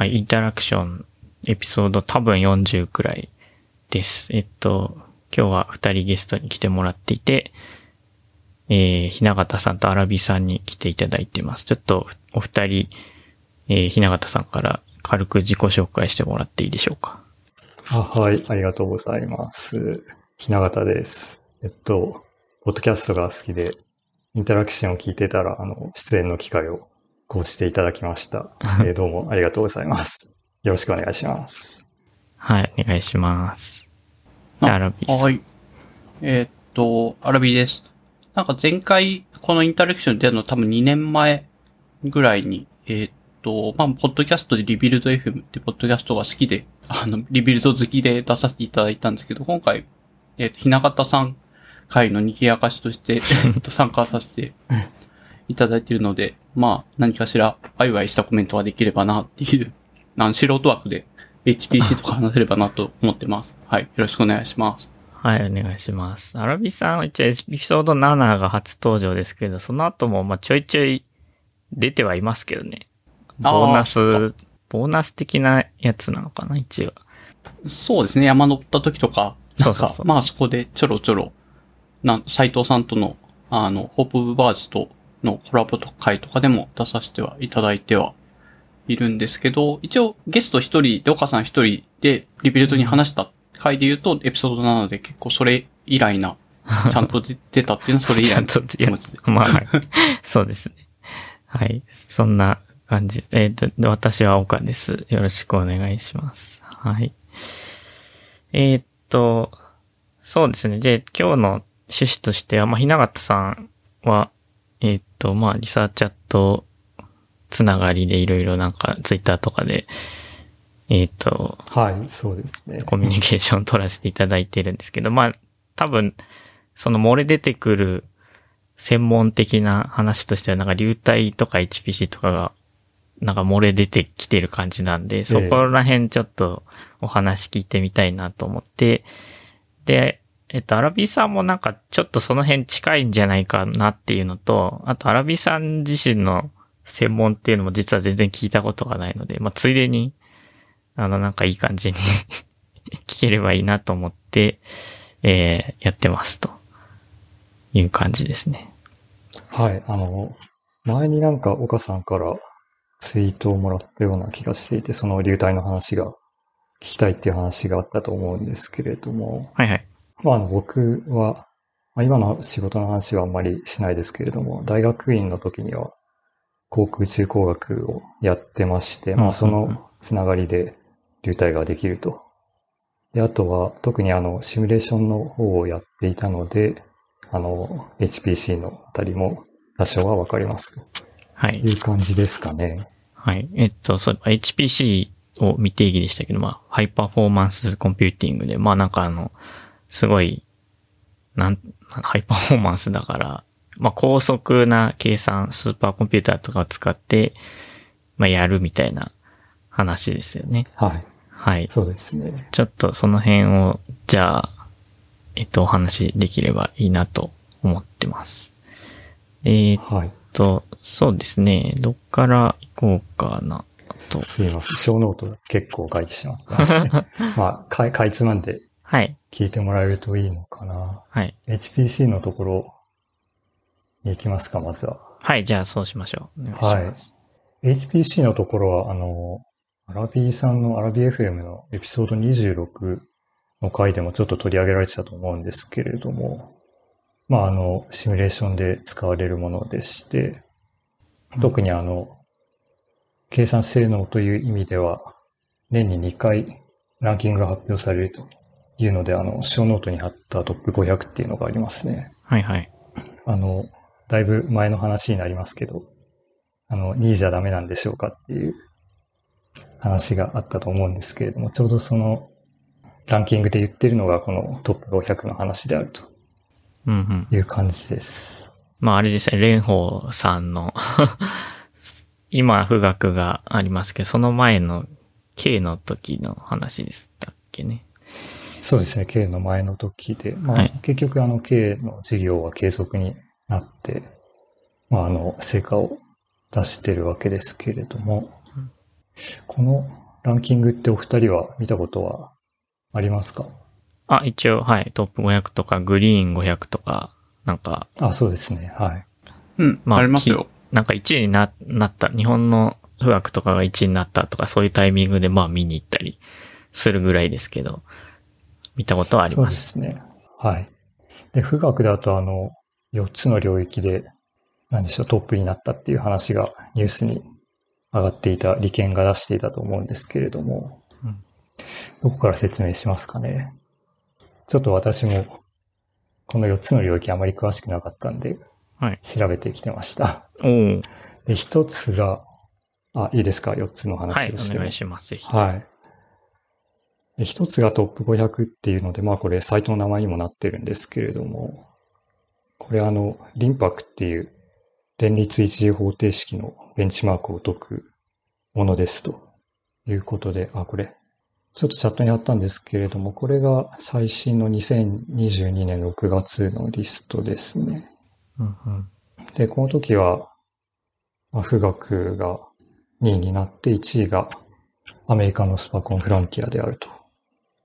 はい、インタラクションエピソード多分40くらいです。えっと、今日は二人ゲストに来てもらっていて、えー、ひながたさんとアラビさんに来ていただいてます。ちょっとお二人、えー、ひながたさんから軽く自己紹介してもらっていいでしょうか。あはい、ありがとうございます。ひながたです。えっと、ポッドキャストが好きで、インタラクションを聞いてたら、あの、出演の機会をこうしていただきました。えーどうもありがとうございます。よろしくお願いします。はい、お願いします。あアラビさん。はい。えーっと、アラビです。なんか前回、このインタラクションで出るの多分2年前ぐらいに、えーっと、まあ、ポッドキャストでリビルド FM ってポッドキャストが好きで、あの、 Rebuild 好きで出させていただいたんですけど、今回、えーっと、ひなさん回の賑やかしとして、えーっと参加させていただいているので、まあ、何かしら、ワイワイしたコメントができればなっていう、なん素人枠で HPC とか話せればなと思ってます。はい。よろしくお願いします。はい、お願いします。アラビさんは一応エピソード7が初登場ですけど、その後もまあちょいちょい出てはいますけどね。ボーナス、ボーナス的なやつなのかな、一応。そうですね。山乗った時とか、なんか、そうそうそうまあそこでちょろちょろ、なん、斎藤さんとの、あの、ホープオブバーズとのコラボと会とかでも出させてはいただいてはいるんですけど、一応ゲスト一人で岡さん一人でリビルドに話した回で言うと、エピソード7で結構それ以来な、ちゃんと出 出たっていうのはそれ以来の気持ちで。まあ、はいそうですね。はい。そんな感じ。えっ、と、で私は岡です。よろしくお願いします。はい。えーっと、そうですね。で、今日の趣旨としては、まあ、ひながたさんは、と、まあ、 Researchat つながりでいろいろなんか、ツイッターとかで、えーっと、はい、そうですね。コミュニケーションを取らせていただいてるんですけど、まあ、多分、その漏れ出てくる専門的な話としては、なんか流体とか HPC とかが、なんか漏れ出てきてる感じなんで、そこら辺ちょっとお話聞いてみたいなと思って、で、えっと、アラビさんもなんかちょっとその辺近いんじゃないかなっていうのと、あとアラビさん自身の専門っていうのも実は全然聞いたことがないので、まあ、ついでに、あの、なんかいい感じに 聞ければいいなと思って、えー、やってますという感じですね。はい、あの、前になんか岡さんからツイートをもらったような気がしていて、その流体の話が聞きたいっていう話があったと思うんですけれども、はいはい。まあ、あの僕は、まあ、今の仕事の話はあんまりしないですけれども、大学院の時には航空宇宙工学をやってまして、まあ、そのつながりで流体ができると。で、あとは特にあの、シミュレーションの方をやっていたので、あの、HPC のあたりも多少はわかります。はい。いう感じですかね。はい。えっと、そう、HPC を未定義でしたけど、まあ、ハイパフォーマンスコンピューティングで、まあなんかあの、すごい、なん、ハイパフォーマンスだから、まあ高速な計算、スーパーコンピューターとかを使って、まあやるみたいな話ですよね。はい。はい。そうですね。ちょっとその辺を、じゃあ、えっと、お話できればいいなと思ってます。えーっはい。と、そうですね。どっから行こうかな、と。すいません。ショーノート結構書いてしまったね。まあ、かいかいつまんではい。聞いてもらえるといいのかな。はい。HPC のところに行きますか、まずは。はい、じゃあそうしましょう。お願いします。HPC のところは、あの、アラビーさんのアラビ FM のエピソード26の回でもちょっと取り上げられてたと思うんですけれども、まあ、あの、シミュレーションで使われるものでして、特にあの、計算性能という意味では、年に2回ランキングが発表されるというので、あの、ショーノートに貼った TOP500っていうのがありますね。はいはい。あの、だいぶ前の話になりますけど、あの、2位じゃダメなんでしょうかっていう話があったと思うんですけれども、ちょうどそのランキングで言ってるのがこのトップ500の話であるとうんうん。いう感じです。まああれですね、蓮舫さんの 今、富岳がありますけど、その前の K の時の話でしたっけね。そうですね、K の前の時で、まあ、はい。結局あの K の事業は継続になって、まああの、成果を出してるわけですけれども、このランキングってお二人は見たことはありますか？あ、一応、はい、トップ500とか、グリーン500とか、なんか、あ、そうですね。はい。うん、まあありますよ。なんか1位にな、なった、日本の富岳とかが1位になったとか、そういうタイミングでまあ見に行ったりするぐらいですけど、見たことはありそうま。ですすね。はい。で、富岳だとあの、4つの領域で、何でしょう、トップになったっていう話がニュースに上がっていた、利権が出していたと思うんですけれども、うんどこから説明しますかね。ちょっと私も、この4つの領域あまり詳しくなかったんで、はい調べてきてました。おーで、1つが、あ、いいですか ?4 つのはい、話をしても。お願いします、ぜひ。はい。で一つがトップ500っていうので、まあこれサイトの名前にもなってるんですけれども、これあの、リンパクっていう連立一次方程式のベンチマークを解くものですということで、あ、これ、ちょっとチャットにあったんですけれども、これが最新の2022年6月のリストですね。うんうんで、この時は、まあ、富岳が2位になって1位がアメリカのスパコンフロンティアであると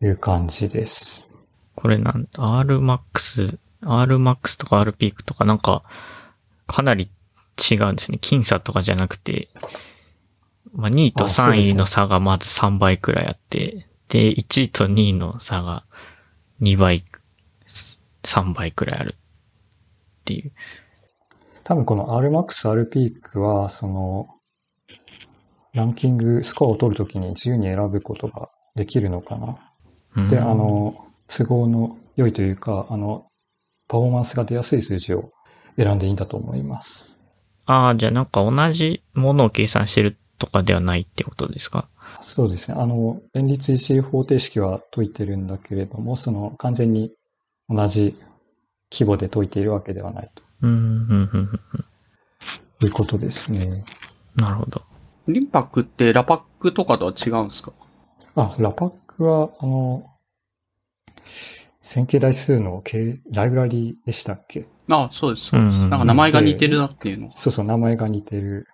いう感じです。これなん、Rmax、Rmax とか Rpeak とかなんか、かなり違うんですね。僅差とかじゃなくて、まあ、2位と3あそうですね位の差がまず3倍くらいあって、で、1位と2位の差が2倍、3倍くらいあるっていう。多分この RMAX、RPeak は、その、ランキング、スコアを取るときに自由に選ぶことができるのかな。うんで、あ、の、都合の良いというか、あの、パフォーマンスが出やすい数字を選んでいいんだと思います。ああ、じゃあなんか同じものを計算してるとかではないってことですか？そうですね。あの、連立一次方程式は解いてるんだけれども、その完全に同じ規模で解いているわけではないうん、うん、うん、うん。ということですね。なるほど。リンパックってラパックとかとは違うんですか？あ、ラパックは、あの、線形代数の形ライブラリでしたっけ？あそうです、そうです。うんうんうんなんか名前が似てるなっていうのが。そうそう、名前が似てる。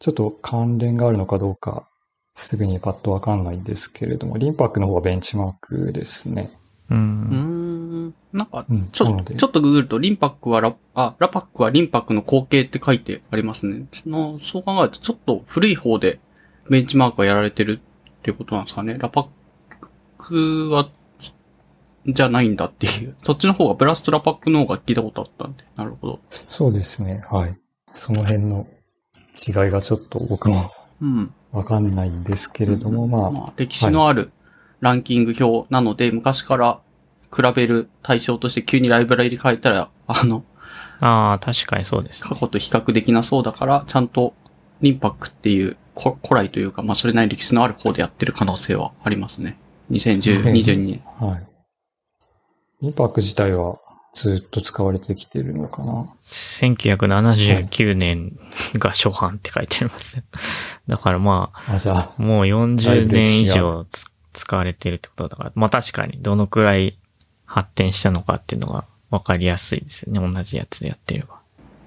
ちょっと関連があるのかどうか、すぐにパッとわかんないんですけれども、リンパックの方はベンチマークですね。う。うんーん。なんか、うん。ちょっと、なのでちょっとググると、リンパックはラ、あ、ラパックはリンパックの後継って書いてありますね。その、そう考えると、ちょっと古い方でベンチマークがやられてるっていうことなんですかね。ラパックは、じゃないんだっていう。そっちの方が、ブラストラパックの方が聞いたことあったんで。なるほど。そうですね。はい。その辺の違いがちょっと僕もうん。わかんないんですけれども、まあ、まあ、歴史のあるランキング表なので、昔から比べる対象として急にライブラリ変えたら、あの、ああ、確かにそうですね。過去と比較できなそうだから、ちゃんとリンパックっていうこ古来というか、まあそれなりに歴史のある方でやってる可能性はありますね。2010、ええ22年。はい。インパック自体はずっと使われてきてるのかな。1979年が初版って書いてあります。だからまあ、あ、もうだい40年以上つ使われてるってことだから、まあ確かにどのくらい発展したのかっていうのがわかりやすいですよね。同じやつでやってれば。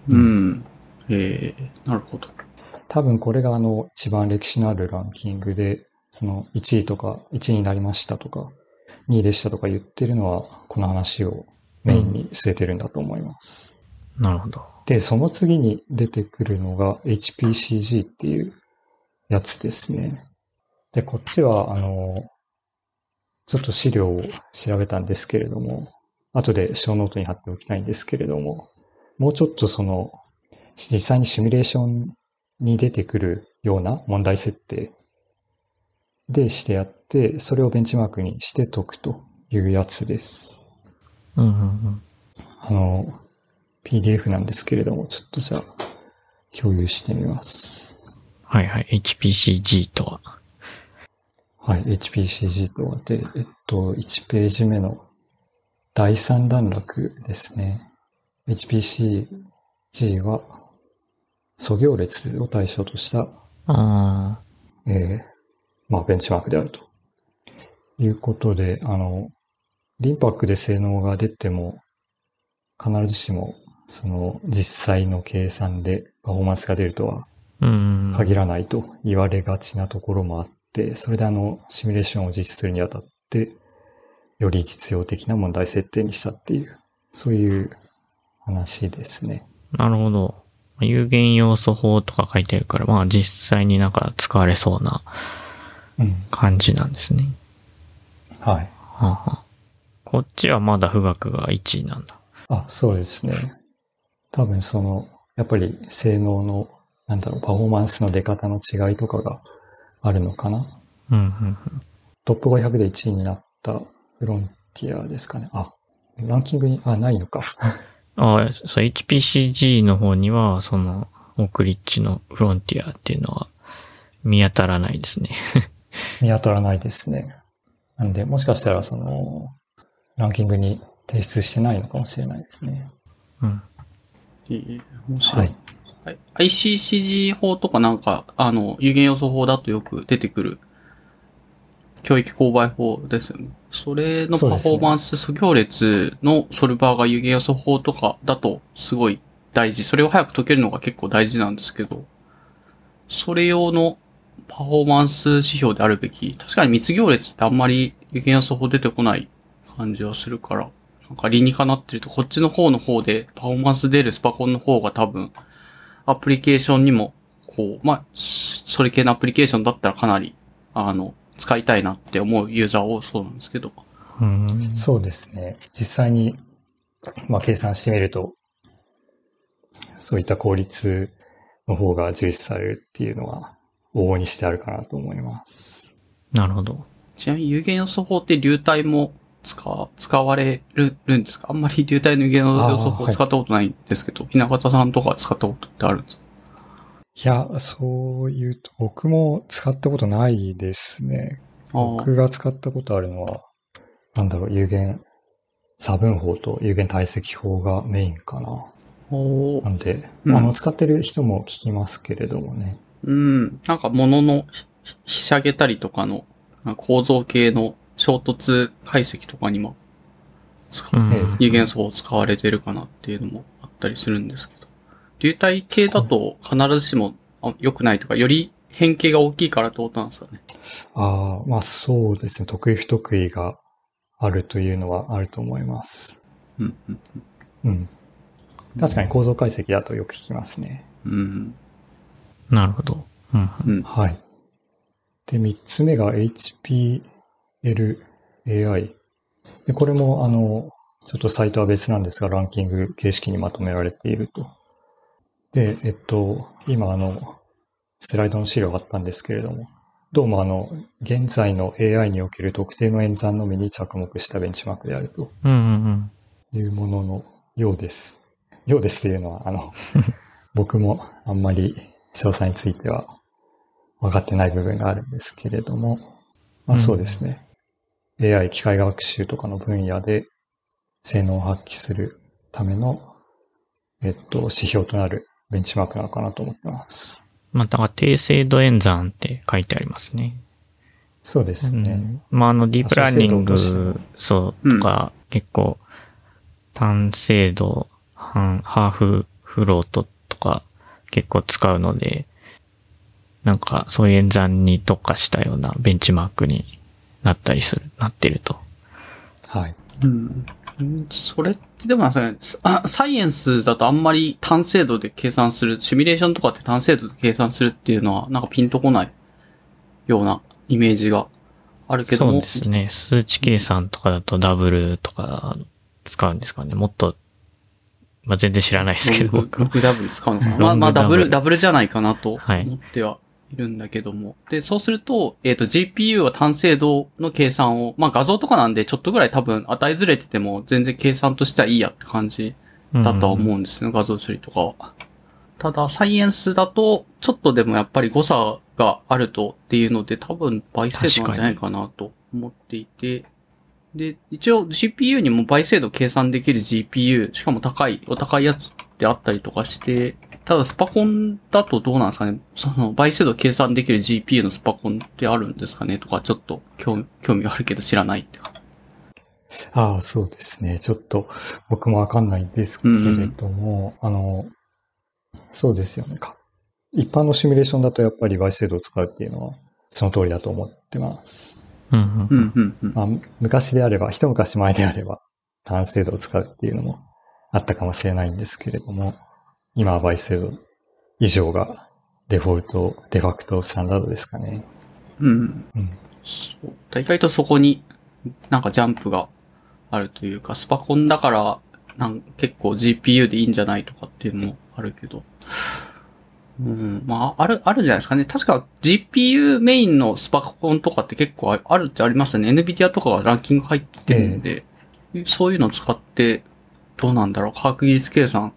うん。ええなるほど。あ、多分これがあの、一番歴史のあるランキングで、その1位とか、1位になりましたとか、2位でしたとか言ってるのは、この話をメインに据えてるんだと思います。なるほど。で、その次に出てくるのが HPCG っていうやつですね。で、こっちは、あの、ちょっと資料を調べたんですけれども、後で小ノートに貼っておきたいんですけれども、もうちょっとその、実際にシミュレーションに出てくるような問題設定でしてやって、それをベンチマークにして解くというやつです。うんうんうん。あの、PDF なんですけれども、ちょっとじゃあ、共有してみます。はいはい。HPCG とは。はい、HPCG とはで、えっと、1ページ目の第3段落ですね。HPCG は、素行列を対象とした、あえーまあ、ベンチマークであると。いうことで、あの、リンパックで性能が出ても、必ずしも、その、実際の計算でパフォーマンスが出るとはうん。限らないと言われがちなところもあって、それであの、シミュレーションを実施するにあたって、より実用的な問題設定にしたっていう、そういう話ですね。なるほど。有限要素法とか書いてあるから、まあ実際になんか使われそうなうん。感じなんですね。はい。はあはあ、こっちはまだ富岳が1位なんだ。あ、そうですね。多分その、やっぱり性能の、なんだろう、パフォーマンスの出方の違いとかがあるのかな。うん、うん、トップ500で1位になったフロンティアですかね。あ、ランキングに、あ、ないのか。あ あ、そう、HPCG の方には、その、オークリッチのフロンティアっていうのは見当たらないですね。見当たらないですね。なんで、もしかしたらその、ランキングに提出してないのかもしれないですね。うん。えー面白。はいい。はい。ICCG 法とかなんか、あの、有限要素法だとよく出てくる、教育勾配法ですよね。それのパフォーマンス、素行列のソルバーが有限要素法とかだとすごい大事。それを早く解けるのが結構大事なんですけど、それ用のパフォーマンス指標であるべき。確かに密行列ってあんまり有限要素法出てこない感じはするから、なんか理にかなってると、こっちの方の方でパフォーマンス出るスパコンの方が多分、アプリケーションにも、こう、まあ、それ系のアプリケーションだったらかなり、あの、使いたいなって思うユーザー多そうなんですけど。うん。そうですね。実際に、まあ、計算してみると、そういった効率の方が重視されるっていうのは、往々にしてあるかなと思います。なるほど。ちなみに有限要素法って流体も使、使われるるんですか？あんまり流体の有限要素法使ったことないんですけど、ひな形さんとか使ったことってあるんですか？いや、そういうと、僕も使ったことないですね。僕が使ったことあるのは、なんだろう、有限差分法と有限体積法がメインかな。なんで、うんあの、使ってる人も聞きますけれどもね。うん。なんか物のひひしゃげたりとかの構造系の衝突解析とかにも使うんええ有限素を使われてるかなっていうのもあったりするんですけど。流体系だと必ずしも良くないとか、より変形が大きいからってことなんですかね。ああ、まあそうですね。得意不得意があるというのはあると思います。うん、うん、うん。確かに構造解析だとよく聞きますね。うん。なるほど。うん。うん。はい。で、三つ目が HPLAI。で、これも、あの、ちょっとサイトは別なんですが、ランキング形式にまとめられていると。で、えっと、今、あの、スライドの資料があったんですけれども、どうもあの、現在の AI における特定の演算のみに着目したベンチマークであるとうんうんいうもののようです。ようですというのは、あの、僕もあんまり詳細については分かってない部分があるんですけれども、まあそうですね。AI 機械学習とかの分野で性能を発揮するための、えっと、指標となるベンチマークなのかなと思ってます。また、だから低精度演算って書いてありますね。そうですね。うんまあ、あの、ディープラーニングあそうとか、結構、単精度、ハハーフフロートとか結構使うので、なんか、そういう演算に特化したようなベンチマークになったりする、なってると。はい。うん。うんそれってでもなんですかね、あサイエンスだとあんまり単精度で計算する、シミュレーションとかって単精度で計算するっていうのはなんかピンとこないようなイメージがあるけども。そうですね。数値計算とかだとダブルとか使うんですかね。もっと、まあ、全然知らないですけど、ロング僕ロングダブル。使うのかなまあまあダブル、ダブルじゃないかなとはい。思ってはいるんだけども。で、そうすると、えっ、と GPU は単精度の計算を、まあ画像とかなんでちょっとぐらい多分値ずれてても全然計算としてはいいやって感じだとは思うんですね、画像処理とかは。ただ、サイエンスだと、ちょっとでもやっぱり誤差があるとっていうので、多分倍精度なんじゃないかなと思っていて、で、一応 GPU にも倍精度計算できる GPU、しかも高い、お高いやつってあったりとかして、ただスパコンだとどうなんですかねその倍精度計算できる GPU のスパコンってあるんですかねとか、ちょっと興味興味があるけど知らないって感じ。ああ、そうですね。ちょっと僕もわかんないんですけれども、あの、そうですよね。か一般のシミュレーションだとやっぱり倍精度を使うっていうのはその通りだと思ってます。うんううんん、うん、うん。まあ、昔であれば、一昔前であれば単精度を使うっていうのもあったかもしれないんですけれども、今は倍精度以上がデフォルト、デファクトスタンダードですかね。うん。うん。そう。意外とそこに、なんかジャンプがあるというか、スパコンだから、なん結構 GPU でいいんじゃないとかっていうのもあるけど。うん。まあ、ある、あるじゃないですかね。確か GPU メインのスパコンとかって結構ああるってありますよね。NVIDIA とかがランキング入ってるんで、そういうのを使って、どうなんだろう。科学技術計算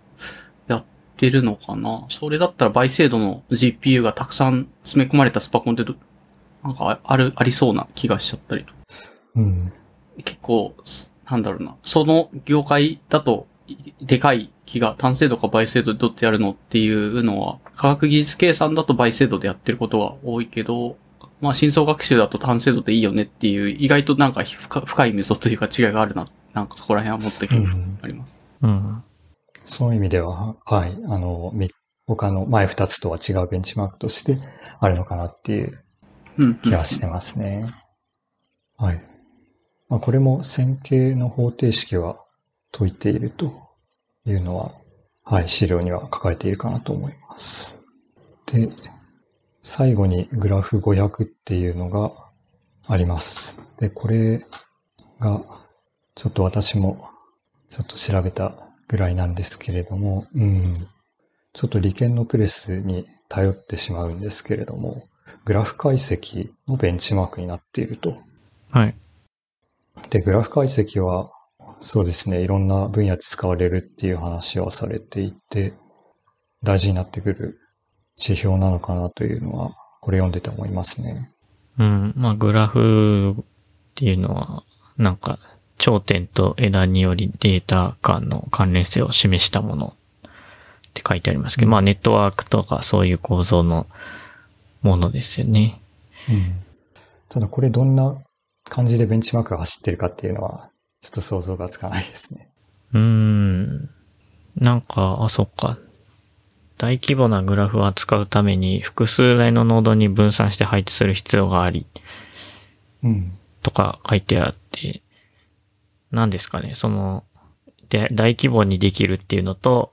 やってるのかな。それだったら倍精度の GPU がたくさん詰め込まれたスパコンってどなんかあある、ありそうな気がしちゃったりと。うん。結構、すなんだろうな。その業界だと、いでかい気が単精度か倍精度でどっちやるのっていうのは、科学技術計算だと倍精度でやってることが多いけど、まあ、深層学習だと単精度でいいよねっていう、意外となんか深深い溝というか違いがあるな。なんかそこら辺は持った気があります。うん。そういう意味では、はい、あの、み他の前二つとは違うベンチマークとしてあるのかなっていう。気がしてますね。はい。まあ、これも線形の方程式は解いているというのは、はい、資料には書かれているかなと思います。で、最後にグラフ500っていうのがあります。で、これが、ちょっと私もちょっと調べたぐらいなんですけれども、うん、ちょっと理研のプレスに頼ってしまうんですけれども、グラフ解析のベンチマークになっていると。はい。で、グラフ解析は、そうですね、いろんな分野で使われるっていう話はされていて、大事になってくる指標なのかなというのは、これ読んでて思いますね。うん。まあ、グラフっていうのは、なんか、頂点と枝によりデータ間の関連性を示したものって書いてありますけど、まあ、ネットワークとかそういう構造のものですよね。うん。ただこれどんな感じでベンチマークが走ってるかっていうのは、ちょっと想像がつかないですね。うーん。なんか、あ、そっか。大規模なグラフを扱うために複数台のノードに分散して配置する必要があり、うん。とか書いてあって、何ですかね、その、で、大規模にできるっていうのと、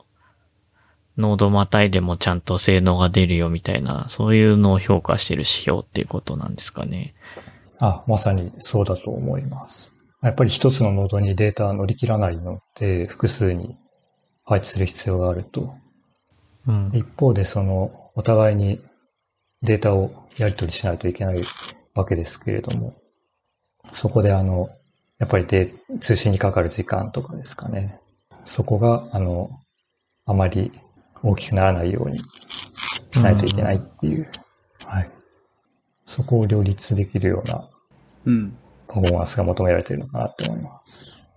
ノードまたいでもちゃんと性能が出るよみたいな、そういうのを評価してる指標っていうことなんですかね。あ、まさにそうだと思います。やっぱり一つのノードにデータ乗り切らないので、複数に配置する必要があると。うん。一方でその、お互いにデータをやり取りしないといけないわけですけれども、そこであの、やっぱりで通信にかかる時間とかですかね。そこが、あの、あまり大きくならないようにしないといけないっていう。はい。そこを両立できるようなうん。パフォーマンスが求められているのかなって思います。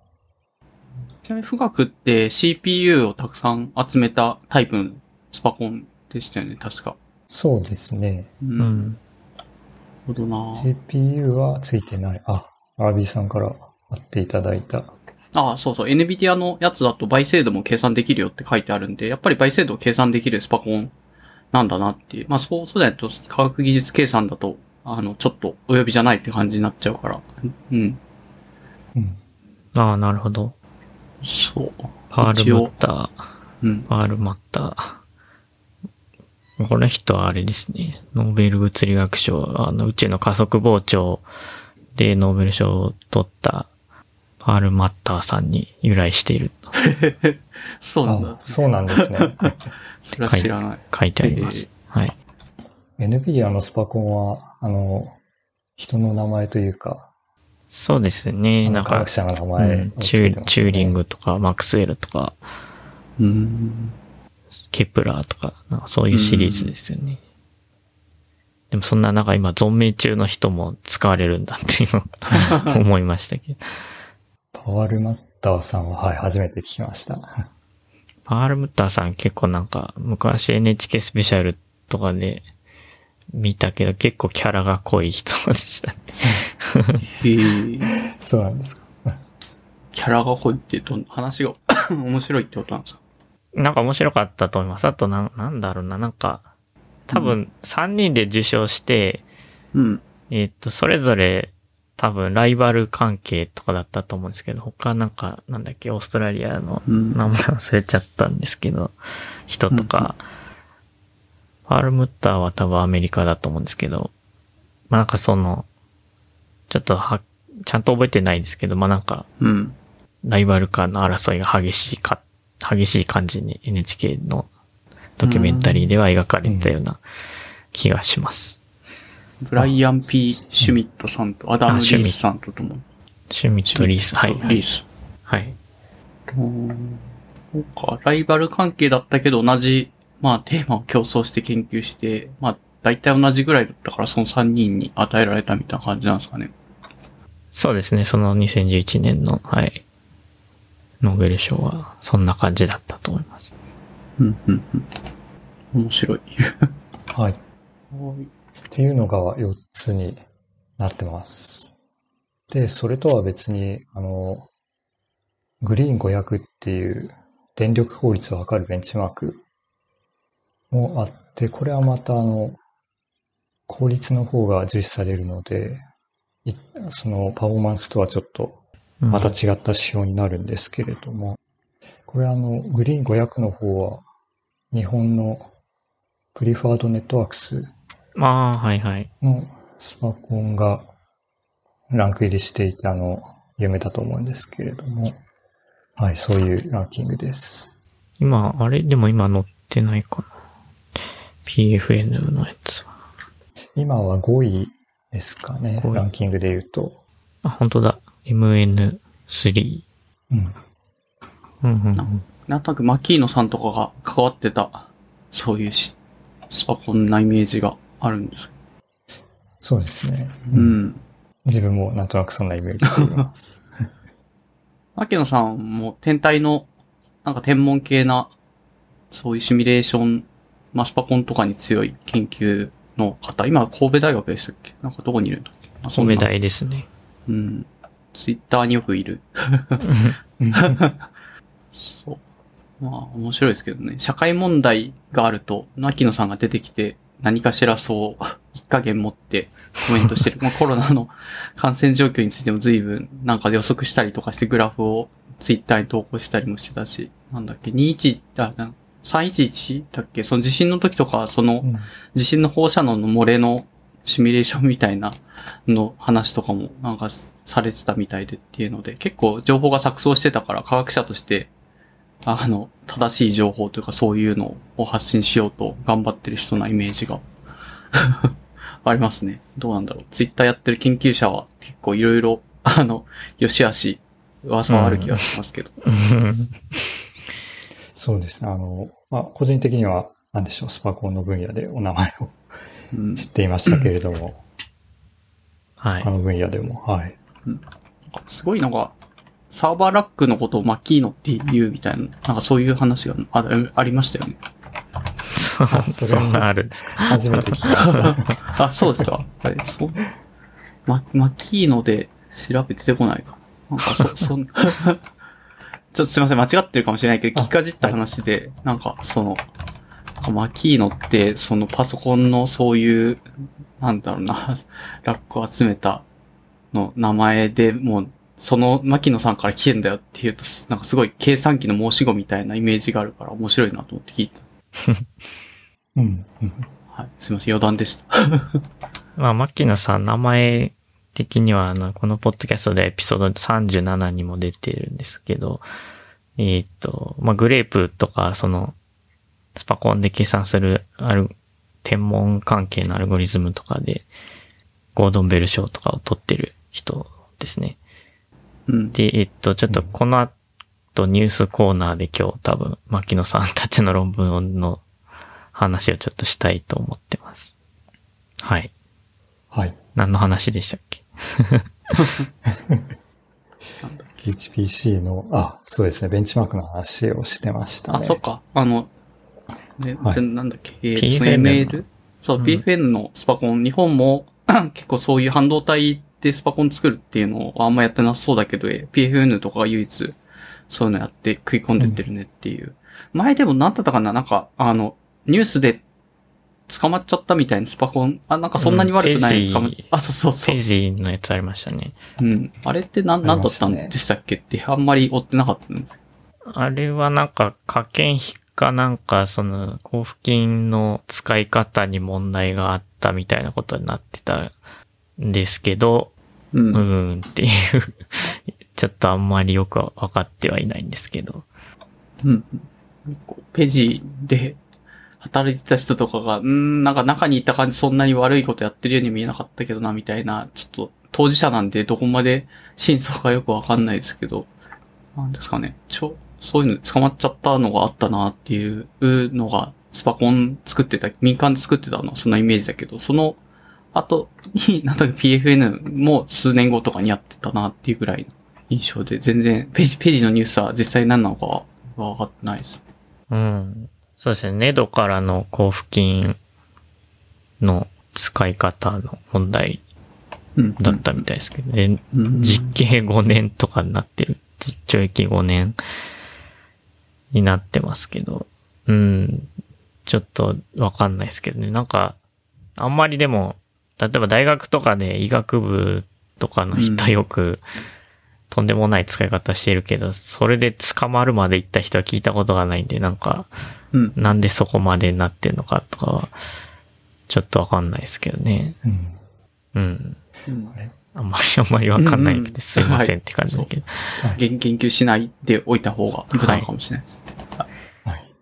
ちなみに富岳って CPU をたくさん集めたタイプのスパコンでしたよね、確か。そうですね。う。うなるん。ほどな GPU はついてない。あ、アラビーさんから貼っていただいた。ああ、そうそう。NVIDIA のやつだと倍精度も計算できるよって書いてあるんで、やっぱり倍精度を計算できるスパコンなんだなっていう。まあそう、そうだと科学技術計算だと、あの、ちょっとお呼びじゃないって感じになっちゃうから。うん。うん。ああ、なるほど。そう。パールムッター、うん。パールマッター。この人はあれですね。ノーベル物理学賞、あの、宇宙の加速膨張でノーベル賞を取ったパールマッターさんに由来していると そうなんだあ、。そうなんですね。それは知らない。書いてあります。はい。NVIDIA のスパコンは、あの、人の名前というか、そうですね。なんか科学、者の名う前んをつチューリングとか、マックスウェルとか、うん。ケプラーとか、なんかそういうシリーズですよね。でもそんななんか今存命中の人も使われるんだっていうのを 思いましたけど。パワールマッターさんは、はい、初めて聞きました。パールムッターさん結構なんか昔 NHK スペシャルとかで見たけど結構キャラが濃い人でしたね。へえ。そうなんですか。キャラが濃いってどん、話が 面白いってことなんですか？なんか面白かったと思います。あとなん、なんだろうな、なんか、多分3人で受賞して、うん。えっと、それぞれ多分ライバル関係とかだったと思うんですけど、他なんか、なんだっけ、オーストラリアのうん。名前忘れちゃったんですけど、人とか、パールムッターは多分アメリカだと思うんですけど、まあなんかその、ちょっとは、ちゃんと覚えてないですけど、まあなんか、うん。ライバル間の争いが激しいか、激しい感じに NHK のドキュメンタリーでは描かれてたような気がします。ブライアン・ P・ シュミットさんとアダム・リあシュミットースさんとともに。シュミット・リース。はい。はい。リース。はい。そうか、ライバル関係だったけど同じ、まあテーマを競争して研究して、まあ大体同じぐらいだったからその3人に与えられたみたいな感じなんですかね。そうですね、その2011年の、はい。ノーベル賞は、そんな感じだったと思います。うん、うん、うん。面白い。はい。っていうのが4つになってます。で、それとは別に、あの、グリーン500っていう電力効率を測るベンチマークもあって、これはまたあの、効率の方が重視されるので、いそのパフォーマンスとはちょっとうんまた違った仕様になるんですけれども、これあの、グリーン500の方は、日本のプリファードネットワークスああ、はいはい。のスパコンがランク入りしていて、あの、有名だと思うんですけれども、はい、そういうランキングです。今、あれ？でも今載ってないかな。PFN のやつは。今は5位ですかね5、位ランキングで言うと。あ、本当だ。MN3。うん。うんうんうん。なんとなくマキーノさんとかが関わってた、そういうしスパコンなイメージがあるんです。そうですね。うん。自分もなんとなくそんなイメージでいます。マキノさんも天体の、なんか天文系な、そういうシミュレーション、まあ、スパコンとかに強い研究の方、今は神戸大学でしたっけ？なんかどこにいるんだっけ？あそんな米大ですね。うん。ツイッターによくいる。そう。まあ、面白いですけどね。社会問題があると、牧野さんが出てきて、何かしらそう、一加減持ってコメントしてる。まあ、コロナの感染状況についても随分なんか予測したりとかしてグラフをツイッターに投稿したりもしてたし、なんだっけ、21、あ、な311だっけ？その地震の時とか、そのうん地震の放射能の漏れのシミュレーションみたいなの話とかもなんかされてたみたいでっていうので、結構情報が錯綜してたから科学者として、あの、正しい情報というかそういうのを発信しようと頑張ってる人なイメージが ありますね。どうなんだろう。ツイッターやってる研究者は結構いろいろ、あの、良し悪し、噂はある気がしますけど。そうですね。あの、まあ、個人的には、なんでしょう、スパコンの分野でお名前をうん。知っていましたけれども、はい他。の分野でも、はい。すごいのが、サーバーラックのことをマッキーノって言うみたいな、なんかそういう話があありましたよね。そ それはそんなある。初めて聞きました。あ、そうですか。はい、そう。ママッキーノで調べて出てこないか。なんかそ、そん、ちょっとすいません、間違ってるかもしれないけど、あ聞かじった話で、なんかその、マキーノって、そのパソコンのそういう、なんだろうな、ラックを集めたの名前でもう、その牧野さんから来てんだよって言うと、なんかすごい計算機の申し子みたいなイメージがあるから面白いなと思って聞いた。うん。うんはい。すいません、余談でした。まあ、マッキーナさん、名前的には、あの、このポッドキャストでエピソード37にも出てるんですけど、えーっと、まあ、グレープとか、その、スパコンで計算する、ある、天文関係のアルゴリズムとかで、ゴードンベル賞とかを取ってる人ですね。うん。で、えっと、ちょっとこの後ニュースコーナーで今日多分、牧野さんたちの論文の話をちょっとしたいと思ってます。はい。はい。何の話でしたっけ HPC の、あ、そうですね、ベンチマークの話をしてましたね。あ、そっか。あの、ね、はい全なんだっけ、えー PFN その ML? そう、うん PFN のスパコン、日本も 結構そういう半導体でスパコン作るっていうのをあんまやってなさそうだけど、えー PFN とかが唯一そういうのやって食い込んでってるねっていう。前でもなんだったかな？なんか、あの、ニュースで捕まっちゃったみたいなスパコン。あ、なんかそんなに悪くないの捕まっあ、そうそうそうペー。ジのやつありましたね。うん。あれって何、何だったんありましたねでしたっけって、あんまり追ってなかったんです。あれはなんか、加減費かなんか、その、交付金の使い方に問題があったみたいなことになってたんですけど、う。うんーんっていう、ちょっとあんまりよくわかってはいないんですけど。うん。ページで働いてた人とかが、うん、なんか中にいた感じそんなに悪いことやってるように見えなかったけどな、みたいな、ちょっと当事者なんでどこまで真相かよくわかんないですけど、なんですかね、ちょ、そういうの捕まっちゃったのがあったなっていうのが、スパコン作ってた、民間で作ってたのはそんなイメージだけど、その後に、なんとなく PFN も数年後とかにやってたなっていうぐらいの印象で、全然ページ、ページのニュースは実際何なのかは分かってないです。うん。そうですね。ネドからの交付金の使い方の問題うん。だったみたいですけど、でうん実刑5年とかになってる。実懲役5年になってますけど、うん、ちょっとわかんないですけどね。なんか、あんまりでも、例えば大学とかで医学部とかの人うんよく、とんでもない使い方してるけど、それで捕まるまで行った人は聞いたことがないんで、なんか、うん。なんでそこまでなってんのかとかは、ちょっとわかんないですけどね。うん。うん。うんあれあんまりあんまりわかんないけど、すいませんって感じだけど。言研究しないでおいた方が無難かもしれないです。はい。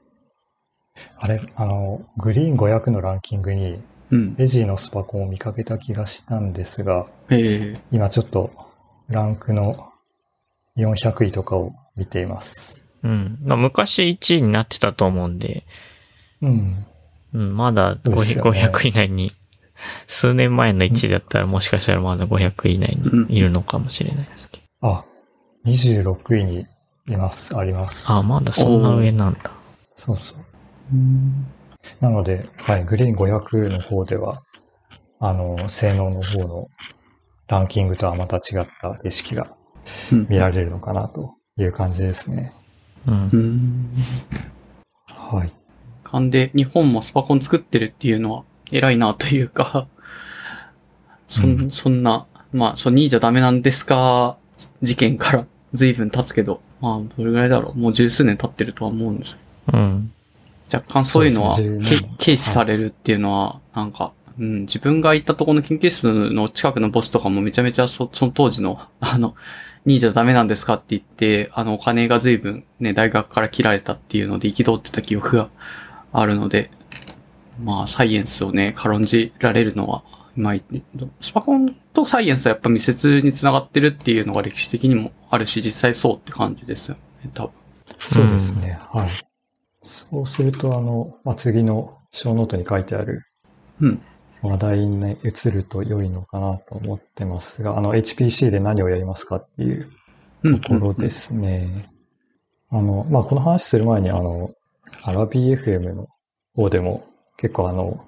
あれ、あの、グリーン500のランキングに、うん。レジーのスパコンを見かけた気がしたんですが、ええ今ちょっとランクの400位とかを見ています。うん。まあ、昔1位になってたと思うんで、うん。うん、まだそうですよ 500, ね500以内に、数年前の1位だったらもしかしたらまだ500位以内にいるのかもしれないですけど。あ、26位にいます、あります。あ、まだそんな上なんだ。そうそう。うん。なので、はい、グリーン500の方では、あの、性能の方のランキングとはまた違った景色がうん見られるのかなという感じですね。うんう。ん。はい。勘で日本もスパコン作ってるっていうのは偉いなというか、そん、うんそんな、まあ、そう、2位じゃダメなんですか、事件から随分経つけど、まあ、どれぐらいだろう。もう十数年経ってるとは思うんですうん。若干そういうのは、軽視されるっていうのは、なんか、うん、自分が行ったところの研究室の近くのボスとかもめちゃめちゃそその当時の、あの、2位じゃダメなんですかって言って、あの、お金が随分ね、大学から切られたっていうので憤ってた記憶があるので、まあ、サイエンスをね、軽んじられるのは、まあ、スパコンとサイエンスはやっぱ密接に繋がってるっていうのが歴史的にもあるし、実際そうって感じですよね、多分。そうですね。はい。そうすると、あの、まあ、次のショーノートに書いてあるうん。話題に移ると良いのかなと思ってますが、あの、HPC で何をやりますかっていううん。ところですね。あの、まあ、この話する前に、あの、アラビ FM の方でも結構あの、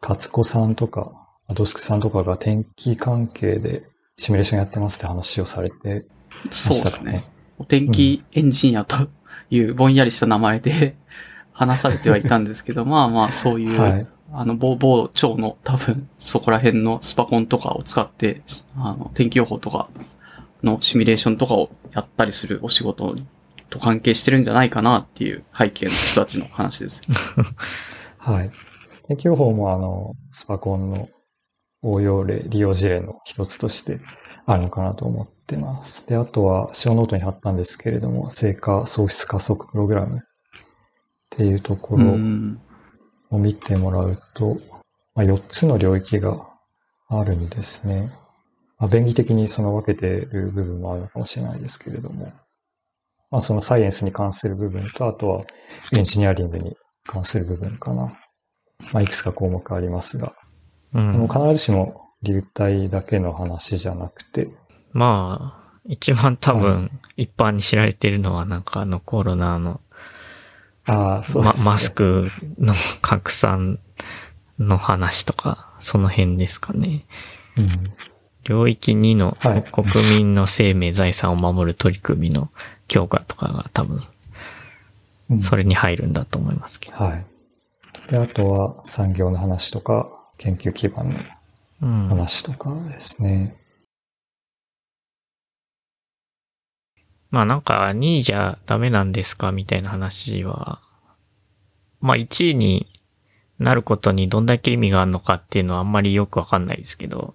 勝子さんとか、アドスクさんとかが天気関係でシミュレーションやってますって話をされてそうですねましたかね。。お天気エンジニアというぼんやりした名前で 話されてはいたんですけど、まあまあそういう、はい。あの、某、某町の多分そこら辺のスパコンとかを使って、あの、天気予報とかのシミュレーションとかをやったりするお仕事と関係してるんじゃないかなっていう背景の人たちの話です。はい。天気予報もあの、スパコンの応用例、利用事例の一つとしてあるのかなと思ってます。で、あとは、ショーノートに貼ったんですけれども、成果創出加速プログラムっていうところ、うん。を見てもらうと、まあ、4つの領域があるんですね。まあ、便宜的にその分けている部分もあるのかもしれないですけれども、まあ、そのサイエンスに関する部分と、あとはエンジニアリングに関する部分かな。まあ、いくつか項目ありますが、うんあの。必ずしも流体だけの話じゃなくて、まあ、一番多分、一般に知られているのは、なんかあのコロナの、ああ、そうですマスクの拡散の話とか、その辺ですかね。うん。領域2のはい国民の生命財産を守る取り組みの強化とかが多分、うんそれに入るんだと思いますけど。はい。で、あとは産業の話とか、研究基盤のうん。話とかですね。まあなんか2位じゃダメなんですかみたいな話は、まあ1位になることにどんだけ意味があるのかっていうのはあんまりよくわかんないですけど、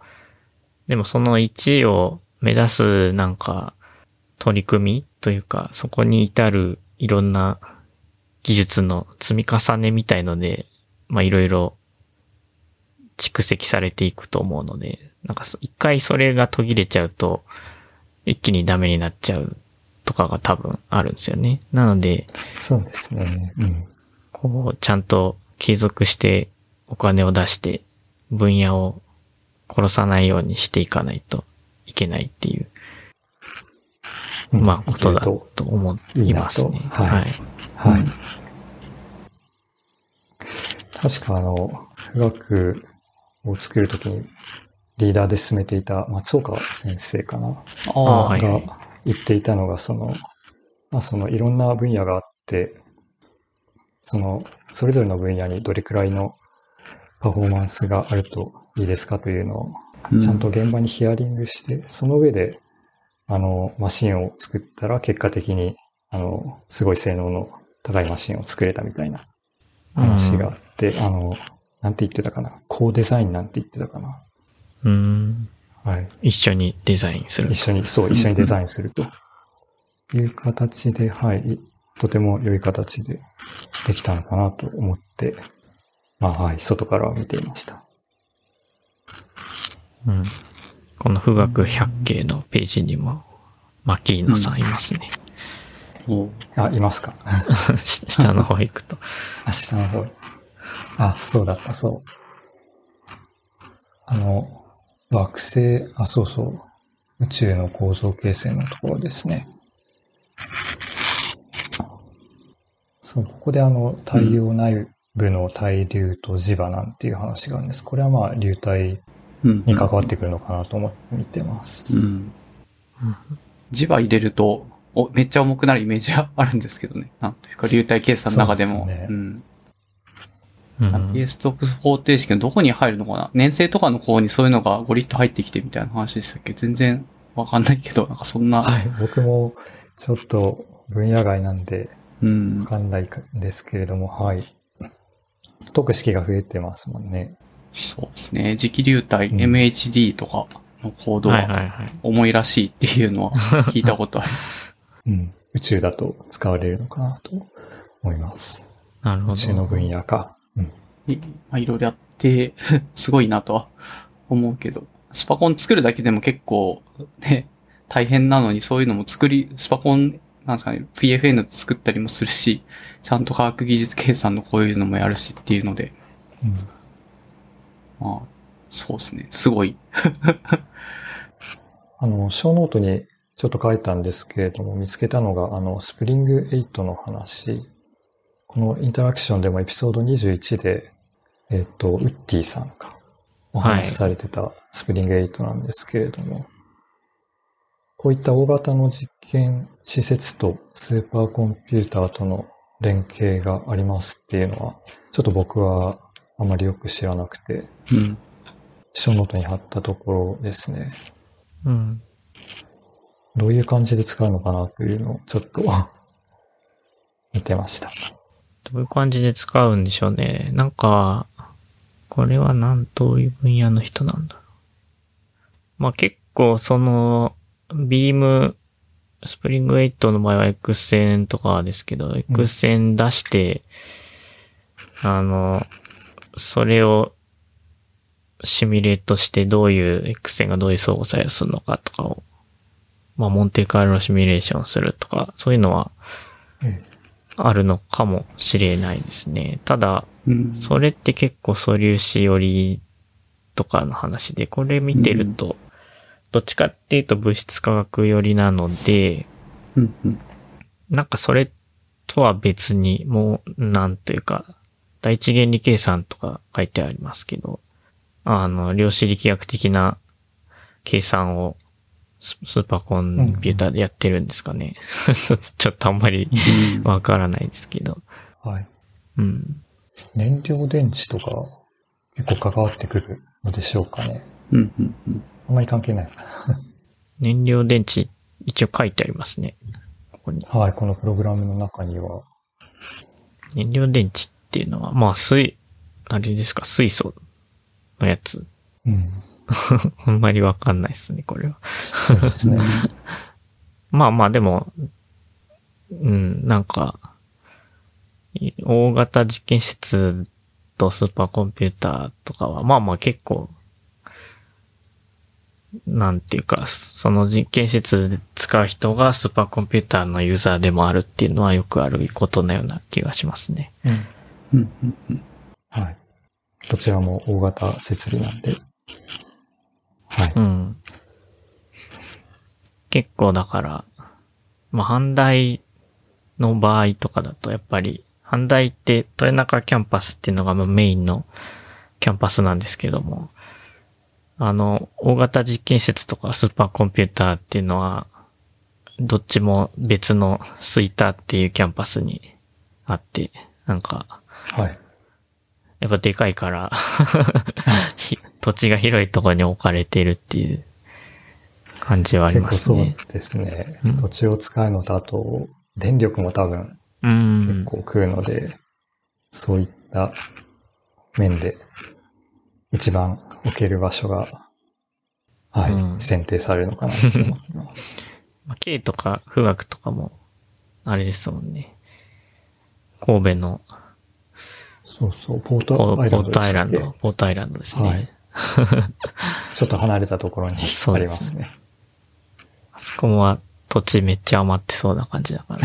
でもその1位を目指すなんか取り組みというか、そこに至るいろんな技術の積み重ねみたいので、まあいろいろ蓄積されていくと思うので、なんか一回それが途切れちゃうと、一気にダメになっちゃうとかが多分あるんですよね。なので、そうですね。うん。こう、ちゃんと継続してお金を出して分野を殺さないようにしていかないといけないっていう、うんまあ、ことだと思いますね。いいはいはい。はい。うん確かあの、富岳を作るときにリーダーで進めていた松岡先生かな、あああ、はいが言っていたのが、その、まあそのいろんな分野があって、その、それぞれの分野にどれくらいのパフォーマンスがあるといいですかというのをうちゃんと現場にヒアリングして、その上で、あの、マシンを作ったら結果的に、あの、すごい性能の高いマシンを作れたみたいな話があって、あの、なんて言ってたかな。コーデザインなんて言ってたかな。うん。はい。一緒にデザインする一。緒に、そう、一緒にデザインするという形で、はい。とても良い形でできたのかなと思って、まあ、はい、外からは見ていました。うん。この富岳百景のページにも、マキーノさんいますね。おうあ、いますか？し下の方行くと。あ、下の方に。あ、そうだった、そう。あの、惑星、あ、そうそう。宇宙の構造形成のところですね。そう、ここであの、太陽内部の対流と磁場なんていう話があるんです。これはまあ、流体うん。に関わってくるのかなと思って見てます。うん。磁場入れると、お、めっちゃ重くなるイメージがあるんですけどね。なんというか、流体計算の中でも。そうですねん。うん。PS ストックス方程式のどこに入るのかな？年生とかの方にそういうのがゴリッと入ってきてみたいな話でしたっけ？全然わかんないけど、なんかそんな、はい、僕もちょっと分野外なんで、うんわ。かんないんですけれども、はい。解く式が増えてますもんね。そうですね。磁気流体、うん MHD とかのコードは。重いらしいっていうのは 聞いたことある。うん。宇宙だと使われるのかなと思います。なるほど。宇宙の分野か。うん。いまあ、いろいろやって、すごいなとは思うけど、スパコン作るだけでも結構、ね、大変なのにそういうのも作り、スパコン、なんですかね、PFN 作ったりもするし、ちゃんと科学技術計算のこういうのもやるしっていうので、うんまあ、そうですね、すごい。あの、ショーノートにちょっと書いたんですけれども、見つけたのが、あの、 SPring-8の話。このインタラクションでもエピソード21で、えっ、と、ウッディさんがお話しされてた SPring-8なんですけれども、こういった大型の実験施設とスーパーコンピューターとの連携がありますっていうのは、ちょっと僕はあまりよく知らなくて、うん。ショーノートに貼ったところですね。うん。どういう感じで使うのかなというのをちょっと 見てました。どういう感じで使うんでしょうね。なんか、これはなん、どういう分野の人なんだろう。まあ結構その、ビーム、スプリング8の場合は X 線とかですけど、X 線出して、あの、それをシミュレートしてどういう X 線がどういう相互作用するのかとかを、まあモンテカルロシミュレーションするとか、そういうのはあるのかもしれないですね。ただ、うん。それって結構素粒子寄りとかの話で、これ見てると、どっちかっていうと物質科学寄りなので、うん。うん。なんかそれとは別に、もう、なんというか、第一原理計算とか書いてありますけど、あの、量子力学的な計算をススーパーコンピューターでやってるんですかね。ちょっとあんまりわからないですけど。はい。うん。燃料電池とか結構関わってくるのでしょうかね。うん、うん、うん。あんまり関係ない。燃料電池、一応書いてありますね。ここに。はい、このプログラムの中には。燃料電池っていうのは、まあ水、あれですか、水素のやつ。うん。あんまりわかんないですね、これは。そうですね。まあまあでも、うん、なんか、い大型実験施設とスーパーコンピューターとかは、まあまあ結構、なんていうか、その実験施設で使う人がスーパーコンピューターのユーザーでもあるっていうのはよくあることのような気がしますね。うん。うん、うん、うん。はい。どちらも大型設備なんで。はい。うん。結構だから、まあ、阪大の場合とかだと、やっぱり、阪大って豊中キャンパスっていうのがまあメインのキャンパスなんですけども、あの、大型実験施設とかスーパーコンピューターっていうのは、どっちも別の吹田っていうキャンパスにあって、なんか、はい。やっぱでかいから、ひ 土地が広いところに置かれているっていう感じはありますね。ですねうん。土地を使うのと、あと、電力も多分うん。結構食うので、そういった面で一番置ける場所が、はい、うん選定されるのかなと思います。まあ、K とか富岳とかも、あれですもんね。神戸のそうそう、ポーポトアイランポートドでしたっけ？アイランド、ポートアイランドですね。はい。ちょっと離れたところにあそうですりますね。あそこは土地めっちゃ余ってそうな感じだから。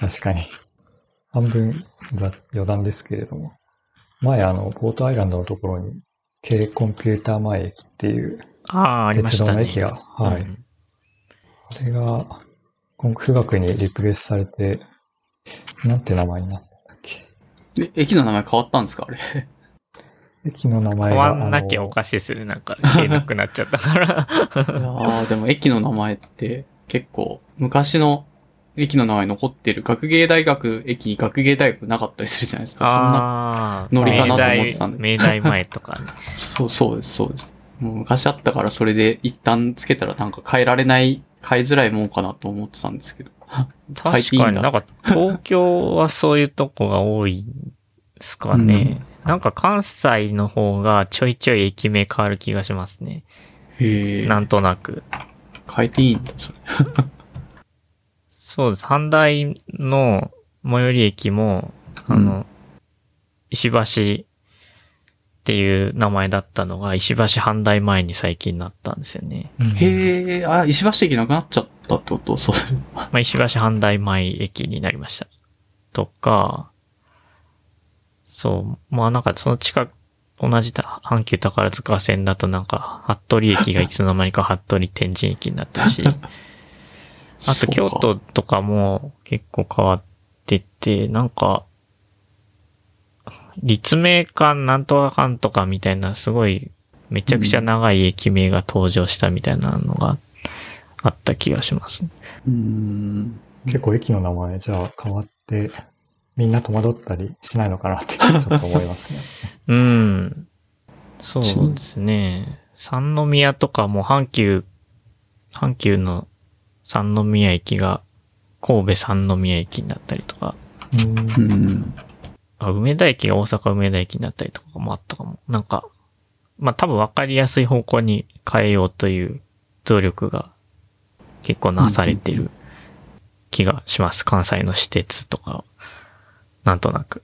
確かに。半分ざ余談ですけれども。前あの、ポートアイランドのところに、軽コンピューター前駅っていうああ、ありま鉄したね。道の駅が、はい。うんあれが、今富岳にリプレイスされて、なんて名前になったっけ？え、駅の名前変わったんですか？あれ。駅の名前変が。わんなきゃおかしいですよね。なんか、消えなくなっちゃったから。ああ、でも駅の名前って結構昔の駅の名前残ってる学芸大学駅に学芸大学なかったりするじゃないですか。そんな。ああ、ノリかなと思ってたんだ明大明大前とかね。そうそうです、そうです。もう昔あったからそれで一旦つけたらなんか変えられない、変えづらいもんかなと思ってたんですけど。確かになんか東京はそういうとこが多いですかね。なんか関西の方がちょいちょい駅名変わる気がしますね。へえ。なんとなく。変えていいんだ、それ。そうです。阪大の最寄り駅も、あの、う石橋っていう名前だったのが、石橋阪大前に最近なったんですよね。うんへえ、あ、石橋駅なくなっちゃったってこと？そうする。まあ、石橋阪大前駅になりました。とか、そう、まあなんかその近く、同じだ阪急宝塚線だとなんか、服部駅がいつの間にか服部天神駅になってるし、あと京都とかも結構変わってて、なんか、立命館なんとかかんとかみたいなすごいめちゃくちゃ長い駅名が登場したみたいなのがあった気がします。うーん。結構駅の名前じゃあ変わって、みんな戸惑ったりしないのかなって ちょっと思いますね。うん。そうですね。三宮とかも阪急、阪急の三宮駅が神戸三宮駅になったりとか、うんうん。あ、梅田駅が大阪梅田駅になったりとかもあったかも。なんか、まあ多分分かりやすい方向に変えようという努力が結構なされてる気がします。関西の私鉄とか、なんとなく。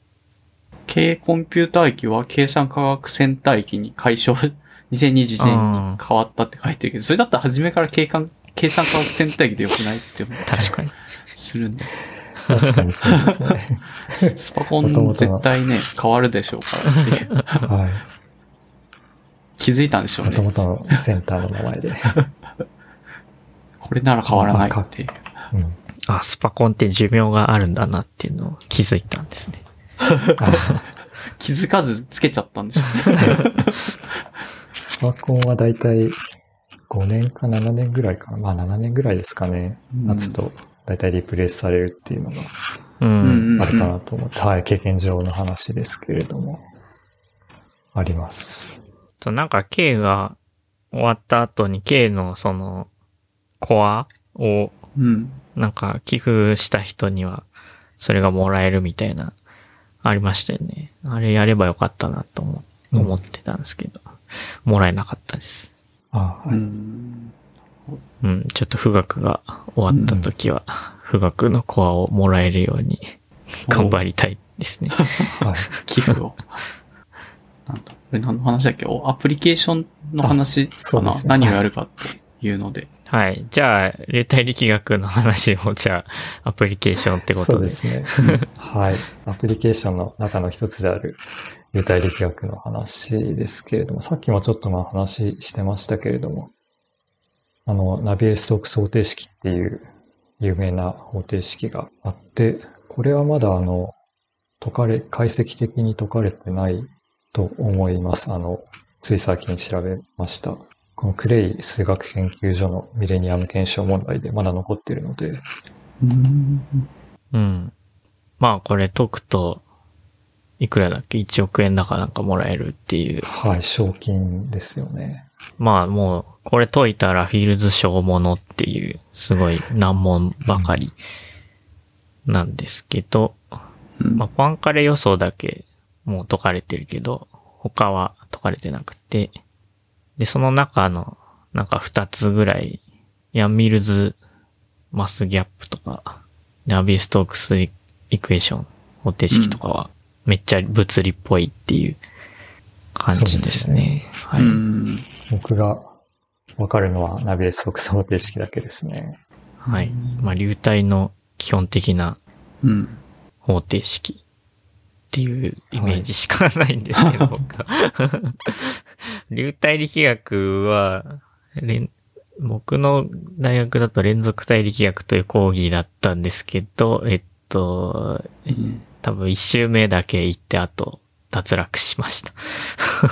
軽コンピューター駅は計算科学センター駅に解消、2021年に変わったって書いてるけど、それだったら初めから計算、計算科学センター駅でよくないって思ったり確かに。するんで。確かにそうですね。スパコン絶対ね、変わるでしょうからっていうはい。気づいたんでしょうもとね。もとのセンターの名前で。これなら変わらないっていう。うん。あ、スパコンって寿命があるんだなっていうのを気づいたんですね。気づかずつけちゃったんでしょうね。スパコンはだいたい5年か7年ぐらいかな。まあ7年ぐらいですかね。うん夏とだいたいリプレイスされるっていうのが。あるかなと思って、はい、経験上の話ですけれども、あります。と、なんか K が終わった後に K のその、コアを、うん。なんか寄付した人には、それがもらえるみたいな、ありましたよね。あれやればよかったなと思うん思ってたんですけど、もらえなかったです。あはいうん。うん、ちょっと富岳が終わった時は、富岳のコアをもらえるように頑張りたいですね。はい。寄付を。なんだ、これ何の話だっけ？おアプリケーションの話かな、ね何をやるかっていうので。はい。じゃあ、流体力学の話を、じゃあ、アプリケーションってことで。そうですね。はい。アプリケーションの中の一つである、流体力学の話ですけれども、さっきもちょっとまあ話してましたけれども、あの、ナビエストークス方程式っていう有名な方程式があって、これはまだあの、解かれ、解析的に解かれてないと思います。あの、つい最近調べました。このクレイ数学研究所のミレニアム検証問題でまだ残っているので、うん。うん。まあ、これ解くと、いくらだっけ ?1 億円だかなんかもらえるっていう。はい、賞金ですよね。まあ、もう、これ解いたらフィールズ小物っていう、すごい難問ばかりなんですけど、うんまあ、パンカレ予想だけもう解かれてるけど、他は解かれてなくて、で、その中の、なんか二つぐらい、ヤンミルズマスギャップとか、ナビストークスイクエーション方程式とかは、めっちゃ物理っぽいっていう感じですね。はい。うん。僕がわかるのはナビエストークス方程式だけですね。はい。まあ、流体の基本的なうん。方程式っていうイメージしかないんですけど、僕は。流体力学は、連僕の大学だと連続体力学という講義だったんですけど、えっと、うん多分一周目だけ行って、あと、脱落しました。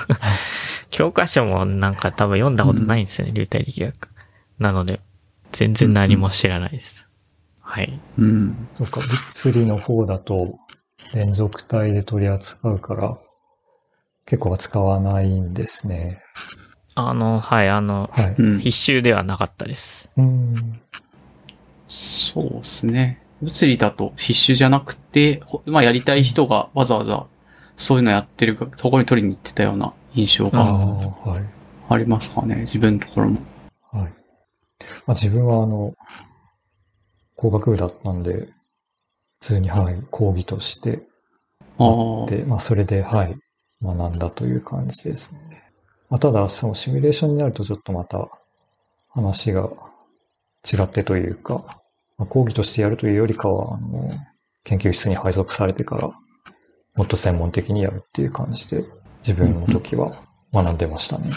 教科書もなんか多分読んだことないんですよね、流体力学。なので、全然何も知らないです。はい。うん。そうか、物理の方だと連続体で取り扱うから結構扱わないんですね。あの、はい、あの、はい。うん。必修ではなかったです。うん。そうですね。物理だと必修じゃなくて、ほまあやりたい人がわざわざそういうのやってるところに取りに行ってたような印象がはい。ありますかね。自分のところも。はい。まあ、自分はあの、工学部だったんで、普通に、はい、講義としてああ。で、まあ、それで、はい、学んだという感じですね。まあ、ただ、そのシミュレーションになるとちょっとまた話が違ってというか、まあ、講義としてやるというよりかは、あの、研究室に配属されてから、もっと専門的にやるっていう感じで、自分の時は学んでましたね。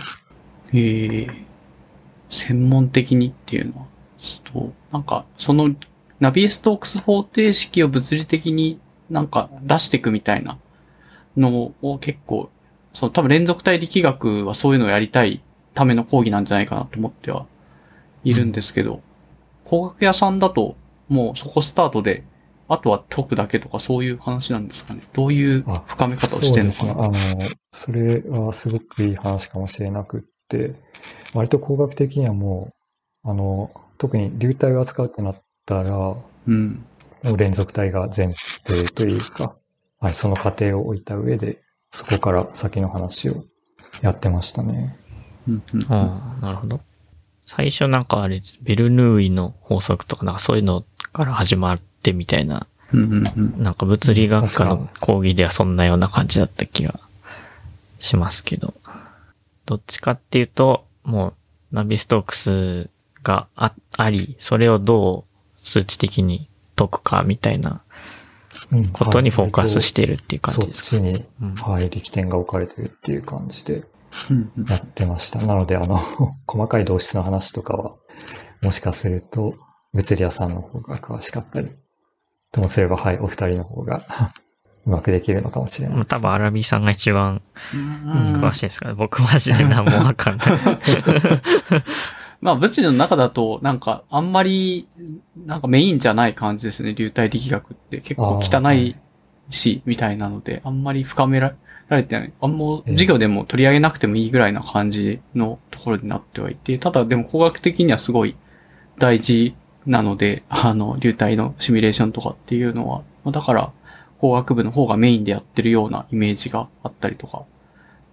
へえ。専門的にっていうのは、そう、なんか、その、ナビエストークス方程式を物理的になんか出していくみたいなのを結構、その多分連続体力学はそういうのをやりたいための講義なんじゃないかなと思ってはいるんですけど、工学屋さんだともうそこスタートで、あとは解くだけとかそういう話なんですかね。どういう深め方をしてるのかそう。ですね。あの、それはすごくいい話かもしれなくって、割と工学的にはもう、あの、特に流体を扱うってなったら、もうん。う連続体が前提というか、はい、その過程を置いた上で、そこから先の話をやってましたね。うんうんうんああ、なるほど。最初なんかあれ、ベルヌーイの法則とかなんかそういうのから始まってみたいな、うんうんうんなんか物理学科の講義ではそんなような感じだった気がしますけど。どっちかっていうと、もうナビストークスがああり、それをどう数値的に解くかみたいなうんことにフォーカスしてるるっていう感そっじですか。ちに、うんはい、力点が置かれてるっていう感じでやってました。なので、あの、細かい動質の話とかは、もしかすると、物理屋さんの方が詳しかったり、ともすれば、はい、お二人の方が うまくできるのかもしれないです。まあ多分アラビーさんが一番うん詳しいですから、僕マジで何もわかんないです。まあ物理の中だと、なんか、あんまりなんかメインじゃない感じですね、流体力学って。結構汚いし、みたいなので、あんまり深められてない。あんま授業でも取り上げなくてもいいぐらいな感じのところになってはいて、ただでも工学的にはすごい大事なので、あの、流体のシミュレーションとかっていうのは、だから、工学部の方がメインでやってるようなイメージがあったりとか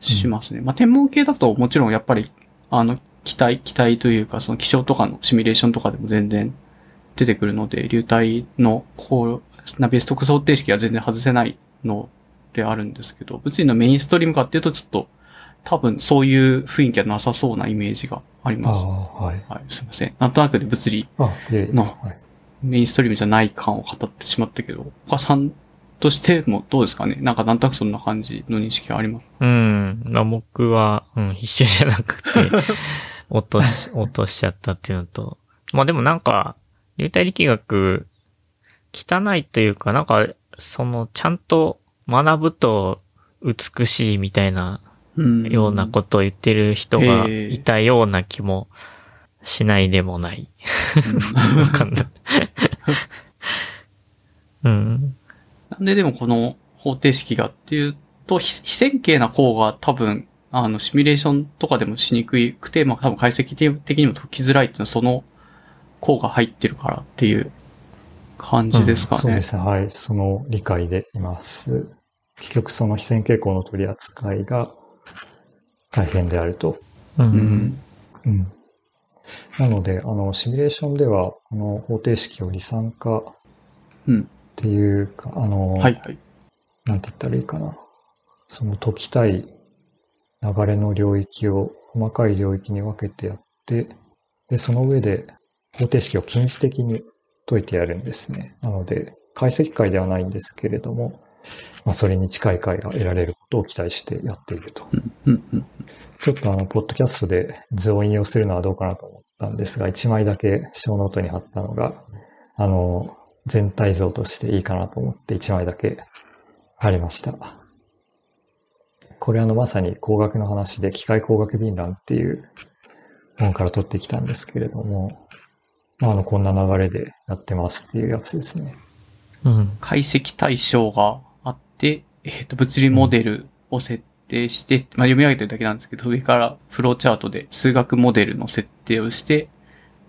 しますね。うん、まあ、天文系だともちろんやっぱり、あの、機体、機体というかその気象とかのシミュレーションとかでも全然出てくるので、流体のこう、ナビストック想定式は全然外せないのであるんですけど、物理のメインストリームかっていうとちょっと多分そういう雰囲気はなさそうなイメージがあります。はい。はい。すみません。なんとなくで物理のメインストリームじゃない感を語ってしまったけど、他さんとしてもどうですかね？なんかなんとなくそんな感じの認識がありますうん。まあ、僕は、うん、必修じゃなくて 落とし、落としちゃったっていうのと。まあでもなんか、流体力学、汚いというか、なんか、その、ちゃんと学ぶと美しいみたいな、ようなことを言ってる人がいたような気もしないでもない。わかんない。うん。なんででもこの方程式がっていうと、非線形な項が多分、あの、シミュレーションとかでもしにくくて、まあ多分解析的にも解きづらいっていうのはその項が入ってるからっていう感じですかね。うん、そうですね。はい。その理解でいます。結局その非線形項の取り扱いが大変であると。うん。うん。なので、あの、シミュレーションでは、この方程式を離散化っていうか、うん、あの、はいはい。なんて言ったらいいかな。その解きたい流れの領域を細かい領域に分けてやって、で、その上で方程式を近似的に解いてやるんですね。なので、解析解ではないんですけれども、まあ、それに近い解が得られることを期待してやっていると。ちょっとあの、ポッドキャストで図を引用するのはどうかなと思ったんですが、1枚だけ小ノートに貼ったのが、あの、全体像としていいかなと思って1枚だけ貼りました。これあの、まさに工学の話で、機械工学便覧っていう本から取ってきたんですけれども、まあ、あの、こんな流れでやってますっていうやつですね。うん。解析対象があって、えっ、ー、と、物理モデルを設定して、うん、まあ、読み上げてるだけなんですけど、上からフローチャートで数学モデルの設定をして、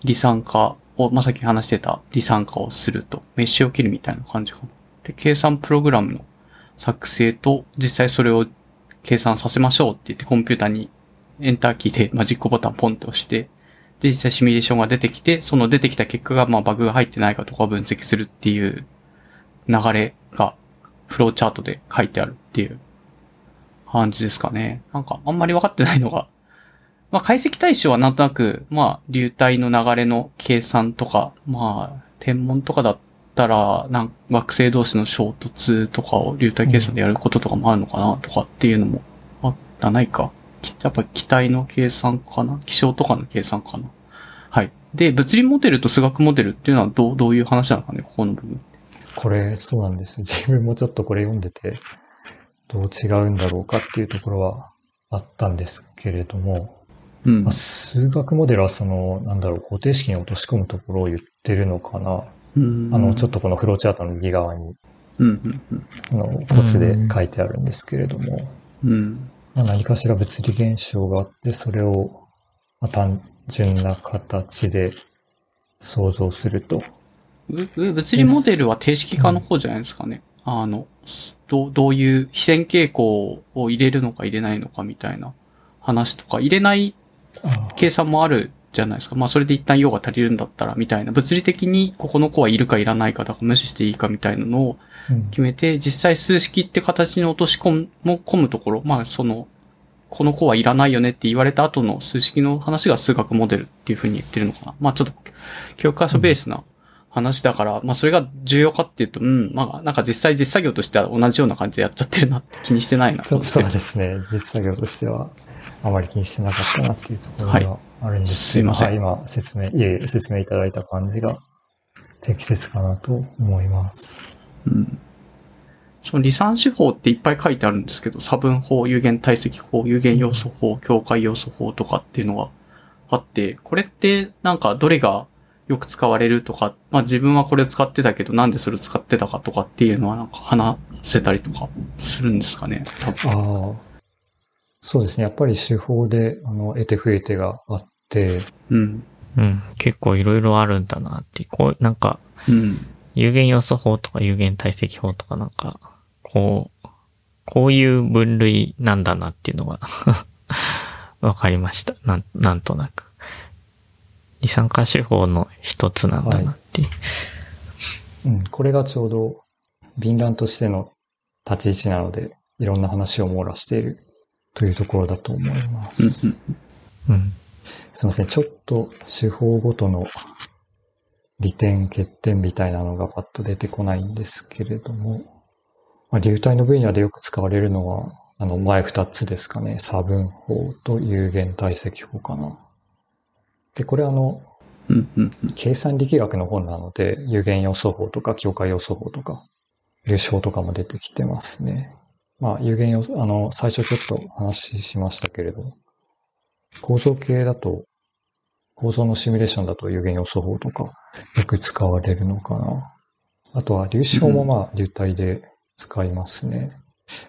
離散化を、まあ、さっき話してた離散化をすると、メッシュを切るみたいな感じかな。で、計算プログラムの作成と、実際それを計算させましょうって言ってコンピューターにエンターキーでマジックボタンポンと押して、で、実際シミュレーションが出てきて、その出てきた結果が、まあ、バグが入ってないかとか分析するっていう流れが、フローチャートで書いてあるっていう感じですかね。なんか、あんまり分かってないのが、まあ、解析対象はなんとなく、まあ、流体の流れの計算とか、まあ、天文とかだたら、なん惑星同士の衝突とかを流体計算でやることとかもあるのかなとかっていうのもあったないか。やっぱ機体の計算かな？気象とかの計算かな？はい。で、物理モデルと数学モデルっていうのはどう、どういう話なのかね？ここの部分。これ、そうなんです。自分もちょっとこれ読んでて、どう違うんだろうかっていうところはあったんですけれども、うん、まあ、数学モデルはその、なんだろう、方程式に落とし込むところを言ってるのかな？うん、あの、ちょっとこのフローチャートの右側に、うん。うん。うん、あの、コツで書いてあるんですけれども、うん、まあ、何かしら物理現象があって、それを、まあ、単純な形で想像すると。物理モデルは定式化の方じゃないですかね。うん、あの、どどういう非線傾向を入れるのか入れないのかみたいな話とか、入れない計算もあるじゃないですか。まあそれで一旦用が足りるんだったらみたいな、物理的にここの子はいるかいらないかとか無視していいかみたいなのを決めて、うん、実際数式って形に落とし込む込むところ、まあその、この子はいらないよねって言われた後の数式の話が数学モデルっていうふうに言ってるのかな。まあちょっと教科書ベースな話だから、うん、まあそれが重要かっていうと、うん、まあなんか実際実作業としては同じような感じでやっちゃってるなって気にしてないな。ちょっとそうですね。実作業としてはあまり気にしてなかったなっていうところがあるんですすいません。今説明、いえいえ説明いただいた感じが適切かなと思います。うん。その離散手法っていっぱい書いてあるんですけど、差分法、有限体積法、有限要素法、境界要素法とかっていうのがあって、これってなんかどれがよく使われるとか、まあ自分はこれ使ってたけど、なんでそれ使ってたかとかっていうのはなんか話せたりとかするんですかね多分。ああ。そうですね。やっぱり手法で、あの、得て増えてがあって、うん。うん。結構いろいろあるんだなっていう。こう、なんか、うん。有限要素法とか有限体積法とかなんか、こう、こういう分類なんだなっていうのが わかりました。なん、なんとなく。二酸化手法の一つなんだなっていう。うん、これがちょうど、敏乱としての立ち位置なので、いろんな話を網羅しているというところだと思います。うん。すいません。ちょっと手法ごとの利点、欠点みたいなのがパッと出てこないんですけれども、まあ、流体の分野でよく使われるのは、あの、前二つですかね。差分法と有限体積法かな。で、これあの、うん。うん。計算力学の本なので、有限要素法とか境界要素法とか、粒子法とかも出てきてますね。まあ、有限要素、あの、最初ちょっと話しましたけれど、構造系だと、構造のシミュレーションだと有限要素法とか、よく使われるのかな。あとは粒子法もまあ、流体で使いますね。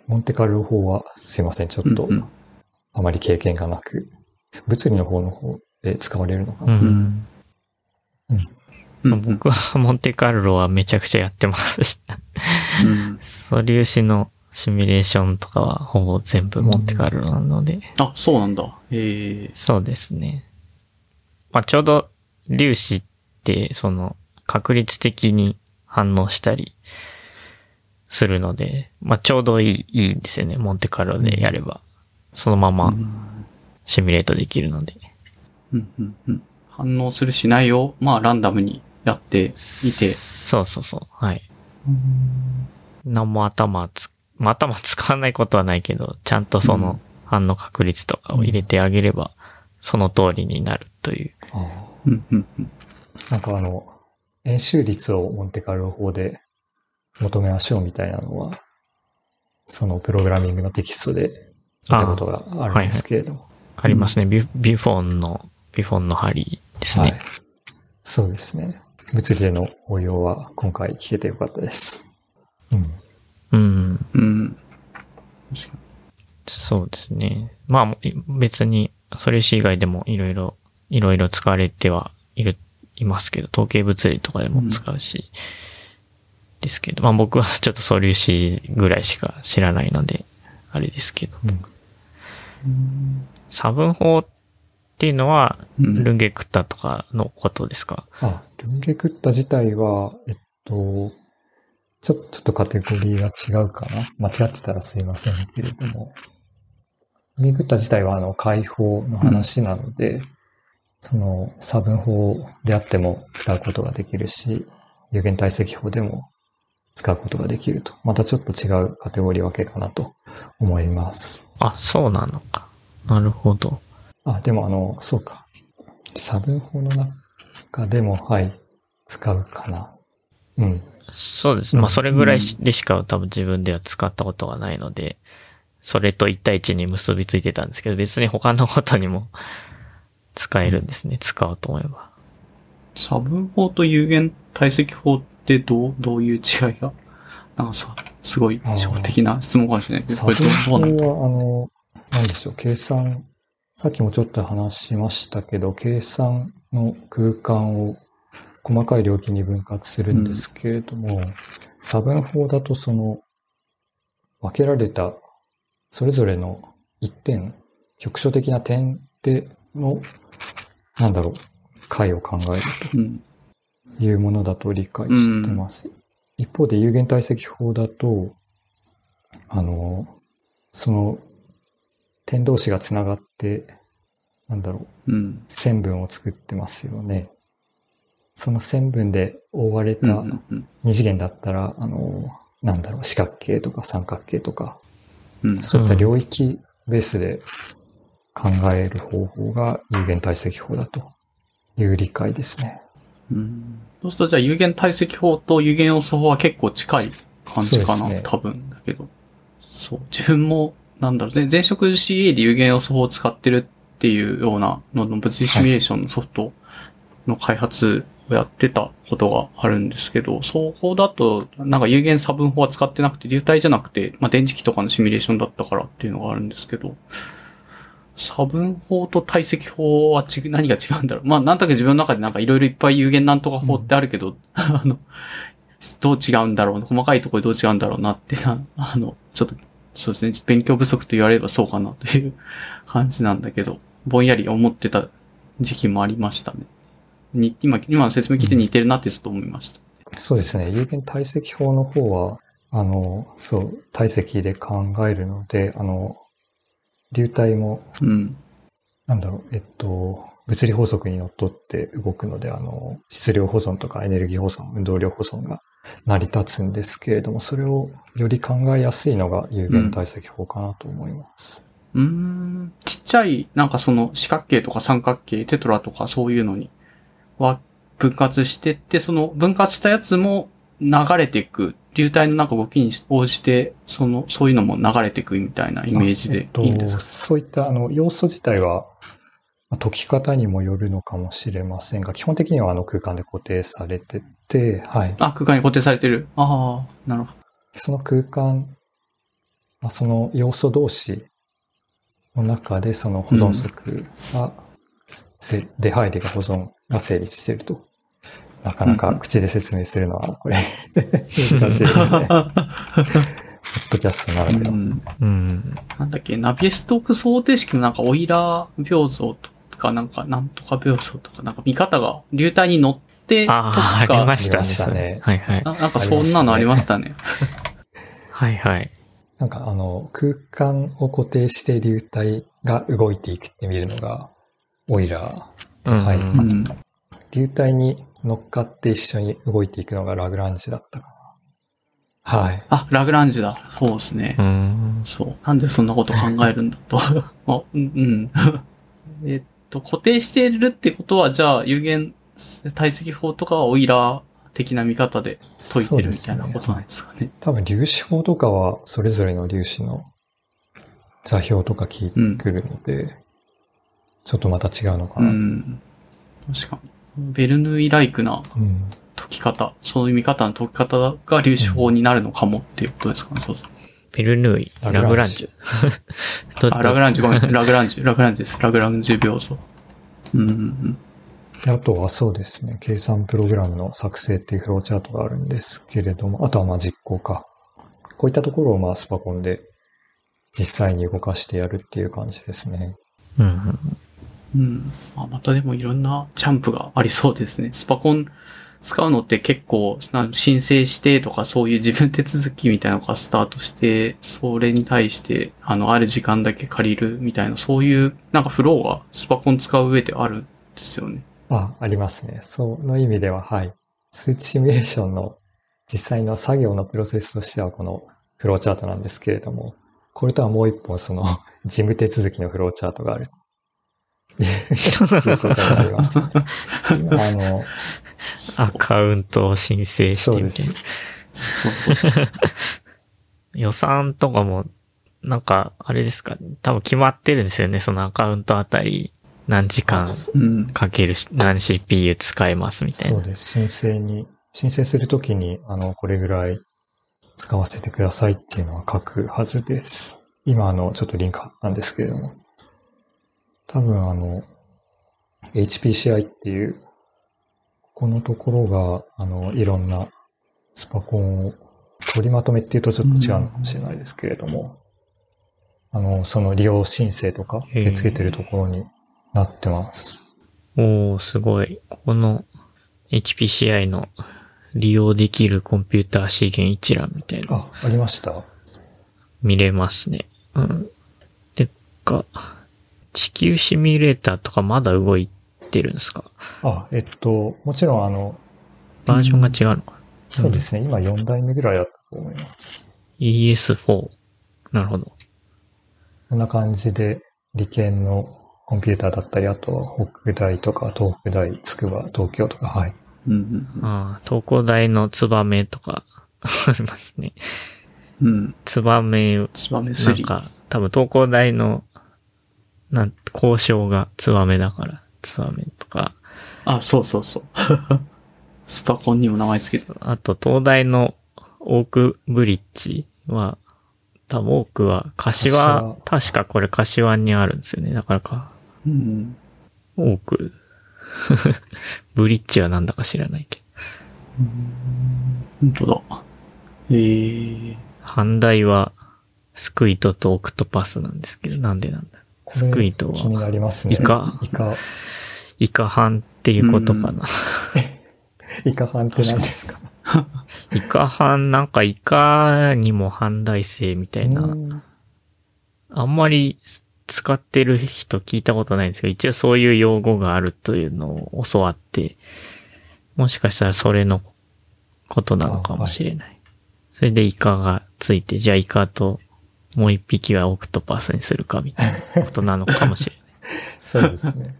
モンテカルロ法は、すいません、ちょっとうんうんあまり経験がなく、物理の方の方で使われるのかうな。ん。うん。僕はモンテカルロはめちゃくちゃやってます。うん。素粒子のシミュレーションとかはほぼ全部モンテカルロなので、あ、そうなんだ。ええそうですね。まあ、ちょうど粒子って、その、確率的に反応したりするので、まあ、ちょうどいい、いいんですよね。モンテカルロでやれば。そのままシミュレートできるので。うん。うん。うん。反応するしないを、まあ、ランダムにやっていて。そうそうそう。はい。何も頭つ、まあ、頭使わないことはないけど、ちゃんとその反応確率とかを入れてあげれば、その通りになるという。ああうん。うん。うん。なんかあの、円周率をモンテカルロ法で求めましょうみたいなのは、そのプログラミングのテキストで見たことがあるんですけれども。ありますね。ビュビフォンの、ビフォンの針ですね。はい。そうですね。物理での応用は今回聞けてよかったです。うん。うん。うん。そうですね。まあ、別に、それ以外でもいろいろ、いろいろ使われてはいる、いますけど、統計物理とかでも使うし、ですけど、まあ僕はちょっと素粒子ぐらいしか知らないので、あれですけど。うん。に。差分法っていうのは、うんルンゲクッタとかのことですか、あ、ルンゲクッタ自体は、えっと、ちょ、ちょっとカテゴリーが違うかな間違ってたらすいませんけれども、ルンゲクッタ自体はあの解放の話なので、その差分法であっても使うことができるし、有限体積法でも使うことができると。またちょっと違うカテゴリー分けかなと思います。あ、そうなのか。なるほど。あ、でもあの、そうか。差分法の中でも、はい、使うかな。うん。そうです。うんまあそれぐらいでしか多分自分では使ったことがないので、それと一対一に結びついてたんですけど、別に他のことにも 使えるんですね。使おうと思えば。差分法と有限体積法ってどう、どういう違いが？なんかさ、すごい初歩的な質問かもしれないけど、差これどうなんだ？分法は、あの、なんでしょう、計算、さっきもちょっと話しましたけど、計算の空間を細かい領域に分割するんですけれども、差分法だとその、分けられた、それぞれの一点、局所的な点での、なんだろう、解を考えるうん。というものだと理解してます。一方で有限体積法だと、あの、その点同士がつながって、なんだろう、うん。線分を作ってますよね。その線分で覆われうん。た二次元だったら、あの、なんだろう、四角形とか三角形とか、うん。そういった領域ベースで考える方法が有限体積法だという理解ですね。うん。そうするとじゃあ有限体積法と有限要素法は結構近い感じかな、ね多分だけど。そう。自分も、なんだろう、前前職 CA で有限要素法を使ってるっていうようなのの物理シミュレーションのソフトの開発をやってたことがあるんですけど、そこだと、なんか有限差分法は使ってなくて、流体じゃなくて、まあ、電磁気とかのシミュレーションだったからっていうのがあるんですけど、差分法と体積法は違う、何が違うんだろう？まあ、なんとか自分の中でなんかいろいろいっぱい有限なんとか法ってあるけど、あの、どう違うんだろう？細かいところでどう違うんだろうなってな、あの、ちょっと、そうですね、勉強不足と言われればそうかなという感じなんだけど、ぼんやり思ってた時期もありましたね。に、今、今の説明聞いて似てるなってちょっと思いました。そうですね。有限体積法の方は、あの、そう、体積で考えるので、あの、流体も、うん。なんだろう、えっと、物理法則にのっとって動くので、あの、質量保存とかエネルギー保存、運動量保存が成り立つんですけれども、それをより考えやすいのが有限体積法かなと思います。うーん。ちっちゃい、なんかその四角形とか三角形、テトラとかそういうのには分割してって、その分割したやつも流れていく。流体のなんか動きに応じて、その、そういうのも流れていくみたいなイメージでいいんですか、えっと、そういったあの要素自体は、まあ解き方にもよるのかもしれませんが、基本的にはあの空間で固定されてて、はい。あ、空間に固定されてる。ああ、なるほど。その空間、まあ、その要素同士の中でその保存則が、せ出入りが保存が成立していると。なかなか口で説明するのは、これ、難しいですね。ポッドキャストならでは。うんうん。なんだっけ、ナビエストーク想定式のなんかオイラー平像とか、なんか、なんとか平像とか、なんか見方が流体に乗ってとああ、あか、りましたね。はいはい。ななんかそんなのありましたね。はいはい。なんかあの、空間を固定して流体が動いていくって見るのが、オイラー。うんはいうん。流体に乗っかって一緒に動いていくのがラグランジュだったかな。はい。あ、ラグランジュだ。そうですねう。ん。そう。なんでそんなこと考えるんだと。あ、うん、うん。えっと、固定してるってことは、じゃあ、有限体積法とかはオイラー的な見方で解いてるみたいなことなんですかね。多分粒子法とかはそれぞれの粒子の座標とか聞いてくるので、ちょっとまた違うのかうな。ん。確かに。ベルヌイライクなうん解き方、そういう見方の解き方が粒子法になるのかもっていうことですかね。そうそう。ペルヌーイ、ララグランジグランジュ。どあ、ラグランジュ、ごめん。ラグランジュ、ラグランジュです。ラグランジュ秒像。うんあとはそうですね、計算プログラムの作成っていうフローチャートがあるんですけれども、あとはまあ実行か。こういったところをまあスパコンで実際に動かしてやるっていう感じですね。うんうん。うん。あまたでもいろんなジャンプがありそうですね。スパコン使うのって結構申請してとかそういう自分手続きみたいなのがスタートして、それに対してあのある時間だけ借りるみたいなそういうなんかフローがスパコン使う上であるんですよね。あ、ありますね。その意味では、はい。数値シミュレーションの実際の作業のプロセスとしてはこのフローチャートなんですけれども、これとはもう一本その 事務手続きのフローチャートがある。あの、アカウントを申請してみたいな。。そうそうそう。予算とかも、なんか、あれですか、多分決まってるんですよね。そのアカウントあたり何時間うん。かけるし、何 CPU 使えますみたいな。そうです。申請に、申請するときに、あの、これぐらい使わせてくださいっていうのは書くはずです。今、あの、ちょっとリンク貼ったんですけれども。多分、あの、HPCI っていう、このところが、あの、いろんなスパコンを取りまとめっていうとちょっと違うのかもしれないですけれども、あの、その利用申請とか受け付けてるところになってます。おー、すごい。ここの HPCI の利用できるコンピューター資源一覧みたいなのあ、ありました見れますね。うん。でか、地球シミュレーターとかまだ動いてるんですか？あ、えっと、もちろんあの、バージョンが違うのか？な、そうですね、今4代目ぐらいだったと思います。?ES4。なるほど。こんな感じで、理研のコンピューターだったり、あとは北大とか東北大、筑波、東京とか、はい。うんうんああ、東工大のツバメとかありますね。うん。うん。ツバメ、ツバメなん3。か、多分東工大の、なん、交渉がツバメだから、ツバメとか、あ、そうそうそう。スパコンにも名前つけて。あと、東大のオークブリッジは、多分多くは、柏、柏確かこれ柏にあるんですよね。だからか、うん。多く、ブリッジはなんだか知らないけど。本当だ。えー、反対は、スクイトとオクトパスなんですけど、なんでなんだスクイトは。気になりますね。イカ？イカ、イカハンっていうことかな。イカハンって何ですか？イカハン、なんかイカにも反対性みたいな、うん。あんまり使ってる人聞いたことないんですけど、一応そういう用語があるというのを教わって、もしかしたらそれのことなのかもしれない。それでイカがついて、じゃあイカともう一匹はオクトパスにするかみたいなことなのかもしれない。そうですね。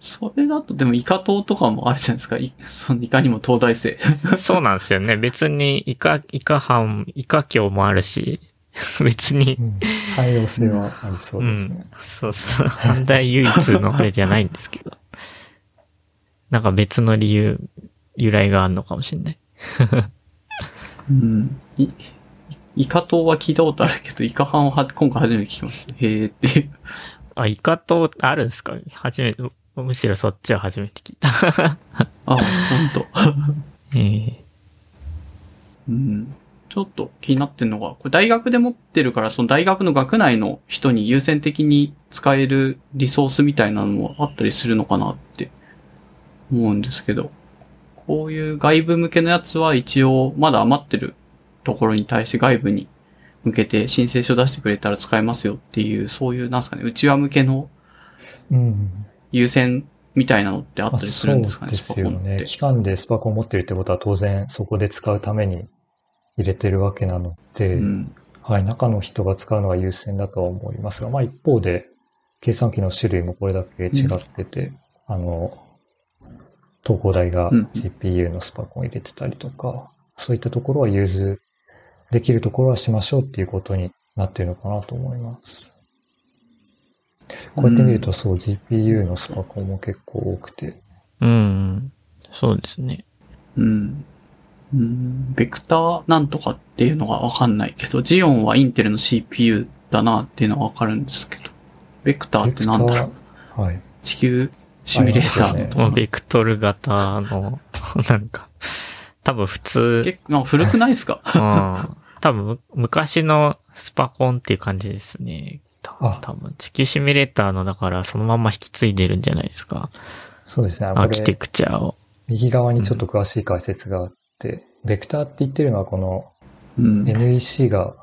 それだとでもイカ島とかもあるじゃないですか。いそのいかにも東大生。そうなんですよね。別にイカ、イカ班、イカ教もあるし、別にう、ん汎用性はありそうですね。そうそう。反対唯一のあれじゃないんですけど。なんか別の理由、由来があるのかもしれない。うん。い、イカ島は聞いたことあるけど、イカハンはは今回初めて聞きました。へえっていう。あ、イカ島あるんですか？初めて、むしろそっちは初めて聞いた。あ、ほんと。えーうん。ちょっと気になってるのが、これ大学で持ってるから、その大学の学内の人に優先的に使えるリソースみたいなのもあったりするのかなって思うんですけど、こういう外部向けのやつは一応まだ余ってるところに対して外部に向けて申請書出してくれたら使えますよっていう、そういう、なんすかね、内輪向けのうん。優先みたいなのってあったまあ、りすそうるんですかね、ですよね。スパコンって。機関でスパコンを持ってるってことは当然そこで使うために入れてるわけなので、うん。はい、中の人が使うのが優先だとは思いますが、まあ一方で、計算機の種類もこれだけ違ってて、あの、東工大がうん GPU のスパコンを入れてたりとか、そういったところは融通できるところはしましょうっていうことになってるのかなと思います。こうやって見るとそう GPU のスパコンも結構多くて、うん。そうですね。うん。うん、ベクターなんとかっていうのがわかんないけど、ジオンはインテルの CPU だなっていうのはわかるんですけど、ベクターってなんだろうはい。地球シミュレーターのありますこのベクトル型の、なんか、多分普通、結構、古くないですか？うん。多分む昔のスパコンっていう感じですね。多分地球シミュレーターのだからそのまんま引き継いでるんじゃないですか。そうですね。アこれ、ーキテクチャを。右側にちょっと詳しい解説があって、ベクターって言ってるのはこのうん。NEC が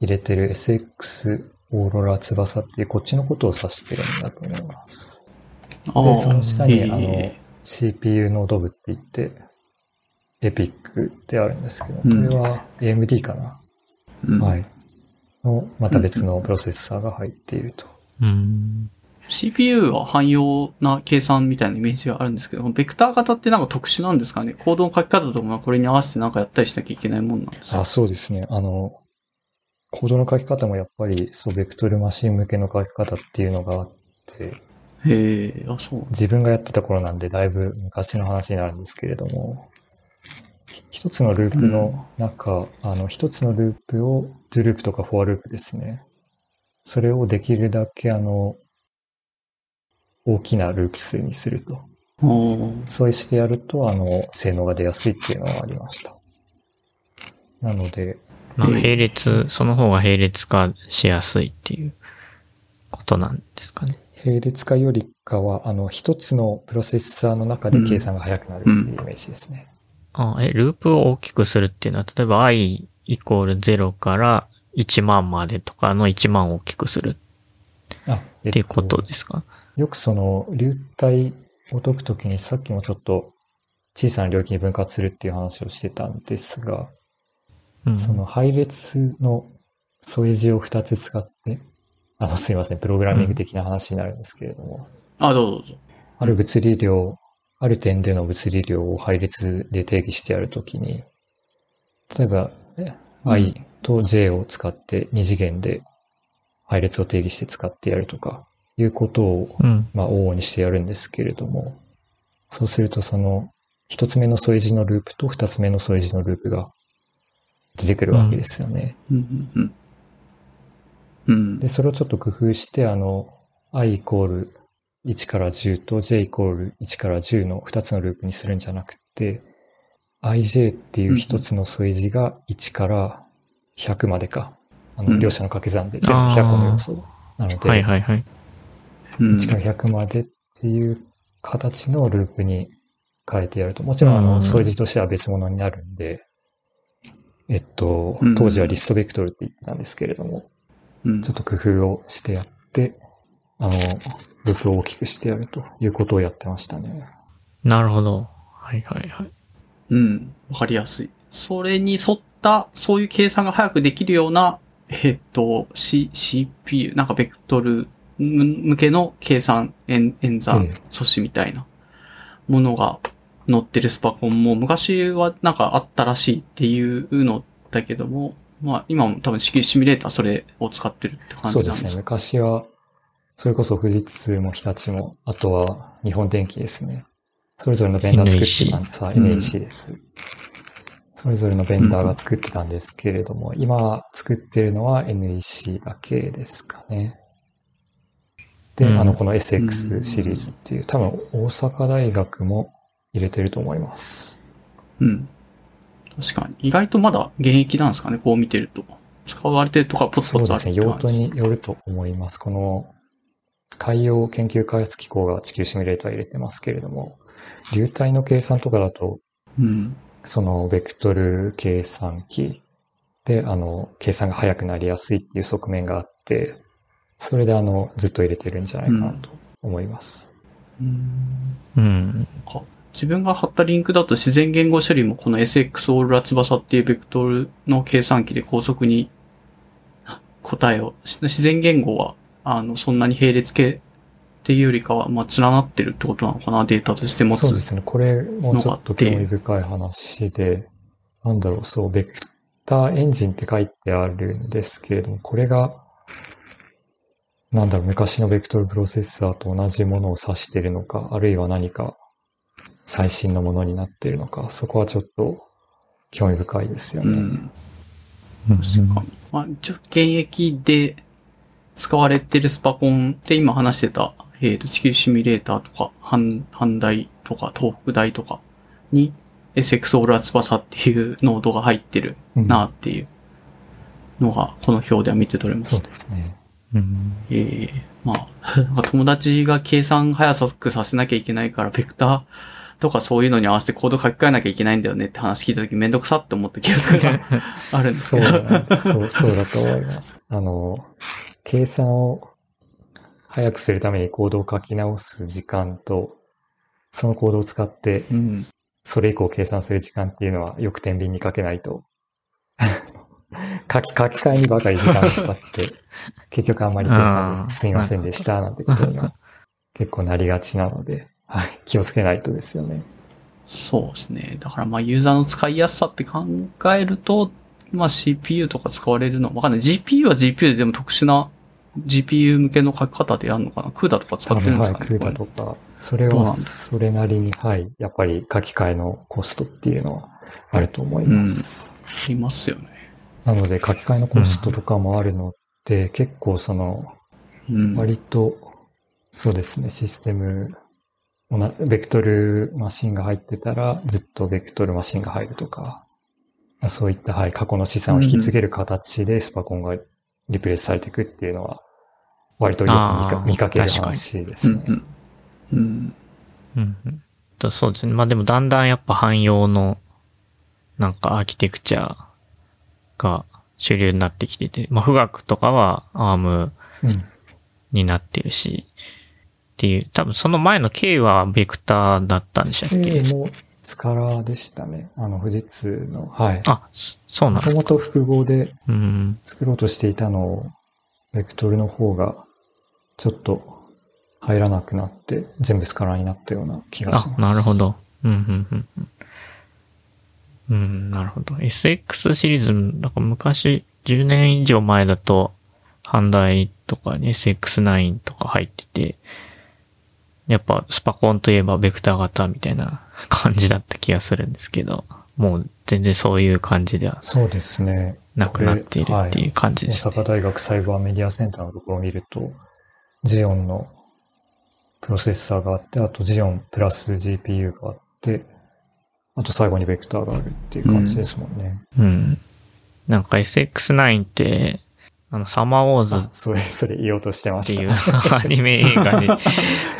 入れてる SX オーロラ翼っていうこっちのことを指してるんだと思います。あで、その下に、あのえ、CPU ノード部って言って、エピックってあるんですけど、こうんれは AMD かな、ーうんはい。の、また別のプロセッサーが入っていると。うん。CPU は汎用な計算みたいなイメージがあるんですけど、ベクター型ってなんか特殊なんですかね？コードの書き方とかもこれに合わせてなんかやったりしなきゃいけ？ないもんなんですかあ、そうですね。あの、コードの書き方もやっぱり、そう、ベクトルマシン向けの書き方っていうのがあって、へえ、あ、そう。自分がやってた頃なんでだいぶ昔の話になるんですけれども、一つのループの中、あの、一つのループを、ドゥループとかフォアループですね。それをできるだけあの、大きなループ数にすると。そうしてやると、あの、性能が出やすいっていうのがありました。なので、まあ、ええ並列、その方が並列化しやすいっていうことなんですかね。並列化よりかは、あの、一つのプロセッサーの中で計算が速くなるっていうイメージですね。あ、え、ループを大きくするっていうのは、例えば i イコール0から1万までとかの1万を大きくする。っていうことですか、よくその、流体を解くときにさっきもちょっと小さな領域に分割するっていう話をしてたんですが、うん、その配列の添え字を2つ使って、あの、すいません、プログラミング的な話になるんですけれども、あ、どうぞどうぞ。ある物理量、ある点での物理量を配列で定義してやるときに、例えば、え i と j を使って二次元で配列を定義して使ってやるとか、いうことをうん。まあ、往々にしてやるんですけれども、そうするとその一つ目の添え字のループと二つ目の添え字のループが出てくるわけですよね。で、。それをちょっと工夫して、あの、i イコール1から10と j イコール1から10の2つのループにするんじゃなくて、ij っていう一つの添え字が1から100までか。あの、うん両者の掛け算で全部100個の要素。なので、はいはいはい。うん1から100までっていう形のループに変えてやると。もちろん、あうんの、添え字としては別物になるんで、えっとうん、当時はリストベクトルって言ってたんですけれども、うんちょっと工夫をしてやって、あの、ループを大きくしてやるということをやってましたね。なるほど。はいはいはい。うん。わかりやすい。それに沿った、そういう計算が早くできるような、えっと、C、CPU、なんかベクトルむ向けの計算演演算ええ素子みたいなものが載ってるスパコンも昔はなんかあったらしいっていうのだけども、まあ今も多分シシミュレーターそれを使ってるって感じなんそうですね。昔は、それこそ富士通も日立も、あとは日本電機ですね。それぞれのベンダー作ってたんです。あ NEC です。それぞれのベンダーが作ってたんですけれども、今作ってるのは NEC だけですかね。で、うんあの、この SX シリーズっていう、多分大阪大学も入れてると思います。うん。確かに。意外とまだ現役なんですかね、こう見てると。使われてるとかポツポツあるそうですね。用途によると思います。この海洋研究開発機構が地球シミュレーター入れてますけれども、流体の計算とかだと、うん。そのベクトル計算機で、あの、計算が早くなりやすいっていう側面があって、それであの、ずっと入れてるんじゃないかなと思います。うんうん。自分が貼ったリンクだと自然言語処理もこの SX オールラ翼っていうベクトルの計算機で高速に答えを、自然言語は、あの、そんなに並列系っていうよりかは、まあ、連なってるってことなのかな、データとして持つ。そうですね。これもちょっと興味深い話で、なんだろう、そう、ベクターエンジンって書いてあるんですけれども、これが、なんだろう、昔のベクトルプロセッサーと同じものを指しているのか、あるいは何か最新のものになっているのか、そこはちょっと興味深いですよね。うん。確かに。まあ、一応現役で使われてるスパコンって今話してた、えっ、と、地球シミュレーターとか、半、半大とか、東北大とかに SX オールアツバサっていうノードが入ってるうんなっていうのが、この表では見て取れます。そうですね。うん。ええまあ、友達が計算早くさせなきゃいけないから、ベクターとかそういうのに合わせてコード書き換えなきゃいけないんだよねって話聞いたときめんどくさって思った記憶があるんですそうけど。だ、そう、そうだと思います。あの、計算を早くするためにコードを書き直す時間と、そのコードを使って、うん。それ以降計算する時間っていうのはよく天秤にかけないと、書き、書き換えにばかり時間がかかって、結局あんまり計算ですみませんでした、なんてことには結構なりがちなので、はい、気をつけないとですよね。そうですね。だからまあユーザーの使いやすさって考えると、まあ CPU とか使われるのわかんない。GPU は GPU ででも特殊な GPU 向けの書き方でやるのかな ?CUDA とか使ってるんですはい、かねクーダとか、それはそれなりに、はい、やっぱり書き換えのコストっていうのはあると思います。ありますよね。なので書き換えのコストとかもあるので、結構その、うん。割と、そうですね、システム、ベクトルマシンが入ってたら、ずっとベクトルマシンが入るとか、まあそういった、はい、過去の資産を引き継げる形でスパコンがリプレイスされていくっていうのは、割とよく見かける話でうすね。んうん。うん。うんうんとそうですね。まあでもだんだんやっぱ汎用のなんかアーキテクチャが主流になってきてて、まあ富岳とかは ARM うんになってるし、っていう、多分その前の K はベクターだったんでしたっけ？K もスカラーでしたね。あの、富士通の。はい。あ、そそうなんだ。もともと複合でうん。作ろうとしていたのを、ベクトルの方が、ちょっと入らなくなって、全部スカラーになったような気がします。あ、なるほ。ど。うん、うん、うん。うんうん、なるほど。SX シリーズ、なんか昔、10年以上前だと、阪大とかに SX9 とか入ってて、やっぱスパコンといえばベクター型みたいな感じだった気がするんですけど、もう全然そういう感じではそうですね。なくなっているっていう感じですね。大阪大学サイバーメディアセンターのところを見ると、ジオンのプロセッサーがあって、あとジオンプラス GPU があって、あと最後にベクターがあるっていう感じですもんね。うん。なんか SX9 って、あの、サマーウォーズあ、それ、それ言おうとしてまってした。いう アニメ映画に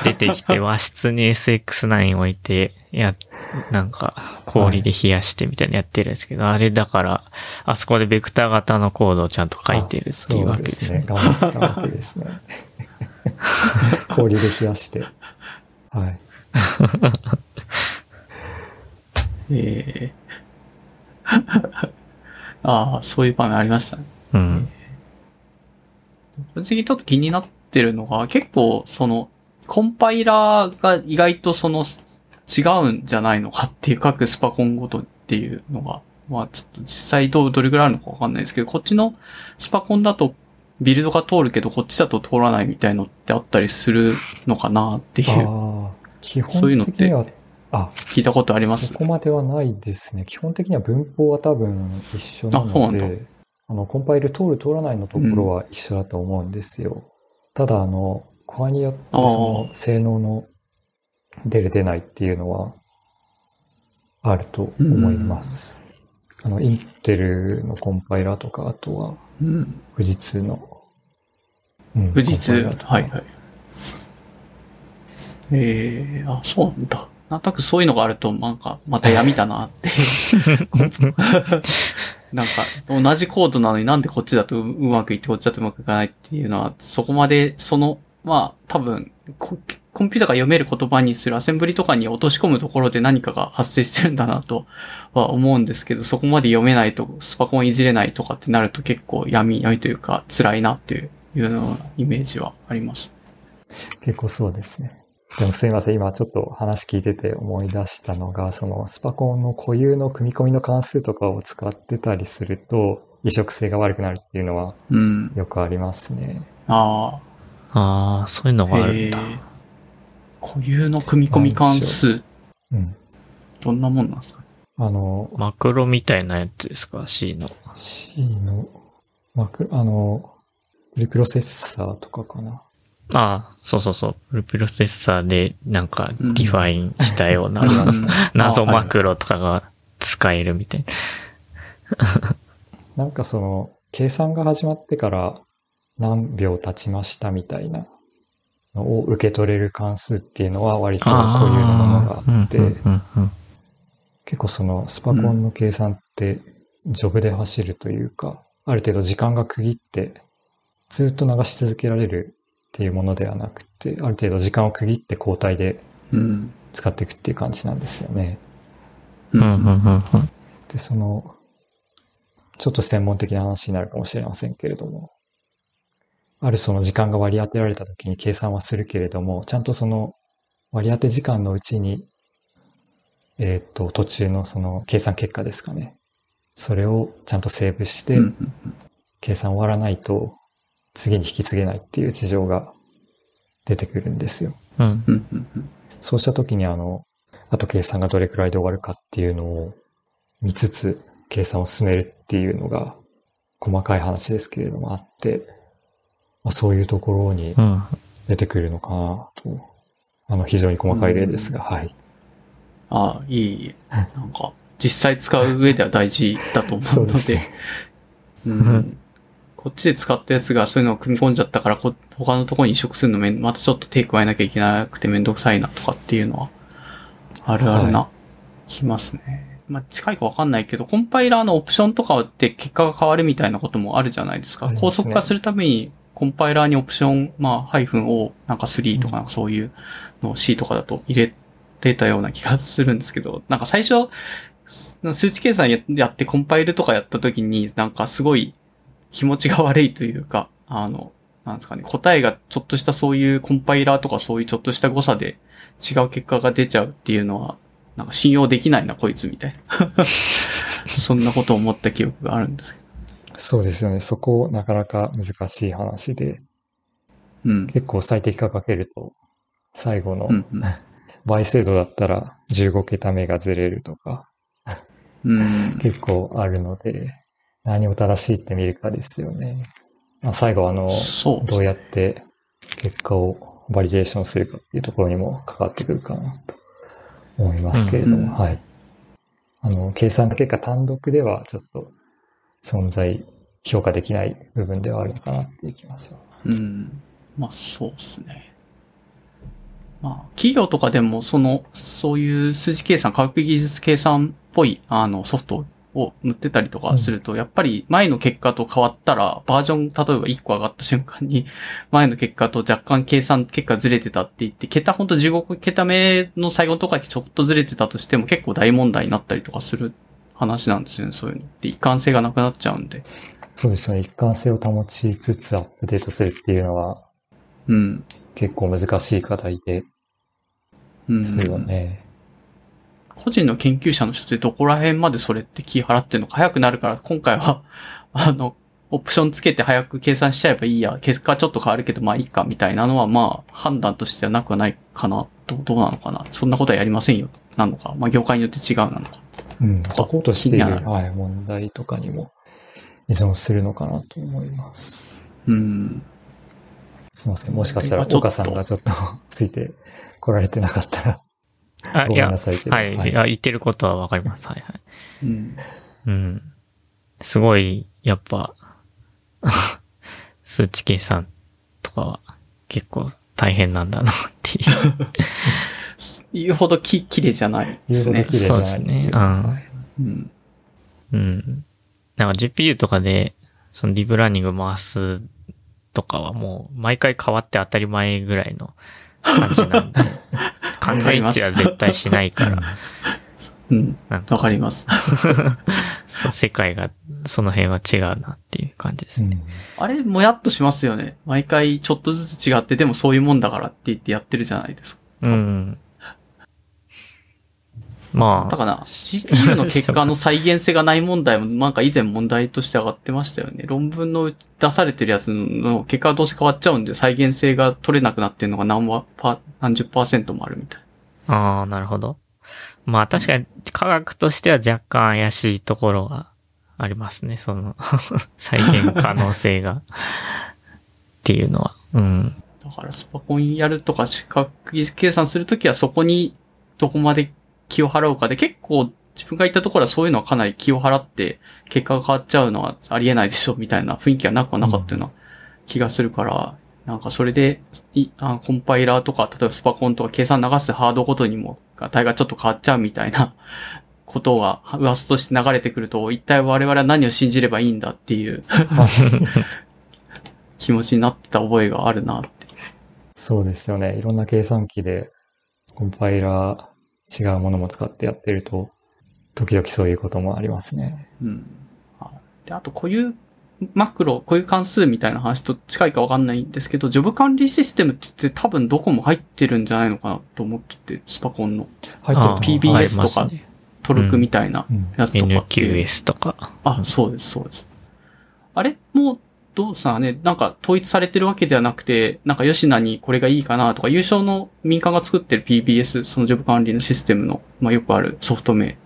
出てきて和室に SX9 置いて、や、なんか氷で冷やしてみたいなのやってるんですけど、あれだから、あそこでベクター型のコードをちゃんと書いてるっていうわけですね。あそうですね。頑張ったわけですね。氷で冷やして。はい。ええああ、そういう場面ありましたね。うん。個人的にちょっと気になってるのが、結構、その、コンパイラーが意外とその、違うんじゃないのかっていう各スパコンごとっていうのが、まあちょっと実際どう、どれぐらいあるのかわかんないですけど、こっちのスパコンだとビルドが通るけど、こっちだと通らないみたいのってあったりするのかなっていう、基そういうのって。あ、聞いたことあります？そこまではないですね。基本的には文法は多分一緒なあそうなんだ。ので、あの、コンパイル通る通らないのところは一緒だと思うんですよ。ただ、あの、コアによってその性能の出る出ないっていうのはあると思います。あの、インテルのコンパイラーとか、あとはうん。富士通の、うん富士通、はいはい。ええあ、そうなんだ。なんとなくそういうのがあると、なんか、また闇だなって。なんか、同じコードなのになんでこっちだとうまくいってこっちだとうまくいかないっていうのは、そこまで、その、まあ、多分、コンピューターが読める言葉にするアセンブリとかに落とし込むところで何かが発生してるんだなとは思うんですけど、そこまで読めないと、スパコンいじれないとかってなると結構闇、闇というか辛いなっていう、いうのイメージはあります。結構そうですね。でもすいません、今ちょっと話聞いてて思い出したのが、そのスパコンの固有の組み込みの関数とかを使ってたりすると、移植性が悪くなるっていうのはうん。よくありますね。あああ、そういうのあ。があるんだ。固有の組み込み関数、うん。どんなもんなんですか？あの、マクロみたいなやつですか ?C の。C の、マク、あの、プリプロセッサーとかかな。ああ、そうそうそう。プリプロセッサーでなんかうん。ディファインしたような、ありますね謎マクロとかが使えるみたいな。なんかその、計算が始まってから何秒経ちましたみたいなのを受け取れる関数っていうのは割と固有のものがあって、うんうんうん。結構そのスパコンの計算ってジョブで走るというか、ある程度時間が区切ってずっと流し続けられるっていうものではなくて、ある程度時間を区切って交代でうん。使っていくっていう感じなんですよね。うんうんうんうんで、その、ちょっと専門的な話になるかもしれませんけれども、あるその時間が割り当てられた時に計算はするけれども、ちゃんとその割り当て時間のうちに、えーっと、途中のその計算結果ですかね。それをちゃんとセーブして、計算終わらないと次に引き継げないっていう事情が出てくるんですよ。うんうんうんうんそうした時にあの、あと計算がどれくらいで終わるかっていうのを見つつ計算を進めるっていうのが細かい話ですけれどもあって、まあ、そういうところにうん。出てくるのかなと。あの、非常に細かい例ですが、はい。ああ、いい。なんか、実際使う上では大事だと思そううので、ですね。うん。こっちで使ったやつがそういうのを組み込んじゃったから、こ他のところに移植するのめん、またちょっと手加えなきゃいけなくてめんどくさいなとかっていうのは、あるあるな、はきますね。まあ、近いかわかんないけど、コンパイラーのオプションとかって結果が変わるみたいなこともあるじゃないですか。すね高速化するために、コンパイラーにオプション、まあ、ハイフン O、なんか3とか、そういうのを C とかだと入れてたような気がするんですけど、なんか最初、数値計算ややってコンパイルとかやった時に、なんかすごい気持ちが悪いというか、あの、なんですかね、答えがちょっとしたそういうコンパイラーとかそういうちょっとした誤差で違う結果が出ちゃうっていうのは、なんか信用できないな、こいつみたいな。そんなことを思った記憶があるんですけそうですよね。そこなかなか難しい話で、ど。うん。結構最適化かけると、最後のうんうん。倍精度だったら15桁目がずれるとか、うん。結構あるので、何を正しいって見るかですよね。まあ、最後あの、どうやって結果をバリデーションするかっていうところにも関わってくるかなと思いますけれども、うんうんはい。あの、計算結果単独ではちょっと存在、評価できない部分ではあるのかなっていう気がします。うん。まあ、そうですね。まあ、企業とかでも、その、そういう数字計算、科学技術計算っぽい、あの、ソフトを塗ってたりとかすると、やっぱり前の結果と変わったら、バージョン、例えば1個上がった瞬間に、前の結果と若干計算結果ずれてたって言って、桁ほんと15桁目の最後のとかちょっとずれてたとしても結構大問題になったりとかする話なんですよね、そういうの。で、一貫性がなくなっちゃうんで。そうですね。一貫性を保ちつつアップデートするっていうのはうん。結構難しい課題でうん。すよね。個人の研究者の人ってどこら辺までそれって気払ってるのか早くなるから、今回は、あの、オプションつけて早く計算しちゃえばいいや。結果ちょっと変わるけど、まあいいか、みたいなのは、まあ、判断としてはなくはないかな。どどうなのかな。そんなことはやりませんよ。なのか。まあ業界によって違うなのか。うん。解こうとしている、はい、問題とかにも依存するのかなと思います。うん。すいません。もしかしたら、岡さんがちょっと ついて来られてなかったら、あ、いやごめんな、さいけど。はい。いや、言ってることはわかります。はいはい。うん。うん。すごい、やっぱ、数値計算とかは結構大変なんだなっていう。言うほどき、綺麗じゃないですね。そうですねうんはいうん。うん。なんか GPU とかで、そのディープラーニング回すとかはもう毎回変わって当たり前ぐらいの感じなんで、完全一致は絶対しないから、うん。わかります。そう世界がその辺は違うなっていう感じですね。うんあれ、もやっとしますよね。毎回ちょっとずつ違って、でもそういうもんだからって言ってやってるじゃないですか。うん。まあ、だから GPU の結果の再現性がない問題もなんか以前問題として上がってましたよね。論文の出されてるやつの結果がどうせ変わっちゃうんで再現性が取れなくなってるのが何はパ何十パーセントもあるみたい。ああ、なるほど。まあ確かに科学としては若干怪しいところがありますね。その 再現可能性が。っていうのは。うん。だからスパコンやるとか科学技術計算するときはそこにどこまで気を払うかで結構自分が言ったところはそういうのはかなり気を払って結果が変わっちゃうのはありえないでしょみたいな雰囲気はなくはなかったような気がするから、なんかそれでいあコンパイラーとか例えばスパコンとか計算流すハードごとにも値がちょっと変わっちゃうみたいなことが噂として流れてくると一体我々は何を信じればいいんだっていう 気持ちになってた覚えがあるなって。そうですよね。いろんな計算機でコンパイラー違うものも使ってやってると、時々そういうこともありますね。うん。あで、あと、こういうマクロ、こういう関数みたいな話と近いかわかんないんですけど、ジョブ管理システムって言って多分どこも入ってるんじゃないのかなと思ってて、スパコンの入ってる PBS とかねトルクみたいなうんやつとかっていう。NQS とか。あ、そうです、そうです。あれ？もう、どうさね、なんか統一されてるわけではなくて、なんか吉名にこれがいいかなとか、優勝の民間が作ってる PBS、そのジョブ管理のシステムの、まあよくあるソフト名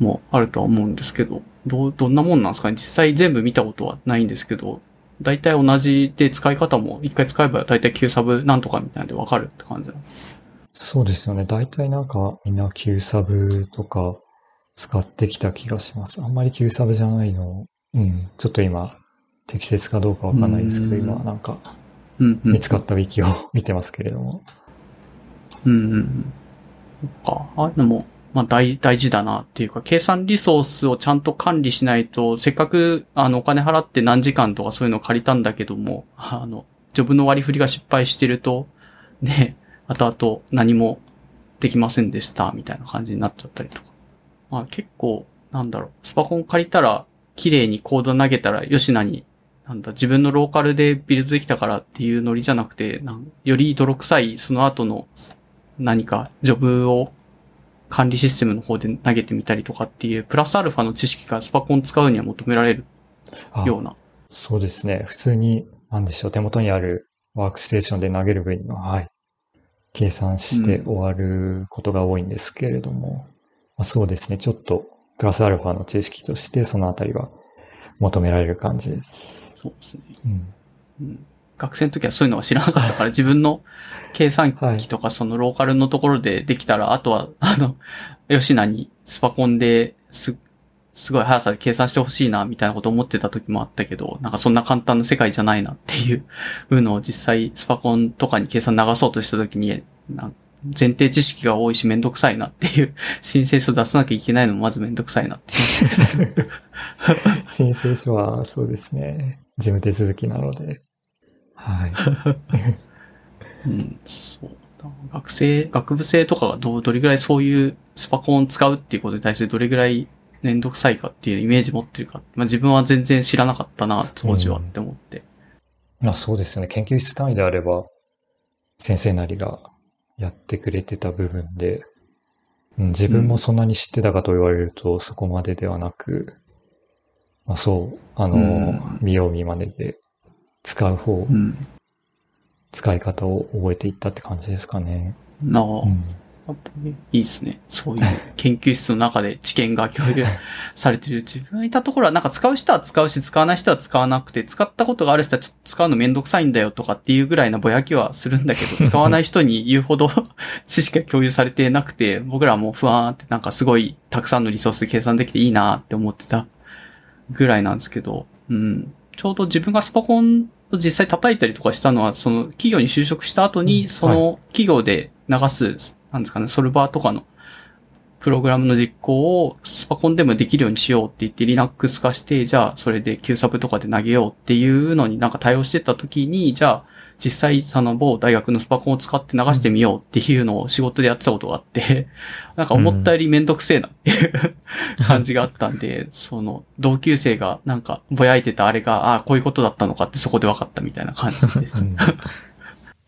もあるとは思うんですけど、どう、どんなもんなんですかね？実際全部見たことはないんですけど、大体同じで使い方も一回使えば大体 Q サブなんとかみたいなのでわかるって感じ。そうですよね。大体なんかみんな Q サブとか使ってきた気がします。あんまり Q サブじゃないの。うん。ちょっと今、適切かどうかわかんないですけど、うん今なんか。見つかったウィキを 見てますけれども。うんうんか。ああいうのも、まあ大、大事だなっていうか、計算リソースをちゃんと管理しないと、せっかく、あの、お金払って何時間とかそういうのを借りたんだけども、あの、ジョブの割り振りが失敗してると、ね、後々何もできませんでした、みたいな感じになっちゃったりとか。まあ結構、なんだろう、スパコン借りたら、綺麗にコード投げたら、吉名に、なんだ、自分のローカルでビルドできたからっていうノリじゃなくて、なんより泥臭い、その後の何かジョブを管理システムの方で投げてみたりとかっていう、プラスアルファの知識がスパコン使うには求められるあような。そうですね。普通に、なんでしょう、手元にあるワークステーションで投げる分には、はい。計算して終わることが多いんですけれども、まあ、そうですね。ちょっとプラスアルファの知識としてそのあたりは求められる感じです。そうですね。うん。学生の時はそういうのは知らなかったから、自分の計算機とかそのローカルのところでできたら、あとは、あの、吉名にスパコンです、すごい速さで計算してほしいな、みたいなこと思ってた時もあったけど、なんかそんな簡単な世界じゃないなっていうのを実際スパコンとかに計算流そうとした時に、なん前提知識が多いしめんどくさいなっていう、申請書出さなきゃいけないのもまずめんどくさいなっていう。申請書はそうですね。事務手続きなので。はい。うん、そうだ。学生、学部生とかがどう、どれぐらいそういうスパコンを使うっていうことに対してどれぐらいめんどくさいかっていうイメージ持ってるか。まあ自分は全然知らなかったな、当時はって思って。まあそうですよね。研究室単位であれば、先生なりがやってくれてた部分で、うん、自分もそんなに知ってたかと言われると、そこまでではなく、まあそう、あの、うん見よう見まねで使う方、うん。使い方を覚えていったって感じですかね。なあ、うん。いいですね。そういう 研究室の中で知見が共有されてる。自分がいたところはなんか使う人は使うし、使わない人は使わなくて、使ったことがある人はちょっと使うのめんどくさいんだよとかっていうぐらいなぼやきはするんだけど、使わない人に言うほど知識が共有されてなくて、僕らはもう不安ってなんかすごいたくさんのリソースで計算できていいなって思ってたぐらいなんですけど、うん。ちょうど自分がスパコンを実際叩いたりとかしたのは、その企業に就職した後うんに、その企業で流す、なんですかね、ソルバーとかのプログラムの実行をスパコンでもできるようにしようって言って Linux 化して、じゃあそれで Q サブとかで投げようっていうのになんか対応してた時に、じゃあ実際その某大学のスパコンを使って流してみようっていうのを仕事でやってたことがあって、なんか思ったよりめんどくせえなっていう感じがあったんで、その同級生がなんかぼやいてたあれが、ああ、こういうことだったのかってそこで分かったみたいな感じです。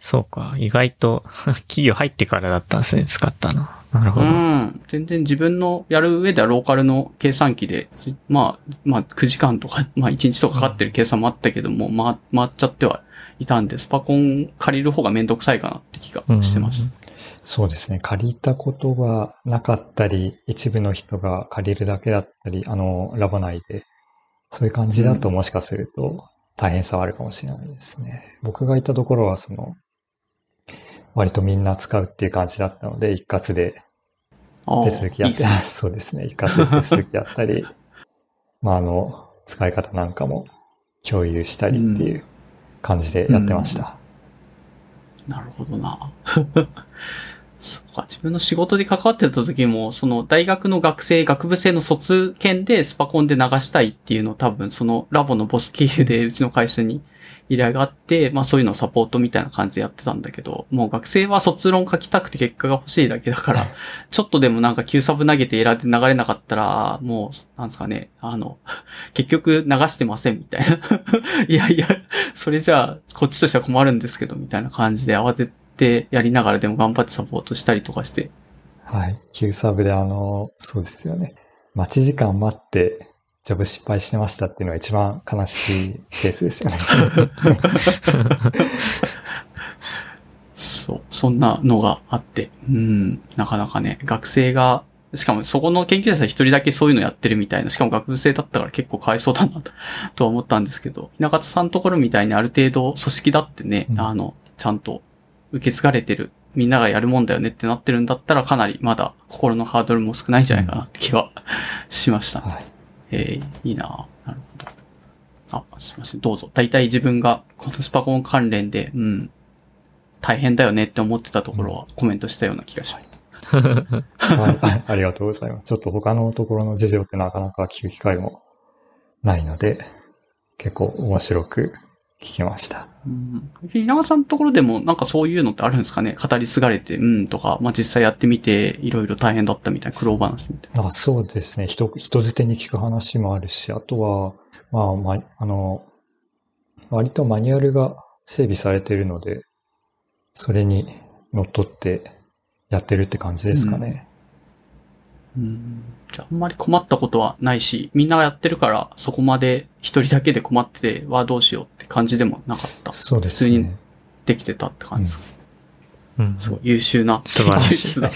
うんそうか。意外と 企業入ってからだったんですね、使ったの。なるほうど。ん。全然自分のやる上ではローカルの計算機で、つまあ、まあ9時間とか、まあ1日とかかかってる計算もあったけども、まあ、回っちゃってはいたんで、スパコン借りる方がめんどくさいかなって気がしてました。そうですね。借りたことがなかったり、一部の人が借りるだけだったり、あの、ラボ内で、そういう感じだともしかすると大変さはあるかもしれないですね。僕がいたところは、その、割とみんな使うっていう感じだったので、一括で手続きやって、そうですね。一括で手続きやったり、まあ、あの、使い方なんかも共有したりっていう感じでやってました。なるほどな。そうか、自分の仕事で関わってた時も、その大学の学生、学部生の卒検でスパコンで流したいっていうのを多分そのラボのボス経由でうちの会社に依頼があって、まあそういうのをサポートみたいな感じでやってたんだけど、もう学生は卒論書きたくて結果が欲しいだけだから、ちょっとでもなんか Q サブ投げてエラーで流れなかったら、もう、なんですかね、あの、結局流してませんみたいな。いやいや、それじゃあ、こっちとしては困るんですけど、みたいな感じで慌ててやりながらでも頑張ってサポートしたりとかして。はい。Q サーブであの、そうですよね。待ち時間待って、ジョブ失敗してましたっていうのが一番悲しいケースですよね。そう、そんなのがあって。うん、なかなかね、学生が、しかもそこの研究者一人だけそういうのやってるみたいな、しかも学部生だったから結構かわいそうだなととは思ったんですけど、雛形さんのところみたいにある程度組織だってね、うんあの、ちゃんと受け継がれてる、みんながやるもんだよねってなってるんだったらかなりまだ心のハードルも少ないんじゃないかなって気はしました。はい。えー、いいななるほど。あ、すいません、どうぞ。大体自分がこのスパコン関連で、うん、大変だよねって思ってたところはコメントしたような気がします。はいありがとうございます。ちょっと他のところの事情ってなかなか聞く機会もないので、結構面白く聞きました。うん。稲川さんのところでもなんかそういうのってあるんですかね？語り継がれて、うんとか、まあ、実際やってみて、いろいろ大変だったみたいな苦労話みたいな。あそうですね。人、人づてに聞く話もあるし、あとは、まあ、ま、あの、割とマニュアルが整備されているので、それに乗っ取ってやってるって感じですかね。うん。じゃあ、あんまり困ったことはないし、みんながやってるから、そこまで一人だけで困ってて、わあどうしようって感じでもなかった。そうです普通にね。できてたって感じですか、うん。そう、優秀な。素晴らしい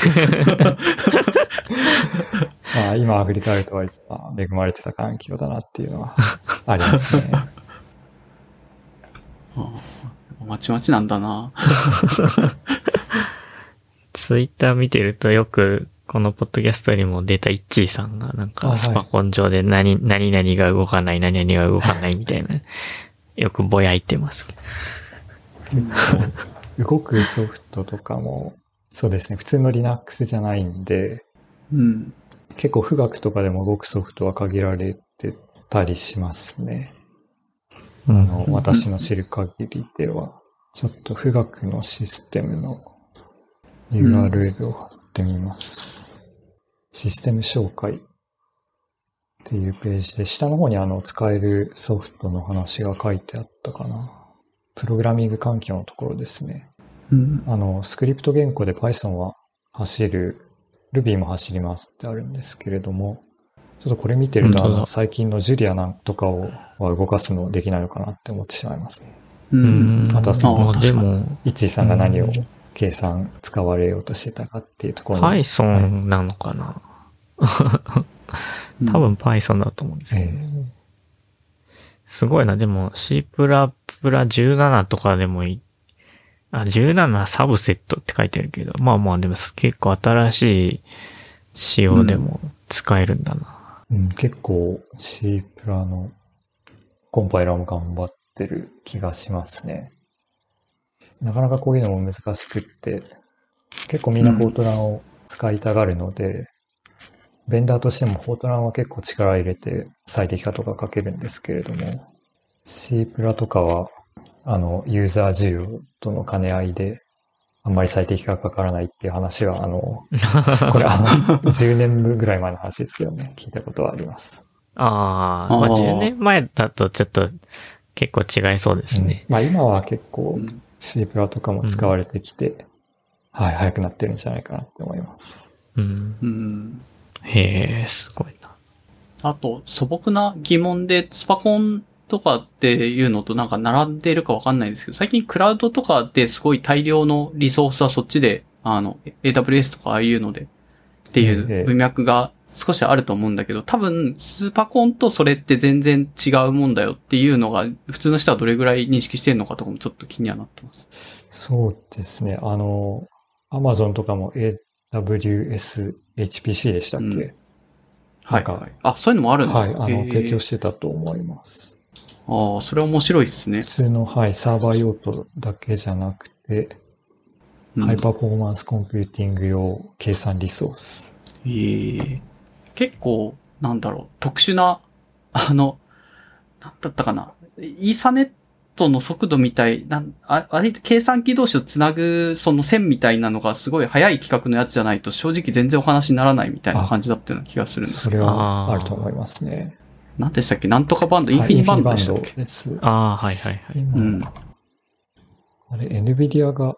まあ、今振り返ると割とまあ恵まれてた環境だなっていうのはありますね。まちまちなんだな。ツイッター見てるとよく、このポッドキャストにも出たイッチーさんが、なんかあはいスパコン上で何、何々が動かない、何々が動かない みたいな、よくぼやいてます。動くソフトとかも、そうですね、普通の Linux じゃないんで、うん。結構富岳とかでも動くソフトは限られてたりしますね。うあの、ん。私の知る限りでは、ちょっと富岳のシステムの URL を貼ってみます。システム紹介っていうページで、下の方にあの、使えるソフトの話が書いてあったかな。プログラミング環境のところですね。うん。あの、スクリプト言語で Python は走る、Ruby も走りますってあるんですけれども、ちょっとこれ見てると、あの、最近の Julia なんとかを、は動かすのできないのかなって思ってしまいますね。う。うんん。あとはそのあでも、イッチーさんが何をうん計算使われようとしてたかっていうところに。Python なのかな、多分 Python だと思うんですけど、えすごいな。でも C++ 17とかでもいい。あ、17サブセットって書いてあるけど、まあまあでも結構新しい仕様でも使えるんだな。えうん、結構 C プラのコンパイラーも頑張ってる気がしますね。なかなかこういうのも難しくって、結構みんなフォートランを使いたがるので、ベンダーとしてもフォートランは結構力入れて最適化とか書けるんですけれども、C プラとかは、あの、ユーザー需要との兼ね合いで、あんまり最適化がかからないっていう話は、あの、これあの、10年ぐらい前の話ですけどね、聞いたことはあります。ああ、まああー10年前だとちょっと結構違いそうですね。うんまあ今は結構うん C プラとかも使われてきて、はい、早くなってるんじゃないかなって思います。うん。うん。へえ、すごいな。あと、素朴な疑問で、スパコンとかっていうのとなんか並んでるかわかんないんですけど、最近クラウドとかですごい大量のリソースはそっちで、あの、AWS とかああいうので、っていええう文脈が少しあると思うんだけど、多分、スパコンとそれって全然違うもんだよっていうのが、普通の人はどれぐらい認識してるのかとかもちょっと気にはなってます。そうですね。あの、Amazon とかも AWS HPC でしたっけ、うんはい。あ、そういうのもあるんだ。はい、あの、提供してたと思います。ああ、それは面白いですね。普通の、はい、サーバー用途だけじゃなくて、うんハイパフォーマンスコンピューティング用計算リソース。ええ結構、なんだろう、特殊な、あの、なんだったかな。イーサネットの速度みたい、なんああれ、計算機同士をつなぐ、その線みたいなのがすごい速い企画のやつじゃないと正直全然お話にならないみたいな感じだったような気がするんですそけど。れはあると思いますね。何でしたっけ？なんとかバンド、インフィニバンドでしたっけ？ああ、はいはいはい。今うん。あれ、NVIDIA が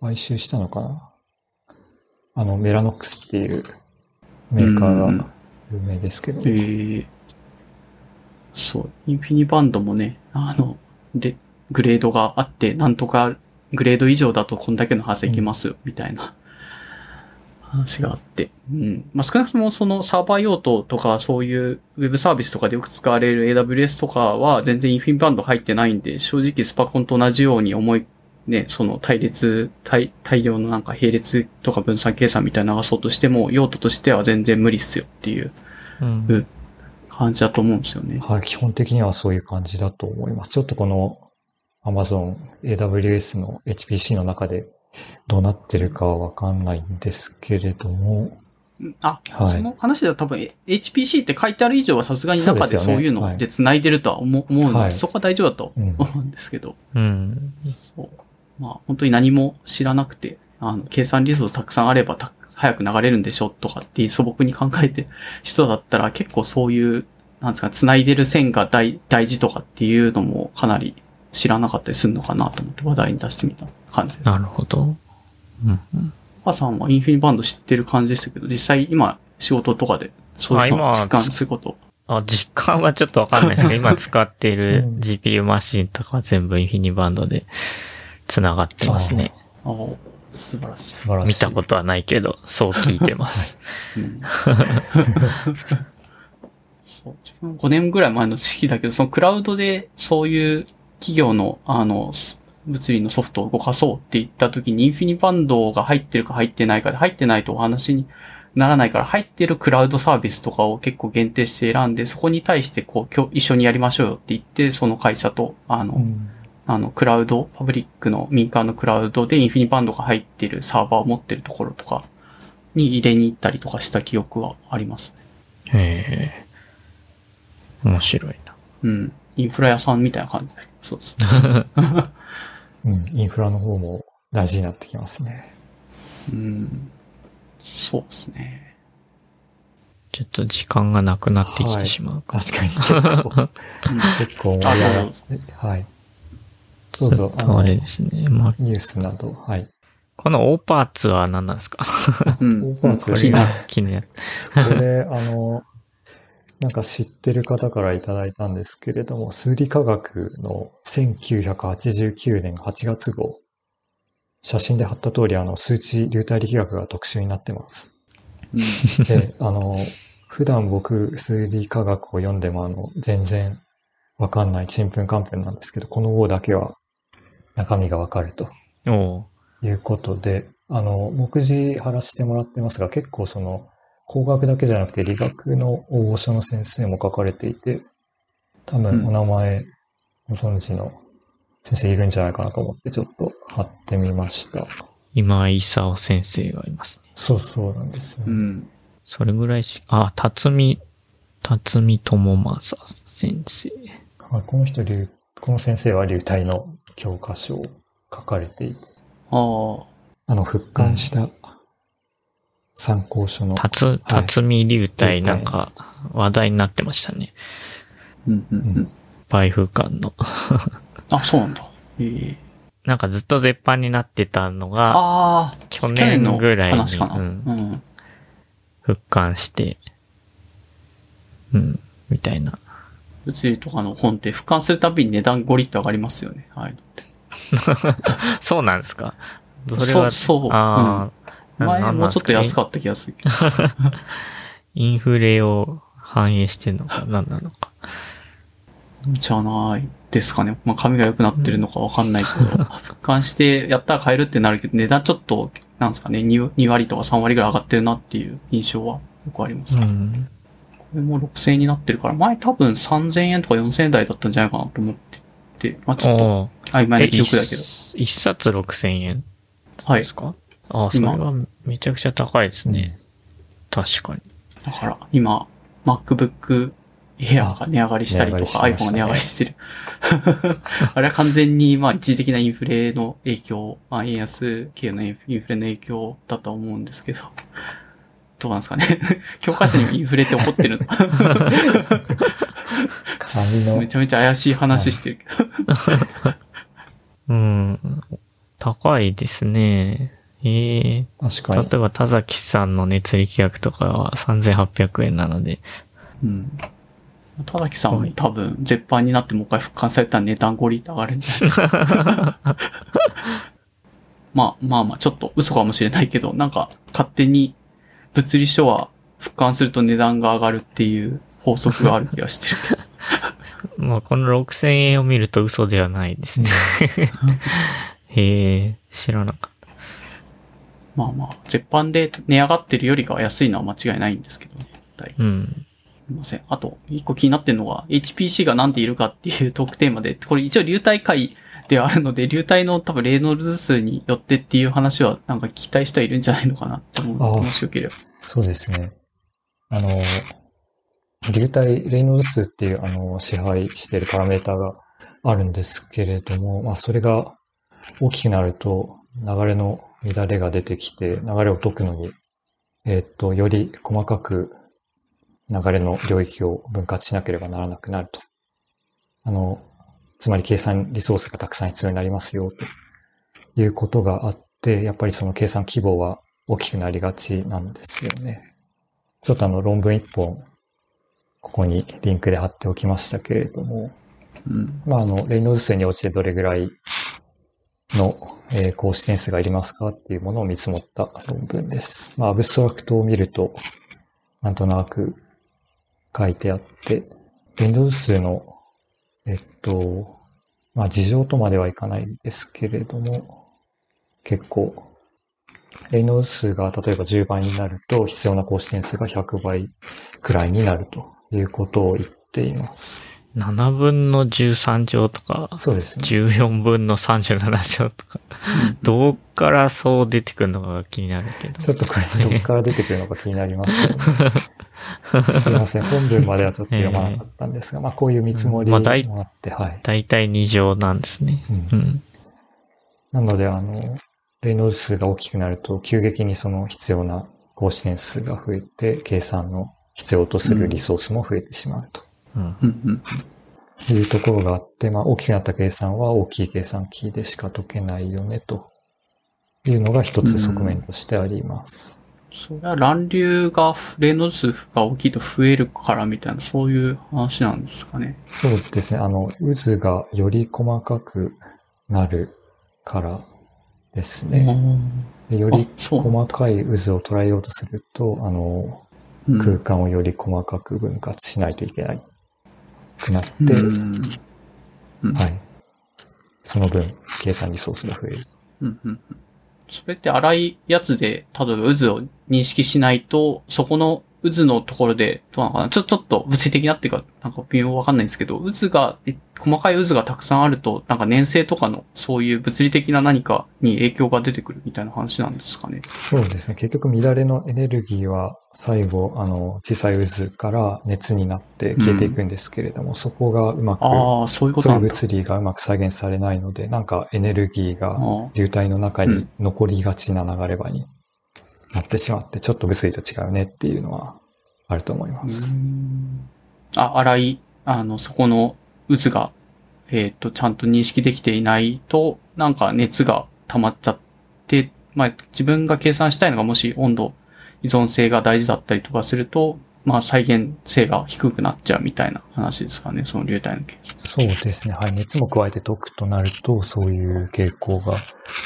買収したのかな？あの、メラノックスっていうメーカーうんが有名ですけど。ええそう、インフィニバンドもね、あの、で、グレードがあって、なんとか、グレード以上だとこんだけの速さいきますよ、みたいな話があって。うん。まあ、少なくともそのサーバー用途とか、そういうウェブサービスとかでよく使われる AWS とかは全然インフィニバンド入ってないんで、正直スパコンと同じように重い、ね、その対列、大、大量のなんか並列とか分散計算みたいなの流そうとしても、用途としては全然無理っすよっていううん。うん感じだと思うんですよね。はい、基本的にはそういう感じだと思います。ちょっとこの Amazon AWS の HPC の中でどうなってるかはわかんないんですけれども、あ、はい。その話では多分 HPC って書いてある以上はさすがに中でそういうので繋いでるとは思う思うので、はい。そこは大丈夫だとうん。思うんですけど、うん。そうまあ本当に何も知らなくて、あの、計算リソースたくさんあればた早く流れるんでしょとかって素朴に考えてる 人だったら結構そういう、なんですか、繋いでる線が大大事とかっていうのもかなり知らなかったりするのかなと思って話題に出してみた感じです。なるほど。うん母さんはインフィニバンド知ってる感じでしたけど、実際今仕事とかでそういうのを実感すること。あ、実感はちょっとわかんないですけど、今使っているうん GPU マシンとかは全部インフィニバンドで繋がってますね。ああ素晴らしい。素晴らしい。見たことはないけど、そう聞いてます。うんそう自分5年ぐらい前の知識だけど、そのクラウドでそういう企業の、あの、物理のソフトを動かそうって言った時にインフィニバンドが入ってるか入ってないかで入ってないとお話にならないから入ってるクラウドサービスとかを結構限定して選んで、そこに対してこう、今日一緒にやりましょうよって言って、その会社と、あの、うんあの、クラウド、パブリックの民間のクラウドでインフィニバンドが入ってるサーバーを持ってるところとかに入れに行ったりとかした記憶はありますね。へえ。面白いな。うん。インフラ屋さんみたいな感じで。そうです。うん、インフラの方も大事になってきますね。うん。そうですね。ちょっと時間がなくなってきはいてしまうか。確かに結構、うん結構盛り上がって、はい。どうぞ、あれですね。まあ、ニュースなど、はい。このオーパーツは何なんですか？うん。オーパーツ気になる。気になる。これ、あの、なんか知ってる方からいただいたんですけれども、数理科学の1989年8月号、写真で貼った通り、あの、数値流体力学が特集になってます。うんで、あの、普段僕、数理科学を読んでも、あの、全然わかんないちんぷんかんぷんなんですけど、この号だけは中身がわかるとおういうことで、あの、目次貼らせてもらってますが、結構その、工学だけじゃなくて理学の応募書の先生も書かれていて、多分お名前ご存知の先生いるんじゃないかなと思ってちょっと貼ってみました。今井勲先生がいますね。そうそうなんですよね。うん。それぐらいし、あ、辰巳、辰巳智正先生。はいこの人流、この先生は流体の教科書を書かれていて、ああ。あの、復刊した参考書の、辰、辰巳流体流体なんか話題になってましたね。うんうんうん。倍風館の。あ、そうなんだ。ええなんかずっと絶版になってたのが、ああ。去年ぐらいに。ううんん。復刊して、うん、みたいな。物理とかの本って俯瞰するたびに値段ゴリッと上がりますよね。はい。そうなんですか？それそうは、そうああ、な前なんなんですもうちょっと安かかった気がする。インフレを反映してんのか、何なのか？じゃないですかね。まあ、紙が良くなってるのかわかんないけど、俯瞰してやったら買えるってなるけど、値段ちょっと、なんですかね？2、2割とか3割ぐらい上がってるなっていう印象はよくあります。こうん。れも6000円になってるから、前多分3000円とか4000円台だったんじゃないかなと思ってて、まあちょっと曖昧えな記憶だけど。一一冊6000円はいで。すか、ああ、それはめちゃくちゃ高いですね。確かに。だから、今、MacBook Air が値上がりしたりとか、iPhone が値上がりしてる。あれは完全に、まあ、一時的なインフレの影響、まあ、円安系のインフレの影響だとは思うんですけど、どうなんですかね。教科書にもインフレって起こってるのめちゃめちゃ怪しい話してるけど。うん。高いですね。ええ確かに例え。ば田崎さんの熱力学とかは3800円なので、うん。田崎さんも多分、絶版になってもう一回復刊されたら値段ゴリって上がるんじゃない まあまあまあ、ちょっと嘘かもしれないけど、なんか勝手に物理書は復刊すると値段が上がるっていう法則がある気がしてるけど。まあこの6000円を見ると嘘ではないですね。へえ、知らなかっまあまあ、絶版で値上がってるよりかは安いのは間違いないんですけどね。はいた。うん。すいません。あと、一個気になってるのが、HPC が何でいるかっていうトークテーマで、これ一応流体回ではあるので、流体の多分レイノルズ数によってっていう話はなんか期待したいるんじゃないのかなって思う。もしよければ。そうですね。あの、流体、レイノルズ数っていう、あの、支配しているパラメータがあるんですけれども、まあ、それが大きくなると、流れの乱れが出てきて、流れを解くのに、えっと、より細かく流れの領域を分割しなければならなくなると。あの、つまり計算リソースがたくさん必要になりますよ、ということがあって、やっぱりその計算規模は大きくなりがちなんですよね。ちょっとあの論文一本、ここにリンクで貼っておきましたけれども、うん。まああの、レイノルズ数に落ちてどれぐらいのえー講師点数がいりますかっていうものを見積もった論文です。まあ、アブストラクトを見ると、なんとなく書いてあって、Windows 数の、えっと、まあ、事情とまではいかないんですけれども、結構、レイノーズ数が例えば10倍になると必要な講師点数が100倍くらいになるということを言っています。7分の13乗とか、そうですね。14分の37乗とか、どっからそう出てくるのかが気になるけど。ちょっとこれどこから出てくるのか気になりますよね。すいません。本文まではちょっと読まなかったんですが、まあこういう見積もりもまあ大あって、はい。だいたい2乗なんですね。うんうん。なので、あの、レイノーズ数が大きくなると、急激にその必要な講師点数が増えて、計算の必要とするリソースも増えてしまうと。うん。うんうんいうところがあって、まあ、大きくなった計算は大きい計算機でしか解けないよね、というのが一つ側面としてあります。それは乱流が、例の数が大きいと増えるからみたいな、そういう話なんですかね。そうですね。あの、渦がより細かくなるからですね。でより細かい渦を捉えようとすると、あの、うん空間をより細かく分割しないといけないくなって、うんうんはい。その分、計算リソースが増える。うんうんうんそれって荒いやつで、例えば渦を認識しないと、そこの渦のところで、どうなのかな？ちょ、ちょっと物理的なっていうか、なんか微妙わかんないんですけど、渦が、え細かい渦がたくさんあると、なんか粘性とかの、そういう物理的な何かに影響が出てくるみたいな話なんですかね？そうですね。結局乱れのエネルギーは最後、あの、小さい渦から熱になって消えていくんですけれども、そこがうまく、ああ、そういうことそういう。物理がうまく再現されないので、なんかエネルギーがあ流体の中にうん残りがちな流れ場になってしまって、ちょっと物理と違うねっていうのはあると思います。あ、荒い、あの、そこの渦が、えっ、と、ちゃんと認識できていないと、なんか熱が溜まっちゃって、まあ、自分が計算したいのがもし温度依存性が大事だったりとかすると、まあ、再現性が低くなっちゃうみたいな話ですかね、その流体の計算。そうですね。はい。熱も加えて解くとなると、そういう傾向が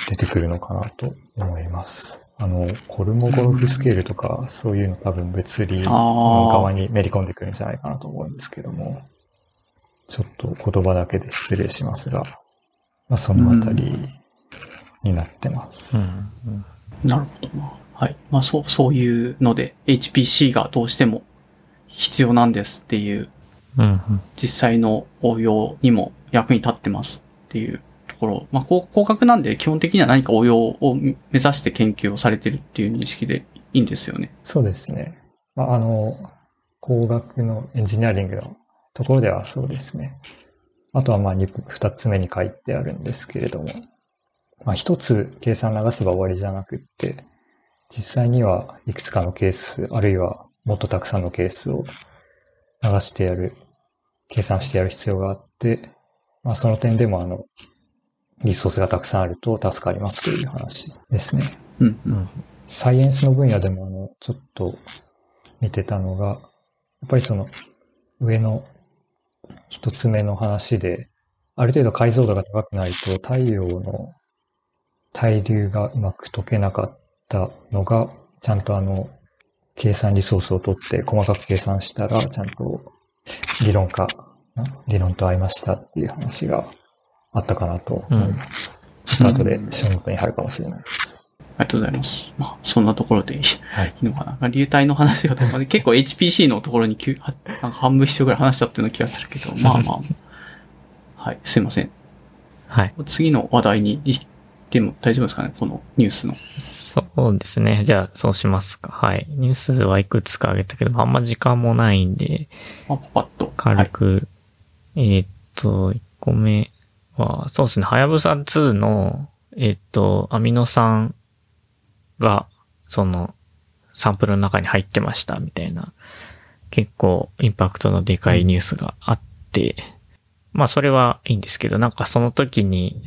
出てくるのかなと思います。あの、コルモゴロフスケールとか、そういうの多分物理の側にめり込んでくるんじゃないかなと思うんですけども、ちょっと言葉だけで失礼しますが、まあ、そのあたりになってます。うん。なるほどな。はい。まあ、そう、そういうので、HPC がどうしても必要なんですっていううん。うん。実際の応用にも役に立ってますっていうところ。まあ、広角なんで基本的には何か応用を目指して研究をされてるっていう認識でいいんですよね。そうですね。まあ、あの、工学のエンジニアリングのところではそうですね。あとはまあ二二つ目に書いてあるんですけれども、まあ一つ計算流せば終わりじゃなくって、実際にはいくつかのケース、あるいはもっとたくさんのケースを流してやる、計算してやる必要があって、まあその点でもあの、リソースがたくさんあると助かりますという話ですね。うん、うん。サイエンスの分野でもあの、ちょっと見てたのが、やっぱりその上の一つ目の話で、ある程度解像度が高くないと太陽の対流がうまく解けなかったのが、ちゃんとあの、計算リソースを取って細かく計算したら、ちゃんと理論化、ん理論と合いましたっていう話があったかなと思います。ちょっと後で小ノートに貼るかもしれないです。ありがとうございます。まあ、そんなところでいいはい。のかな。まあ流体の話が、ま あ結構 HPC のところになんか半分一緒ぐらい話しちゃってるような気がするけど、まあまあ。はい、すいません。はい。次の話題に行っても大丈夫ですかね？このニュースの。そうですね。じゃあ、そうしますか。はい。ニュースはいくつか挙げたけど、あんま時間もないんで、まあ、パパッと。軽く、えーっと、1個目は、そうですね、はやぶさ2の、えっと、アミノ酸が、その、サンプルの中に入ってました、みたいな、結構インパクトのでかいニュースがあって、まあそれはいいんですけど、なんかその時に、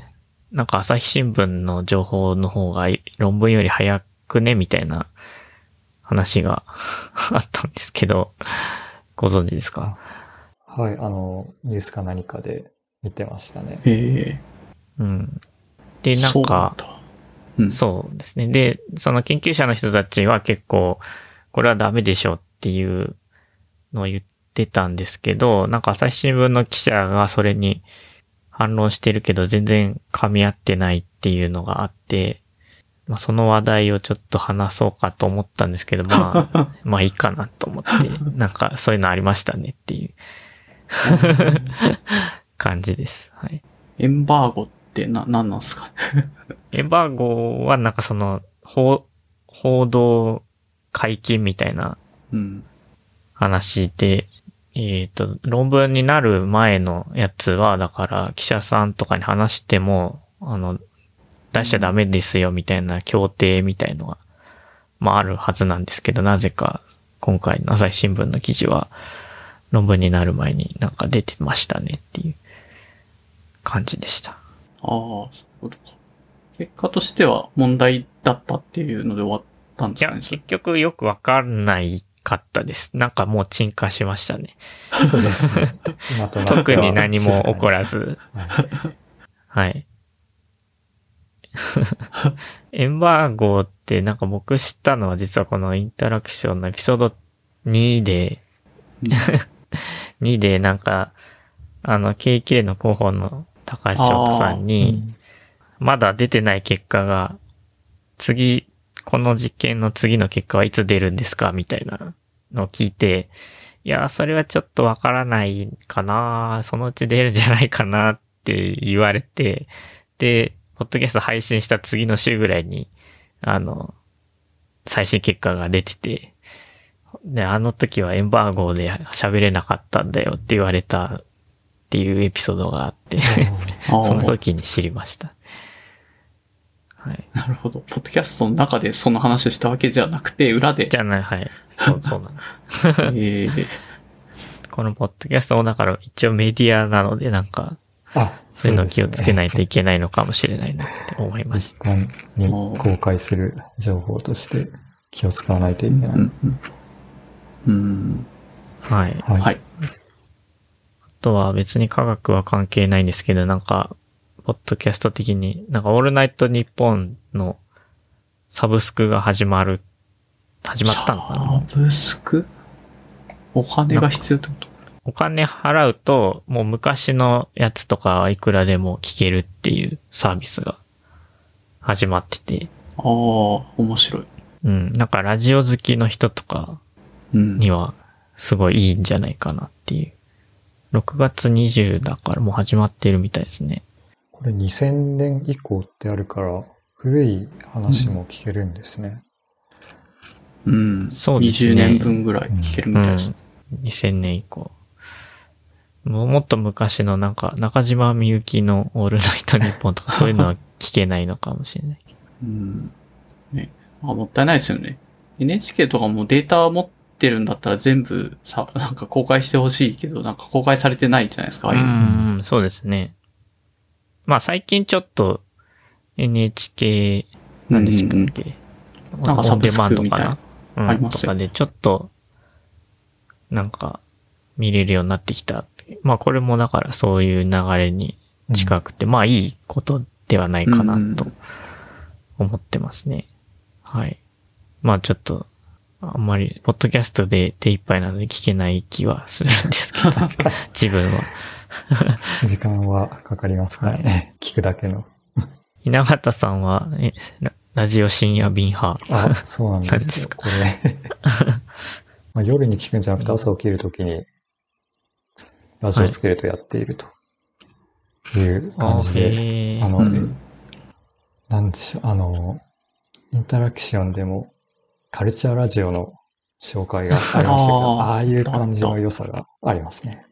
なんか朝日新聞の情報の方が論文より早くね、みたいな話があったんですけど、ご存知ですか？はい、あの、ニュースか何かで見てましたね。へえ。うん。で、なんか、うん。そうですね。で、その研究者の人たちは結構、これはダメでしょっていうのを言ってたんですけど、なんか朝日新聞の記者がそれに反論してるけど全然噛み合ってないっていうのがあって、まあ、その話題をちょっと話そうかと思ったんですけど、まあ、まあいいかなと思って、なんかそういうのありましたねっていう 感じです。はい。エンバーゴってな、何なんすか？エンバーゴはなんかその、報、報道解禁みたいなうん。話で、えっ、と、論文になる前のやつは、だから記者さんとかに話しても、あの、出しちゃダメですよみたいな協定みたいのが、まああるはずなんですけど、なぜか今回の朝日新聞の記事は論文になる前になんか出てましたねっていう感じでした。ああ、そういうことか。結果としては問題だったっていうので終わったんでいや、すかね。それ結局よくわかんないかったです。なんかもう沈下しましたね。そうですね。特に何も起こらず。はいはい。エンバーゴってなんか僕知ったのは実はこのインタラクションのエピソード2で、うん 2でなんか、あの、KK の広報の高橋翔太さんに、まだ出てない結果が、次、この実験の次の結果はいつ出るんですかみたいなのを聞いて、いや、それはちょっとわからないかなそのうち出るんじゃないかなって言われて、で、ポッドキャスト配信した次の週ぐらいに、あの、最新結果が出てて、で、あの時はエンバーゴで喋れなかったんだよって言われたっていうエピソードがあって、その時に知りました。はい。なるほど。ポッドキャストの中でその話をしたわけじゃなくて、裏で。じゃない、はい。そう、そうなんです。ええ このポッドキャストもだから一応メディアなのでなんか、あ、そういうの気をつけないといけけないのかもしれないなって思いまし一般に公開する情報として気を使わないといけない。うんうん。うん。た。はい。あはい。はい。とは別に科学は関係ないんですけど、なんか、ポッドキャスト的に、なんかオールナイトニッポンのサブスクが始まる、始まったのかな？サブスク？お金が必要ってこと？お金払うと、もう昔のやつとかはいくらでも聞けるっていうサービスが始まってて、ああ、面白い。うん、なんかラジオ好きの人とかうん。にはすごいいいんじゃないかなっていう。6月20だからもう始まってるみたいですね。これ2000年以降ってあるから、古い話も聞けるんですね。うん。そうですね20年分ぐらい聞けるみうたいです。ん。2000年以降。もうもっと昔のなんか中島みゆきのオールナイトニッポンとかそういうのは聞けないのかもしれない。うん。ね。まあ、もったいないですよね。NHK とかもデータ持ってるんだったら全部さ、なんか公開してほしいけど、なんか公開されてないじゃないですか、ああいうん、そうですね。まあ最近ちょっと NHK 何でしたっけ、なんかサブスクみたい。な？うん、ありますよとかでちょっと、なんか見れるようになってきた。まあこれもだからそういう流れに近くて、まあいいことではないかなと思ってますね。はい。まあちょっと、あんまり、ポッドキャストで手一杯なので聞けない気はするんですけど、自分は。時間はかかりますからね。聞くだけの。稲形さんは、え、ララジオ深夜便派。あ、そうなんですすよ。これ。まあ、夜に聞くんじゃなくて朝起きるときに、ラジオつけるとやっているという感じで、へーあの、うんなんでしょう、あの、インタラクションでもカルチャーラジオの紹介がありましたけど、あーああいう感じの良さがありますね。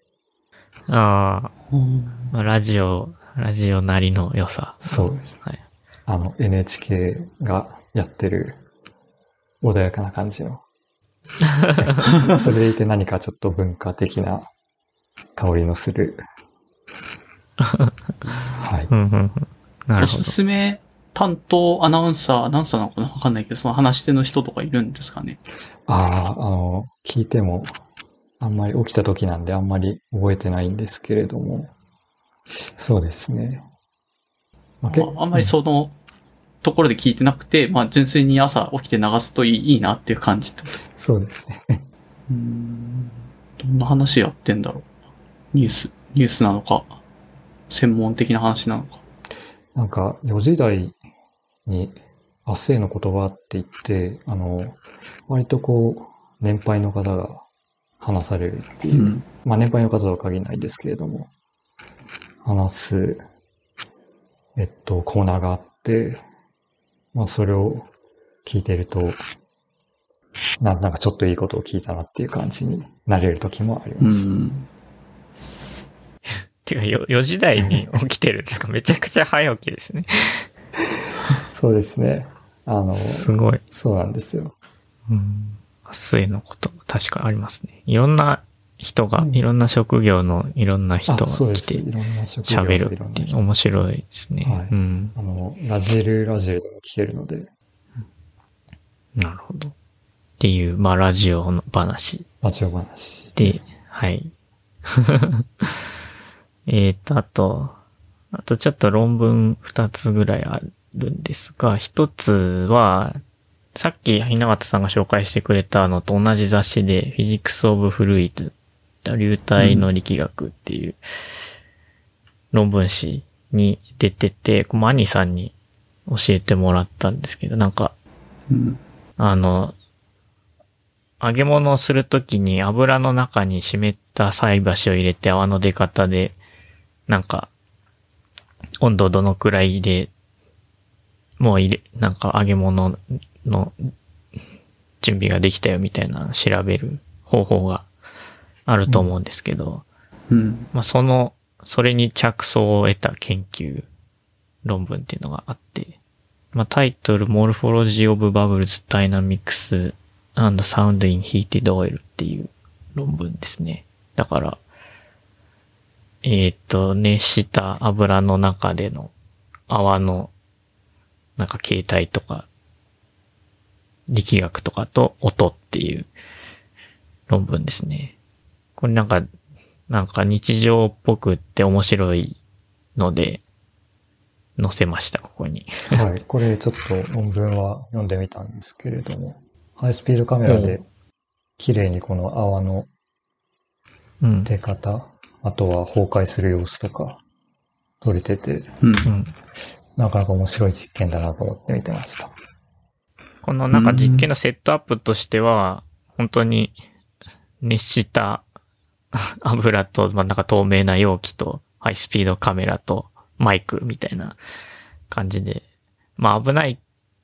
あうんあ、まあラジオ、ラジオなりの良さ。そうです。はい。あの、NHK がやってる穏やかな感じの。それでいて何かちょっと文化的な香りのする。はい。うんうんうんなるほおすすめ担当アナウンサー、アナウンサーなのかな？わかんないけど、その話し手の人とかいるんですかねああ、あの、聞いても、あんまり起きた時なんであんまり覚えてないんですけれども、そうですね。まあああんまりそのところで聞いてなくて、まあ純粋に朝起きて流すといいいいなっていう感じってこと？そうですね。うーん。どんな話やってんだろう？ニュース、ニュースなのか、専門的な話なのか？なんか、4時台に明日への言葉って言って、あの、割とこう、年配の方が話されるっていう、うん。まあ年配の方とは限らないですけれども、話す、えっと、コーナーがあって、まあそれを聞いてると、ななんかちょっといいことを聞いたなっていう感じになれる時もありうます。ん。てか、よ4時台に起きてるんですか？めちゃくちゃ早起きですね。そうですね。あの、すごい。そうなんですよ。うん。明日へのこと、確かありますね。いろんな人が、うんいろんな職業のいろんな人あ、が。来て喋るって面白いですね。はいうん。あの、ラジルラジルでも聞けるので、なるほど。っていう、まあ、ラジオの話ラジオ話でです。、はい。えっと、あと、あとちょっと論文二つぐらいあるるんですが、一つは、さっき稲形さんが紹介してくれたのと同じ雑誌で、フィジックス・オブ・フルイド、流体の力学っていう論文誌に出てて、これマニさんに教えてもらったんですけど、なんか、うん。あの、揚げ物をするときに油の中に湿った菜箸を入れて泡の出方で、なんか、温度どのくらいで、もう入れ、なんか揚げ物の準備ができたよみたいな調べる方法があると思うんですけど、うん。まあその、それに着想を得た研究論文っていうのがあって、まあタイトル Morphology of Bubbles Dynamics and Sound in Heated Oil っていう論文ですね。だから、えっ、と、熱した油の中での泡のなんか形態とか、力学とかと音っていう論文ですね。これなんか、なんか日常っぽくって面白いので、載せました、ここに。はい。これちょっと論文は読んでみたんですけれども、ハイスピードカメラで綺麗にこの泡のうん。出方、あとは崩壊する様子とか撮れてて、うん。なかなか面白い実験だなと思って見てました。このなんか実験のセットアップとしては、本当に熱した 油と、まあ、なんか透明な容器と、ハイスピードカメラと、マイクみたいな感じで、まあ危ない、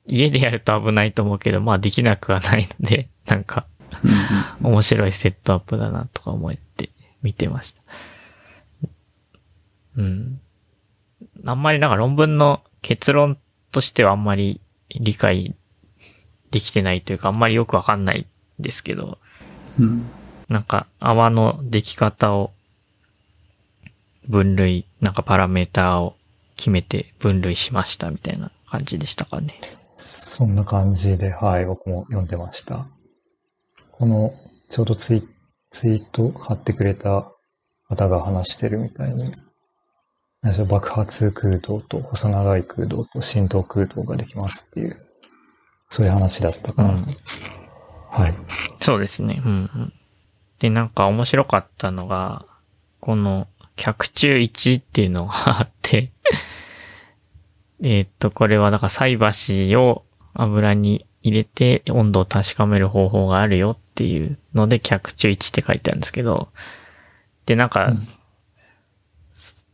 家でやると危ないと思うけど、まあできなくはないので、なんか面白いセットアップだなとか思って見てました。うん。あんまりなんか論文の結論としてはあんまり理解できてないというかあんまりよくわかんないですけど、うん。なんか泡の出来方を分類、なんかパラメーターを決めて分類しましたみたいな感じでしたかね。そんな感じで、はい、僕も読んでました。この、ちょうどツイツイート貼ってくれた方が話してるみたいに、爆発空洞と細長い空洞と浸透空洞ができますっていう、そういう話だったかなと。はい。そうですね。うんうん。で、なんか面白かったのが、この、客中1っていうのがあって、えーっと、これはだから菜箸を油に入れて温度を確かめる方法があるよっていうので、客中1って書いてあるんですけど、で、なんか、うん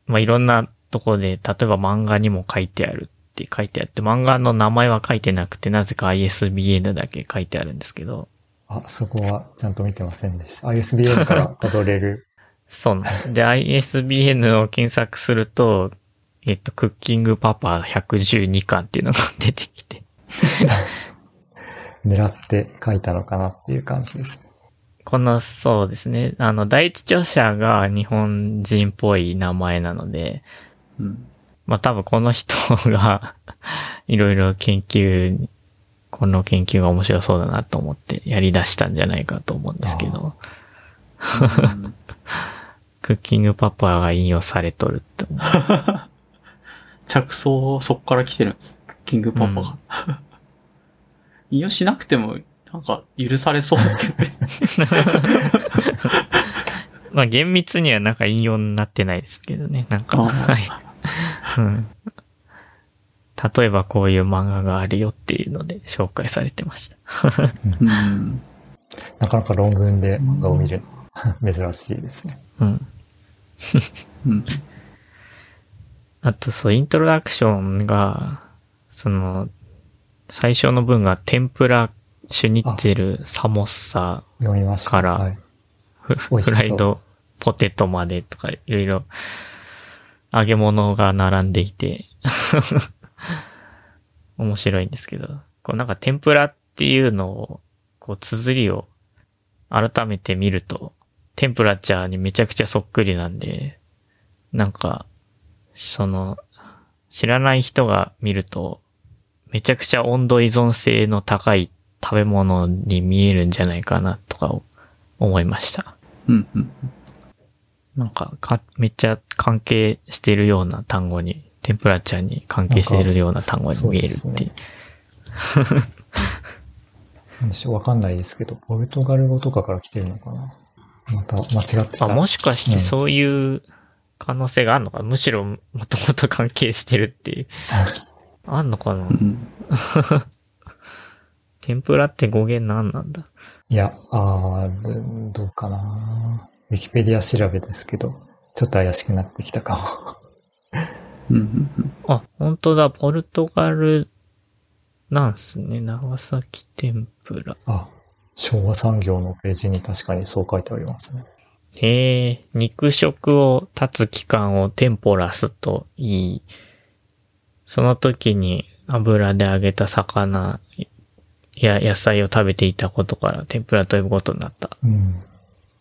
まあ、いろんなところで、例えば漫画にも書いてあるって書いてあって、漫画の名前は書いてなくて、なぜか ISBN だけ書いてあるんですけど、あ、そこはちゃんと見てませんでした。ISBN から辿れる。そうなんです。で、ISBN を検索すると、えっと、クッキングパパ112巻っていうのが出てきて、狙って書いたのかなっていう感じです。この、そうですね、あの、第一著者が日本人っぽい名前なので、うん。まあ多分この人が いろいろ研究に、この研究が面白そうだなと思ってやり出したんじゃないかと思うんですけど、うん クッキングパパが引用されとるって思う。着想そっから来てるんです。クッキングパパが。引用しなくても、なんか許されそうだけど。まあ厳密にはなんか引用になってないですけどね。なんか、あはい。うん。例えばこういう漫画があるよっていうので紹介されてました。うん。なかなか論文で漫画を見るの珍しいですね。うん。うん。あとそう、イントロダクションが、その、最初の文が天ぷら、シュニッツェル、サモッサ。からはい、フライドポテトまでとかいろいろ揚げ物が並んでいて 面白いんですけど、こうなんか天ぷらっていうのを、こう綴りを改めて見ると、テンプラチャーにめちゃくちゃそっくりなんで、なんか、その、知らない人が見ると、めちゃくちゃ温度依存性の高い食べ物に見えるんじゃないかなとかを思いました。うん。うん。なんかか、めっちゃ関係してるような単語に、テンプラチャーに関係してるような単語に見えるっていう。なんでしょうわかんないですけど、ポルトガル語とかから来てるのかなまた間違ってた。あ、もしかしてうんそういう可能性があるのか、むしろもともと関係してるっていう。あんのかな？うん。天ぷらって語源何なんだ？いや、あーどどうかなウィキペディア調べですけど、ちょっと怪しくなってきたかも。うん。うん。あ、本当だ、ポルトガルなんすね。長崎天ぷら。あ、昭和産業のページに確かにそう書いてありますね。へえ、肉食を立つ期間をテンポラスと言い、その時に油で揚げた魚や野菜を食べていたことから天ぷらと呼ぶことになった。うん。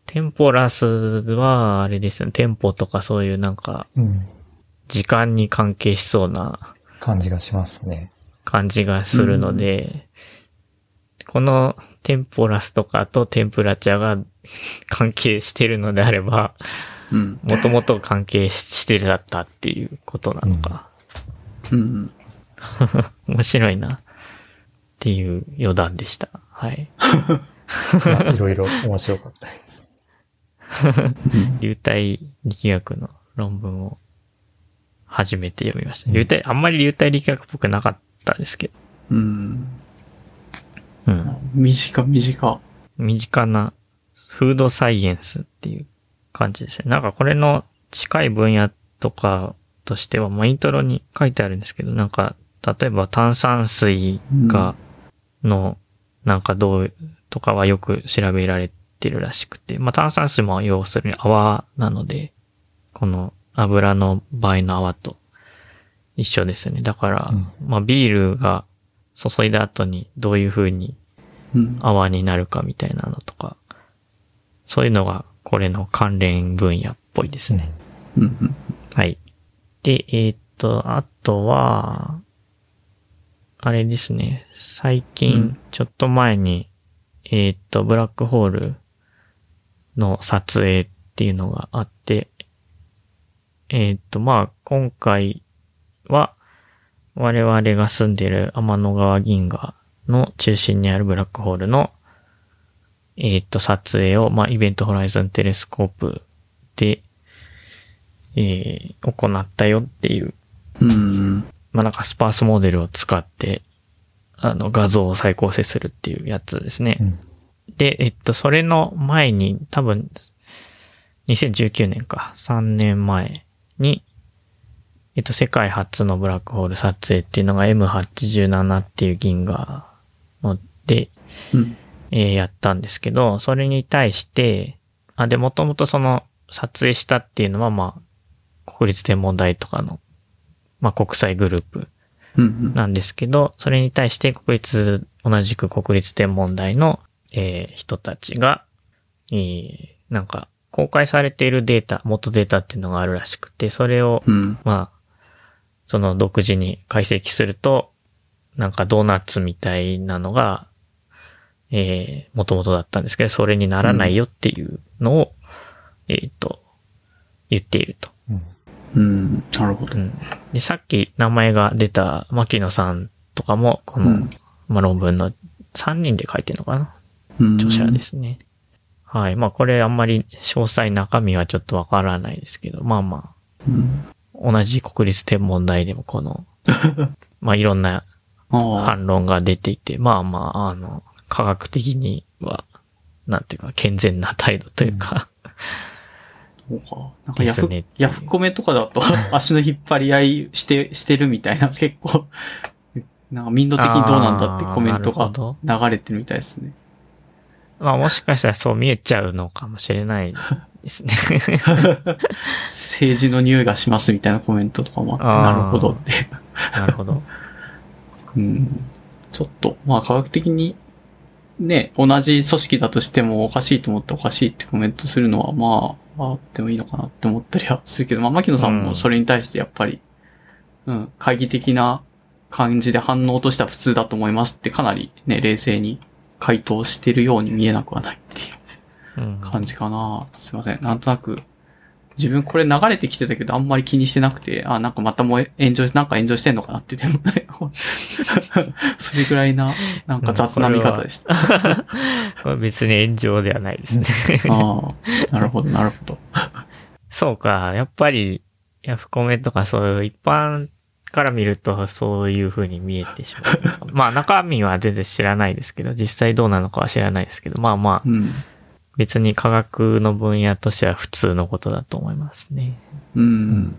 テンポラスは、あれですよね、テンポとかそういうなんか、うん。時間に関係しそうな感じがしますね。感じがするので、このテンポラスとかとテンプラチャが 関係してるのであれば、うん。もともと関係してだったっていうことなのか。うん。面白いな。っていう余談でした。はい。いろいろ面白かったです。流体力学の論文を初めて読みました。流体、あんまり流体力学っぽくなかったですけど。うん。うん。短、短。身近なフードサイエンスっていう感じですね。なんかこれの近い分野とかとしては、まあ、イントロに書いてあるんですけど、なんか、例えば炭酸水が、の、なんかどうとかはよく調べられてるらしくて、まあ、炭酸水も要するに泡なので、この油の場合の泡と一緒ですよね。だから、うんまあ、ビールが注いだ後にどういう風にうん。泡になるかみたいなのとか、そういうのがこれの関連分野っぽいですね。うん。うん。はい。で、えーっと、あとは、あれですね。最う近ん、ちょっと前に、えーっと、ブラックホールの撮影っていうのがあって、えーっと、まあ、今回は、我々が住んでる天の川銀河の中心にあるブラックホールの、えーっと、撮影を、まあ、イベントホライズンテレスコープで、えー行ったよっていう、うん。まあ、なんかスパースモデルを使って、あの、画像を再構成するっていうやつですね。うん。で、えっと、それの前に、多分、2019年か、3年前に、えっと、世界初のブラックホール撮影っていうのが M87 っていう銀河ので、うん。えーやったんですけど、それに対して、あ、で、もともとその、撮影したっていうのは、まあ、国立天文台とかの、まあ、国際グループうん。なんですけど、それに対して国立、同じく国立天文台の、えー人たちが、えーなんか、公開されているデータ、元データっていうのがあるらしくて、それを、うん。まあ、その独自に解析すると、なんかドーナツみたいなのが、えー、元々だったんですけど、それにならないよっていうのを、えっ、と、言っていると。うん。うん。なるほどう。ん。で、さっき名前が出た牧野さんとかも、この、うんまあ、論文の3人で書いてるのかな？うん著者ですね。はい。まあ、これあんまり詳細中身はちょっとわからないですけど、まあまうん。あ、同じ国立天文台でもこの、まあ、いろんな。反論が出ていて、まあまあ、あの、科学的には、なんていうか、健全な態度というか、そうか。なんかヤフ、ねヤフコメとかだと 足の引っ張り合いして、してるみたいな、結構、なんか民度的にどうなんだってコメントが流れてるみたいですね。まあもしかしたらそう見えちゃうのかもしれないですね。政治の匂いがしますみたいなコメントとかもあって、なるほどって。なるほど。うん。ちょっと、まあ科学的に、ね、同じ組織だとしてもおかしいと思っておかしいってコメントするのは、まあ、あってもいいのかなって思ったりはするけど、まあ、牧野さんもそれに対してやっぱり、うん、懐疑的な感じで反応としては普通だと思いますってかなりね、冷静に回答してるように見えなくはないっていううん。感じかな。すいません。なんとなく、自分これ流れてきてたけどあんまり気にしてなくて、あ、なんかまたもう炎上し、なんか炎上してんのかなって、でもね、それぐらいな、なんか雑な見方でした。これ 別に炎上ではないですね。ああ、なるほど、なるほど。そうか、やっぱり、ヤフコメとかそういう一般から見るとそういう風に見えてしまう。まあ中身は全然知らないですけど、実際どうなのかは知らないですけど、まあまあ、うん。別に科学の分野としては普通のことだと思いますね。うん。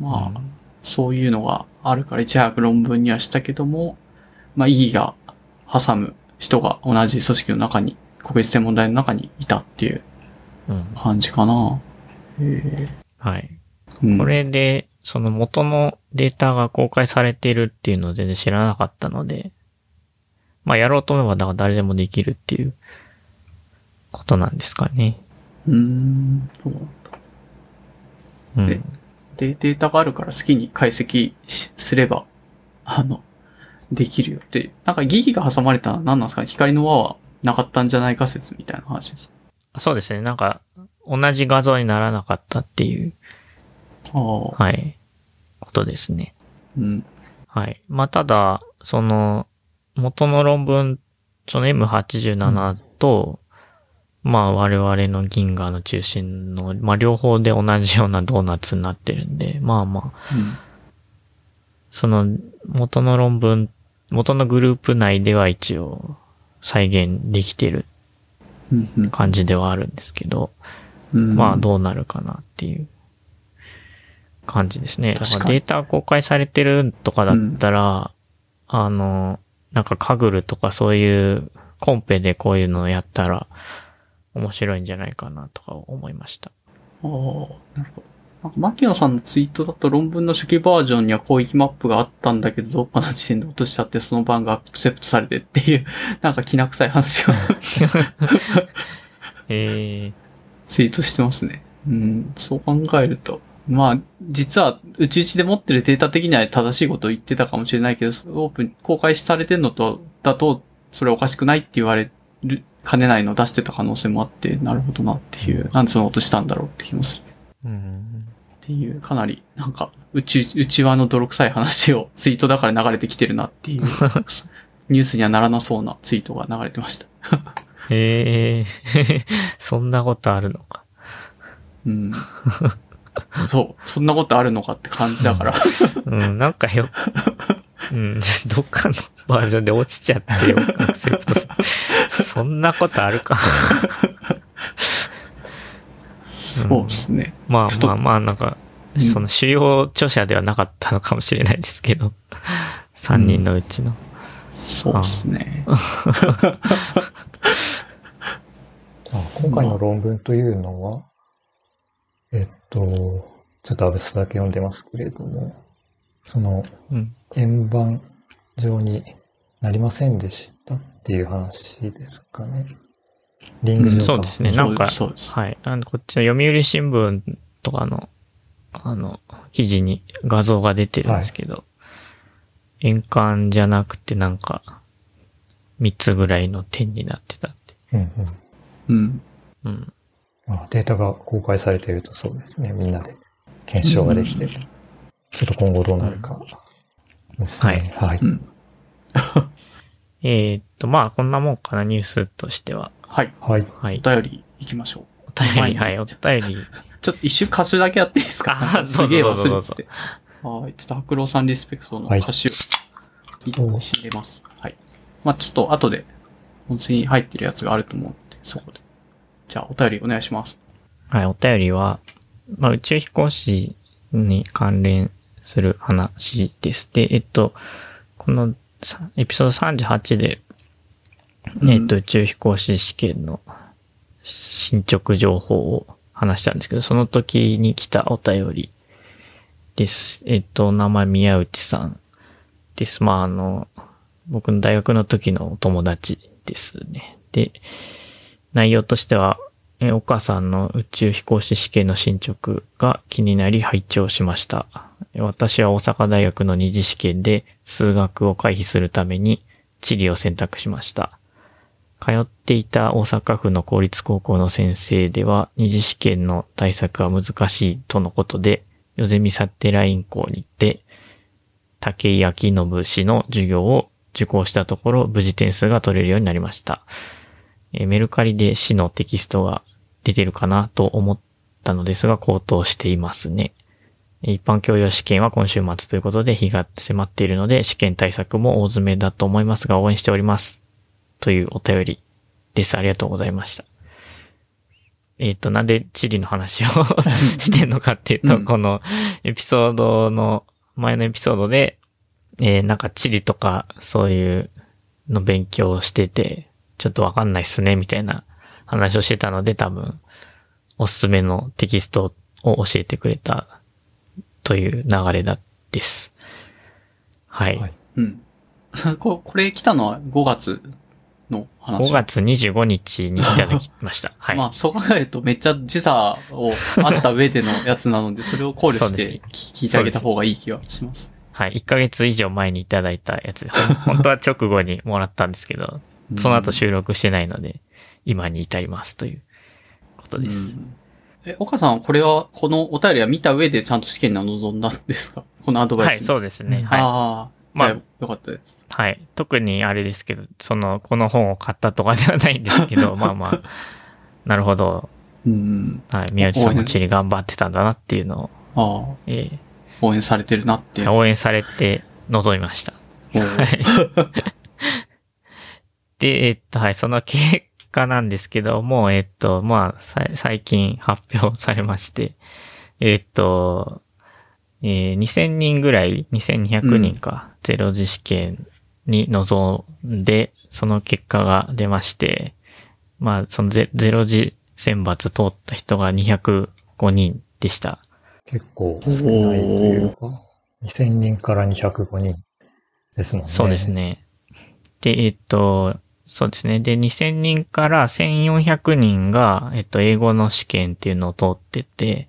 まあ、うんそういうのがあるから、いち早く論文にはしたけども、まあ、意義が挟む人が同じ組織の中に、国立天文台の中にいたっていううん。感じかな。へはい。えうん、これで、その元のデータが公開されているっていうのを全然知らなかったので、まあやろうと思えばだから誰でもできるっていうことなんですかね。うーん、そうなんだ。うん。でで、データがあるから好きに解析しすれば、あの、できるよって。なんか疑義が挟まれたのは何なんですかね？光の輪はなかったんじゃないか説みたいな話です。そうですね。なんか、同じ画像にならなかったっていう、はい、ことですね。うん。はい。まあ、ただ、その、元の論文、その M87 と、まあ、我々の銀河の中心の、まあ、両方で同じようなドーナツになってるんで、まあまあ、うん。その、元の論文、元のグループ内では一応、再現できてるうんうん。感じではあるんですけど、うん。まあどうなるかなっていう感じですね。データ公開されてるとかだったら、あの、なんかカグルとかそういうコンペでこういうのをやったら面白いんじゃないかなとか思いました。ああ、なるほど。なんか、牧野さんのツイートだと論文の初期バージョンには広域マップがあったんだけど、どっかの時点で落としちゃってその版がアクセプトされてっていう、なんか気な臭い話を えツイートしてますね。うん、そう考えると。まあ、実は、うちうちで持ってるデータ的には正しいことを言ってたかもしれないけど、オープン、公開されてんのと、だと、それおかしくないって言われる、かねないのを出してた可能性もあって、なるほどなっていう、なんでその音したんだろうって気もする。ー、うん。っていう、かなり、なんか、うち、うちわの泥臭い話をツイートだから流れてきてるなっていう、ニュースにはならなそうなツイートが流れてました。えー、そんなことあるのか。うん。そう、そんなことあるのかって感じだから。うん、なんかよ、うん、どっかのバージョンで落ちちゃってよ、アクセプトさそんなことあるか。そうですね。まちょっとあまあまあ、なんか、うんその主要著者ではなかったのかもしれないですけど、3人のうちの。そうですね。あ今回の論文というのは、えっと、ちょっとアブストだけ読んでますけれども、そのうん。円盤状になりませんでしたっていう話ですかね。リング状か。そうですね。なんか、そうです。はい。あの、こっちの読売新聞とかの、あの、記事に画像が出てるんですけど、円環じゃなくてなんか、3つぐらいの点になってたって。うんうんうん。うん。あデータが公開されているとそうですね。みんなで検証ができて、ちょっと今後どうなるかですね。はい。うん。えーっと、まあ、こんなもんかな、ニュースとしては。はい。はい。はい。お便り行きましょう。お便り、はい、お便り。ちょっと一瞬歌手だけやっていいですか？すげえ忘れてて。はい。ちょっと白郎さんリスペクトの歌手を入れます。はい。まあちょっと後で音声に入ってるやつがあると思うんで、そこで。じゃあお便りお願いします。はい、お便りは、まあ、宇宙飛行士に関連する話です。で、えっと、このさエピソード38で、うんえっと、宇宙飛行士試験の進捗情報を話したんですけど、その時に来たお便りです。えっと、お名前宮内さんです。まあ、あの、僕の大学の時のお友達ですね。で、内容としては、えー岡さんの宇宙飛行士試験の進捗が気になり拝聴しました。私は大阪大学の二次試験で数学を回避するために地理を選択しました。通っていた大阪府の公立高校の先生では二次試験の対策は難しいとのことで、ヨゼミサテライン校に行って、竹井明信氏の授業を受講したところ無事点数が取れるようになりました。メルカリで市のテキストが出てるかなと思ったのですが、高騰していますね。えー一般教養試験は今週末ということで日が迫っているので、試験対策も大詰めだと思いますが応援しております。というお便りです。ありがとうございました。えっ、と、なんで地理の話を してんのかっていうと、うんこのエピソードの、前のエピソードで、えーなんか地理とかそういうの勉強をしてて、ちょっとわかんないっすね、みたいな話をしてたので、多分、おすすめのテキストを教えてくれたという流れだです。はい。はいうん。ここれ来たのは5月の話？5月25日にいただきました。はい。まあそう考えるとめっちゃ時差をあった上でのやつなので、それを考慮して聞聞いてあげた方がいい気がします。はい。1ヶ月以上前にいただいたやつ本当は直後にもらったんですけど、その後収録してないので、今に至りますということうです。んえ、岡さん、これは、このお便りは見た上でちゃんと試験には臨んだんですか？このアドバイスはい、に。そうですね。うんはい。ああ、じまあよかったです。はい。特にあれですけど、その、この本を買ったとかではないんですけど、まあまあ、なるほど。うん。はい。宮内さんも地理頑張ってたんだなっていうのを、ああ、え応援されてるなって。ー応援されて臨みました。おー で、えっと、はい、その結果なんですけども、えっと、まあ、さ最近発表されまして、えっと、えー2000人ぐらい、2200人か、ゼロ次試験に臨んで、その結果が出まして、まあ、そのゼゼロ次選抜通った人が205人でした。結構少ないというか、2000人から205人ですもんね。そうです。ね。で、えっと、そうですね。で、2000人から1400人が、えっと、英語の試験っていうのを通ってて、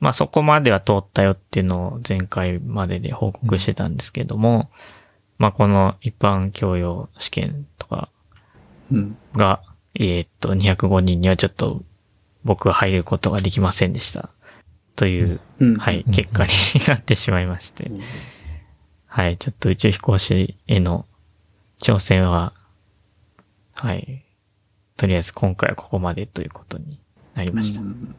まあそこまでは通ったよっていうのを前回までで報告してたんですけども、まあこの一般教養試験とかうん。が、えっと、205人にはちょっと僕は入ることができませんでした。という、うん。はい、うん結果になってしまいまして。はい、ちょっと宇宙飛行士への挑戦は、はい、とりあえず今回はここまでということになりました。うん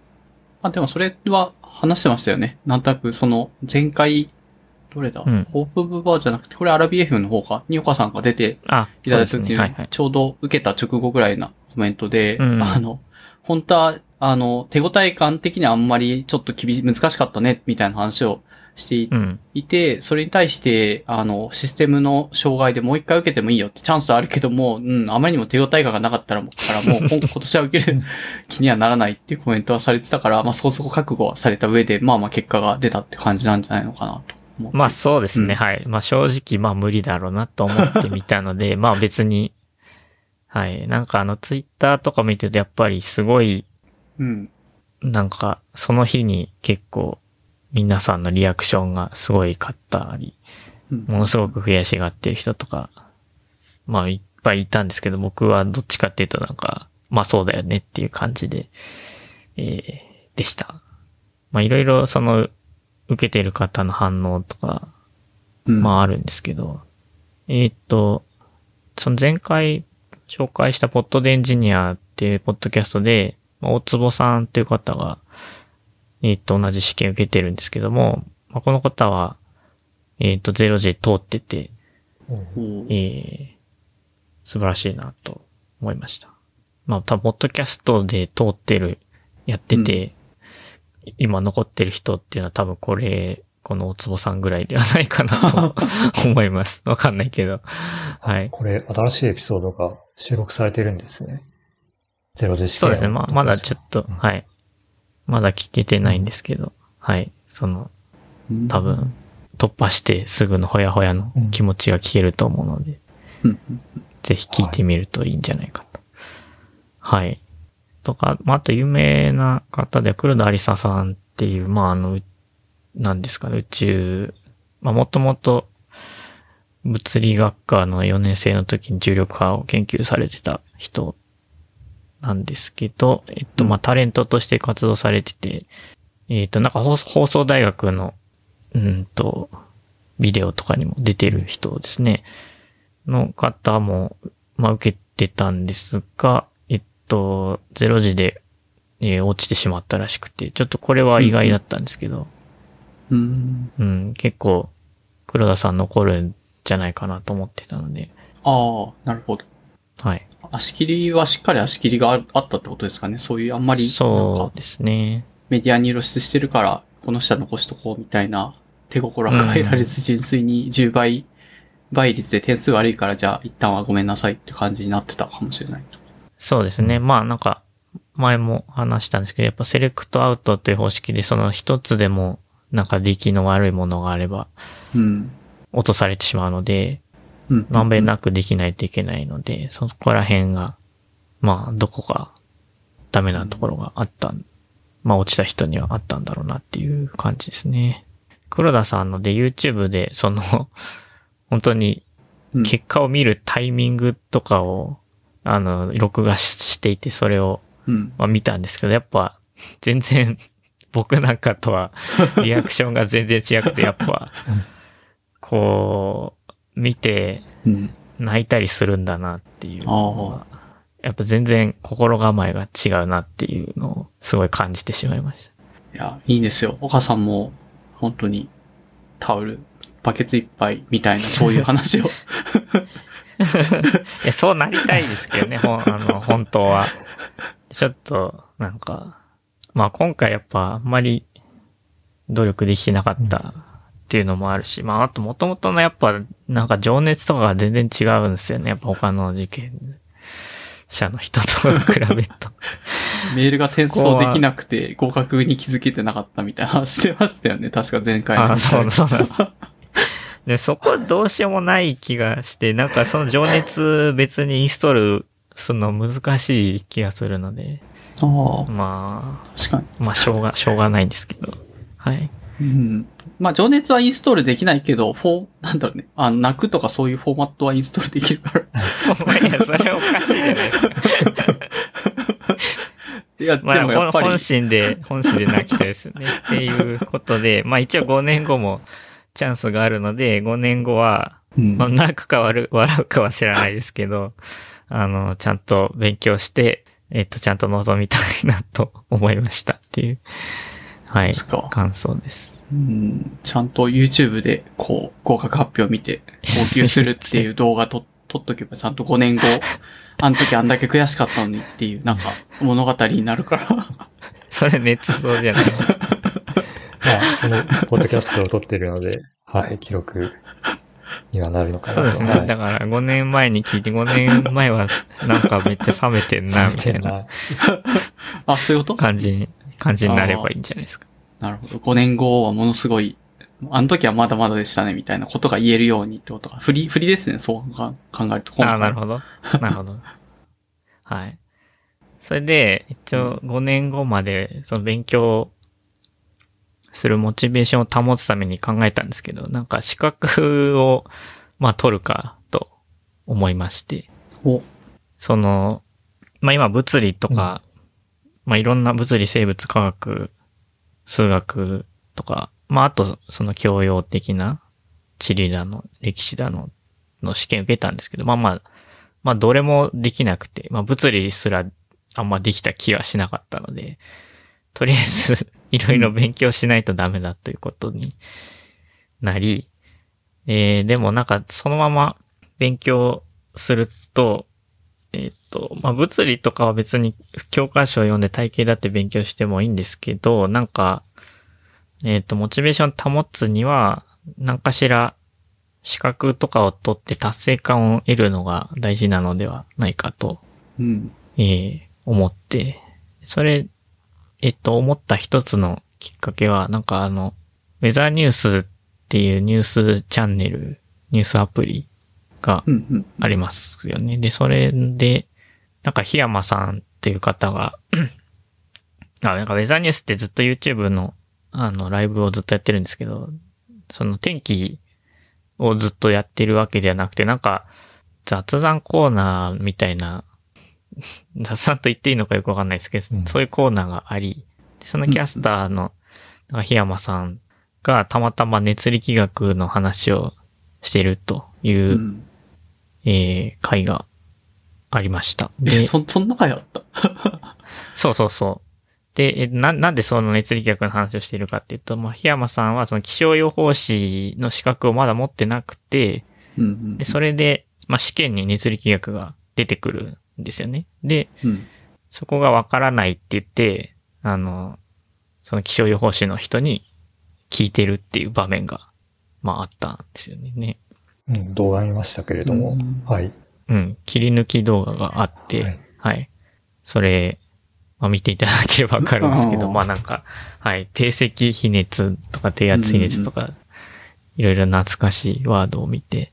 あ、でもそれは話してましたよね。なんとなくその前回、どれだ、うんホープオブバーじゃなくて、これアラビ FM の方か、に岡さんが出てあ、いただいた時そうですね。はいはい。に、ちょうど受けた直後ぐらいなコメントで、うんあの、本当は、あの、手応え感的にはあんまりちょっと厳しい、難しかったね、みたいな話をしていうん。それに対して、あの、システムの障害でもう一回受けてもいいよってチャンスあるけども、うん、あまりにも手応え感がなかったらもう、からもう 今今年は受ける 気にはならないっていうコメントはされてたから、まあそこそこ覚悟はされた上で、まあまあ結果が出たって感じなんじゃないのかなと。まあそうですね、うんはい。まあ正直まあ無理だろうなと思ってみたので、まあ別に、はい。なんかあのツイッターとか見てるとやっぱりすごい、うん。なんかその日に結構皆さんのリアクションがすごいかったり、うんものすごく悔しがってる人とか、まあいっぱいいたんですけど、僕はどっちかっていうとなんか、まあそうだよねっていう感じで、えー、でした。まあいろいろその、受けてる方の反応とか、うん。まああるんですけど、えーっと、その前回紹介したポッドでエンジニアっていうポッドキャストで、まあ大坪さんっていう方が、えーっと同じ試験受けてるんですけども、まあ、この方は、えーっとゼロ時通ってて、おーえー素晴らしいなと思いました。まあ、多分、ポッドキャストで通ってる、やってて、今残ってる人っていうのは多分これ、この大坪さんぐらいではないかなと 思います。わかんないけど。はい。これ、新しいエピソードが収録されてるんですね。ゼロで試験そうですね。まあ、まだちょっと、うんはい。まだ聞けてないんですけど、はい。その、うん多分、突破してすぐのほやほやの気持ちが聞けると思うので、うんうんぜひ聞いてみるといいんじゃないかと。はい。とか、まあ、あと有名な方で、黒田有沙さんっていう、まあ、あの、うなんですかね、宇宙、まあ、もともと、物理学科の4年生の時に重力波を研究されてた人なんですけど、えっと、まあ、タレントとして活動されてて、えっと、なんか放送大学の、うんと、ビデオとかにも出てる人ですね。の方も、まあ、受けてたんですが、えっと、0時で、えー落ちてしまったらしくて、ちょっとこれは意外だったんですけど、うん。うん、結構、黒田さん残るんじゃないかなと思ってたので、ああ、なるほど。はい。足切りはしっかり足切りがああったってことですかね？そういうあんまり、そうですね。メディアに露出してるから、この下残しとこうみたいな手心は加えられず純粋に10倍、倍率で点数悪いからじゃあ一旦はごめんなさいって感じになってたかもしれない。そうですね。まあなんか、前も話したんですけど、やっぱセレクトアウトという方式で、その一つでも、なんか出来の悪いものがあれば、うん。落とされてしまうので、うん。まんべんなくできないといけないので、そこら辺が、まあ、どこかダメなところがあったん、まあ、落ちた人にはあったんだろうなっていう感じですね。黒田さんので YouTube で、その、本当にうん結果を見るタイミングとかを、あの、録画ししていて、それを、うん。まあ、見たんですけど、やっぱ、全然、僕なんかとは、リアクションが全然違くて、やっぱ、こう、見て、うん。泣いたりするんだなっていうのは。やっぱ全然心構えが違うなっていうのをすごい感じてしまいましいや、いいんですよ。岡さんも、本当に、タオル、バケツいっぱいみたいな、そういう話を。た。いや、そうなりたいですけどね、ほん、あの、本当は。ちょっと、なんか、まあ今回やっぱあんまり努力できなかったっていうのもあるし、まああと元々のやっぱなんか情熱とかが全然違うんですよね。やっぱ他の受験者の人と比べると。メールが転送できなくて合格に気づけてなかったみたいな話してましたよね。確か前回の。あそうそうなんです。で、そこはどうしようもない気がして、なんかその情熱別にインストールするの難しい気がするので、ああ、ま確かに。あ、まあしょうが、しょうがないんですけど。はい。うん。まあ、情熱はインストールできないけど、フォー、なんだろうね。あの、泣くとかそういうフォーマットはインストールできるから。いや、それおかしいじゃないですか。いや、まあ、でもやっぱり本本、心で、本心で泣きたいですよね。っていうことで、まあ一応5年後もチャンスがあるので、5年後は、うんまあ、泣くか笑う笑うかは知らないですけど、あの、ちゃんと勉強して、えっと、ちゃんと臨みたいなと思いましたっていう、はい感想です。うん、ちゃんと YouTube で、こう、合格発表を見て、号泣するっていう動画と撮っとけば、ちゃんと5年後、あの時あんだけ悔しかったのにっていう、なんか、物語になるから。それ熱そうじゃない？ですか。まあ、このポッドキャストを撮ってるので、はい、記録にはなるのかなと。そうですね。はいだから5年前に聞いて、5年前はなんかめっちゃ冷めてんな、みたいな あ、そういうこと？感じに、感じになればいいんじゃないですか。なるほど。5年後はものすごい、あの時はまだまだでしたね、みたいなことが言えるようにってことか。振り、振りですね、そう考えると。ああ、なるほど。なるほど。はい。それで、一応5年後まで、その勉強するモチベーションを保つために考えたんですけど、なんか資格を、まあ取るかと思いまして、お、その、まあ今物理とか、まあいろんな物理生物科学数学とか、まああとその教養的な地理だの、歴史だの、の試験受けたんですけど、まあまあ、まあどれもできなくて、まあ物理すらあんまできた気はしなかったので、とりあえず いろいろ勉強しないとダメだということになり、えー、でもなんかそのまま勉強すると、えっ、と、まあ、物理とかは別に教科書を読んで体系だって勉強してもいいんですけど、なんか、えっ、と、モチベーション保つには、何かしら資格とかを取って達成感を得るのが大事なのではないかと、うん。えー思って、それ、えっと、思った一つのきっかけは、なんかあの、ウェザーニュースっていうニュースチャンネル、ニュースアプリが。ありますよね。で、それで、なんか檜山さんっていう方が、あ、なんかウェザーニュースってずっと YouTube の、あの、ライブをずっとやってるんですけど、その天気をずっとやってるわけではなくて、なんか、雑談コーナーみたいな、雑談と言っていいのかよくわかんないですけど、うんそういうコーナーがあり、そのキャスターの、檜山さんがたまたま熱力学の話をしてるという、うん。えー、回がありました。え、で、そ、そんな回あった？そうそうそう。で、えな、なんでその熱力学の話をしているかっていうと、まあ、檜山さんはその気象予報士の資格をまだ持ってなくて、うんうん。で、それで、まあ、試験に熱力学が出てくるんですよね。で、うん。そこがわからないって言って、あの、その気象予報士の人に聞いてるっていう場面が、まああったんですよね。ね。うん、動画見ましたけれども、うんはい。うん。切り抜き動画があって、はいはい。それ、まあ、見ていただければわかるんですけど、あーまあなんか、はい。定積比熱とか低圧比熱とか、いろいろ懐かしいワードを見て、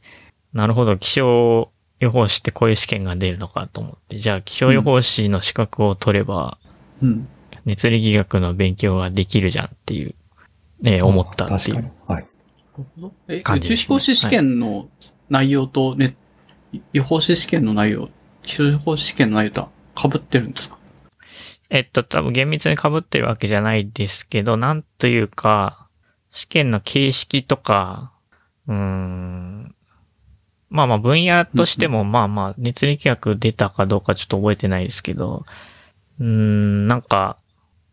なるほど、気象予報士ってこういう試験が出るのかと思って、じゃあ気象予報士の資格を取れば、うん。熱力学の勉強ができるじゃんっていう、えー思ったっていう。確かに。はい。なるほど。え、宇宙飛行士試験の内容とね、予報士試験の内容、気象予報士試験の内容とは被ってるんですか？えっと、多分厳密に被ってるわけじゃないですけど、なんというか、試験の形式とか、うーん、まあまあ分野としても、まあまあ熱力学出たかどうかちょっと覚えてないですけど、うーん、なんか、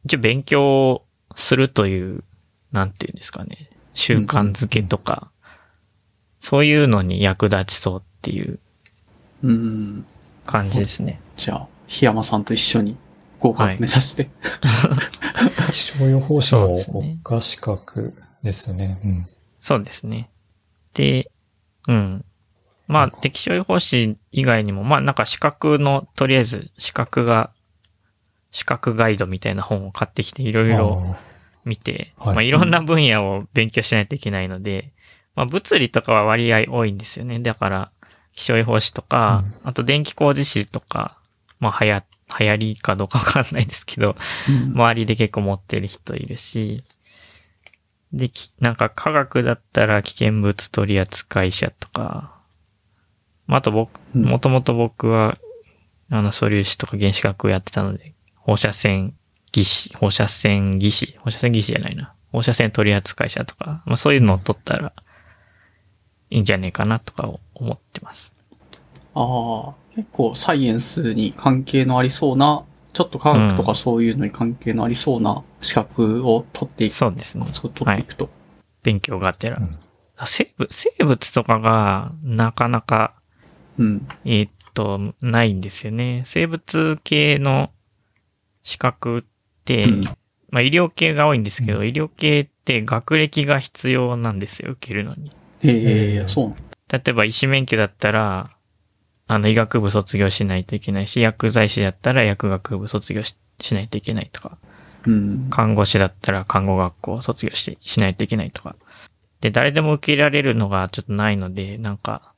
一応勉強するという、なんていうんですかね、習慣づけとか、そういうのに役立ちそうっていううん。感じですね。じゃあ、檜山さんと一緒に合格目指して。気象予報士の国家資格ですね。うん。そうですね。で、うん。まあ、で気象予報士以外にも、まあなんか資格の、とりあえず資格が、資格ガイドみたいな本を買ってきていろいろ見て、はい。まあいろんな分野を勉強しないといけないので、まあ物理とかは割合多いんですよね。だから、気象予報士とか、あと電気工事士とか、まあはや、流行りかどうかわかんないですけど、うん。周りで結構持ってる人いるし、で、きなんか科学だったら危険物取扱者とか、まあ、あと僕、うん。もともと僕は、あの、素粒子とか原子学をやってたので、放射線技師、放射線技師、放射線技師じゃないな。放射線取扱者とか、まあそういうのを取ったらいいんじゃねえかなとか思ってます。ああ、結構サイエンスに関係のありそうな、ちょっと科学とかそういうのに関係のありそうな資格を取っていく、そうですね。そう取っていくと。勉強がてら。うん生物、生物とかがなかなかうん。えーっと、ないんですよね。生物系の資格まあ医療系が多いんですけど、う医療系って学歴が必要なんですよ、受けるのに。えええーそうなんだ。例えば医師免許だったら、あの医学部卒業しないといけないし、薬剤師だったら薬学部卒業ししないといけないとか、うん。看護師だったら看護学校を卒業してしないといけないとか。で、誰でも受けられるのがちょっとないので、なんか、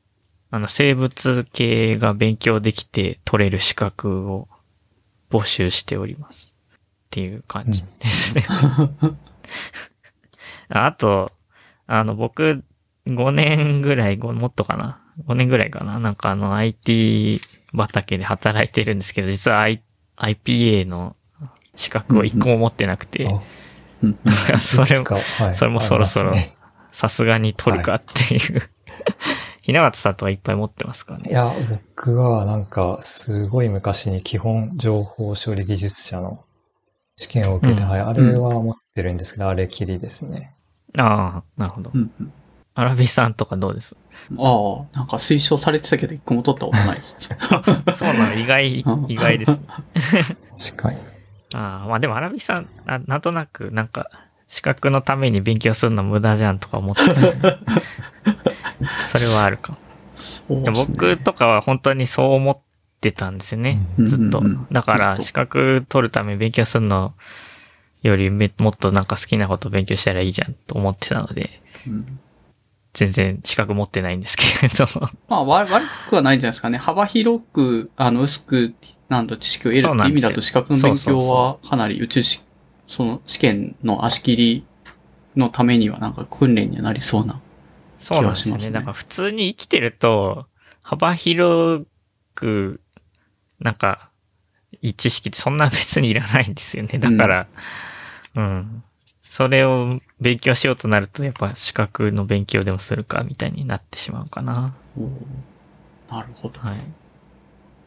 あの、生物系が勉強できて取れる資格を募集しております。っていう感じですね。あと、あの、僕、5年ぐらい、ごもっとかな ?5 年ぐらいかな？なんかあの、IT 畑で働いてるんですけど、実は、I、IPA の資格を1個も持ってなくて、あうんうんそれいくつかはいそれもそろそろさすがに取るかっていう。ひなわたさんとかいっぱい持ってますからね？いや、僕はなんか、すごい昔に基本情報処理技術者の試験を受けて、うんはい、あれは持ってるんですけど、あれきりですね。ああ、なるほどう。んうんアラビさんとかどうです？ああ、なんか推奨されてたけど一個も取ったことないです。そうなの意外、意外ですね。確かに。ああ、まあでもアラビさん、あなんとなく、なんか、資格のために勉強するの無駄じゃんとか思ってた、それはあるかも。そういや僕とかは本当にそう思ってたんですよね。うんずっとうんうん。だから、資格取るために勉強するのよりめもっとなんか好きなこと勉強したらいいじゃんと思ってたので、うん全然資格持ってないんですけれど。まあ、悪悪くはないんじゃないですかね。幅広く、あの、薄く、なんだ、知識を得るって意味だと資格の勉強そうそうはかなり宇宙し、その試験の足切りのためにはなんか訓練にはなりそうな。そうなんですよね。気はしますねだから普通に生きてると、幅広く、なんか、知識ってそんな別にいらないんですよね。だから、うん。それを勉強しようとなると、やっぱ資格の勉強でもするか、みたいになってしまうかな。なるほど。はい。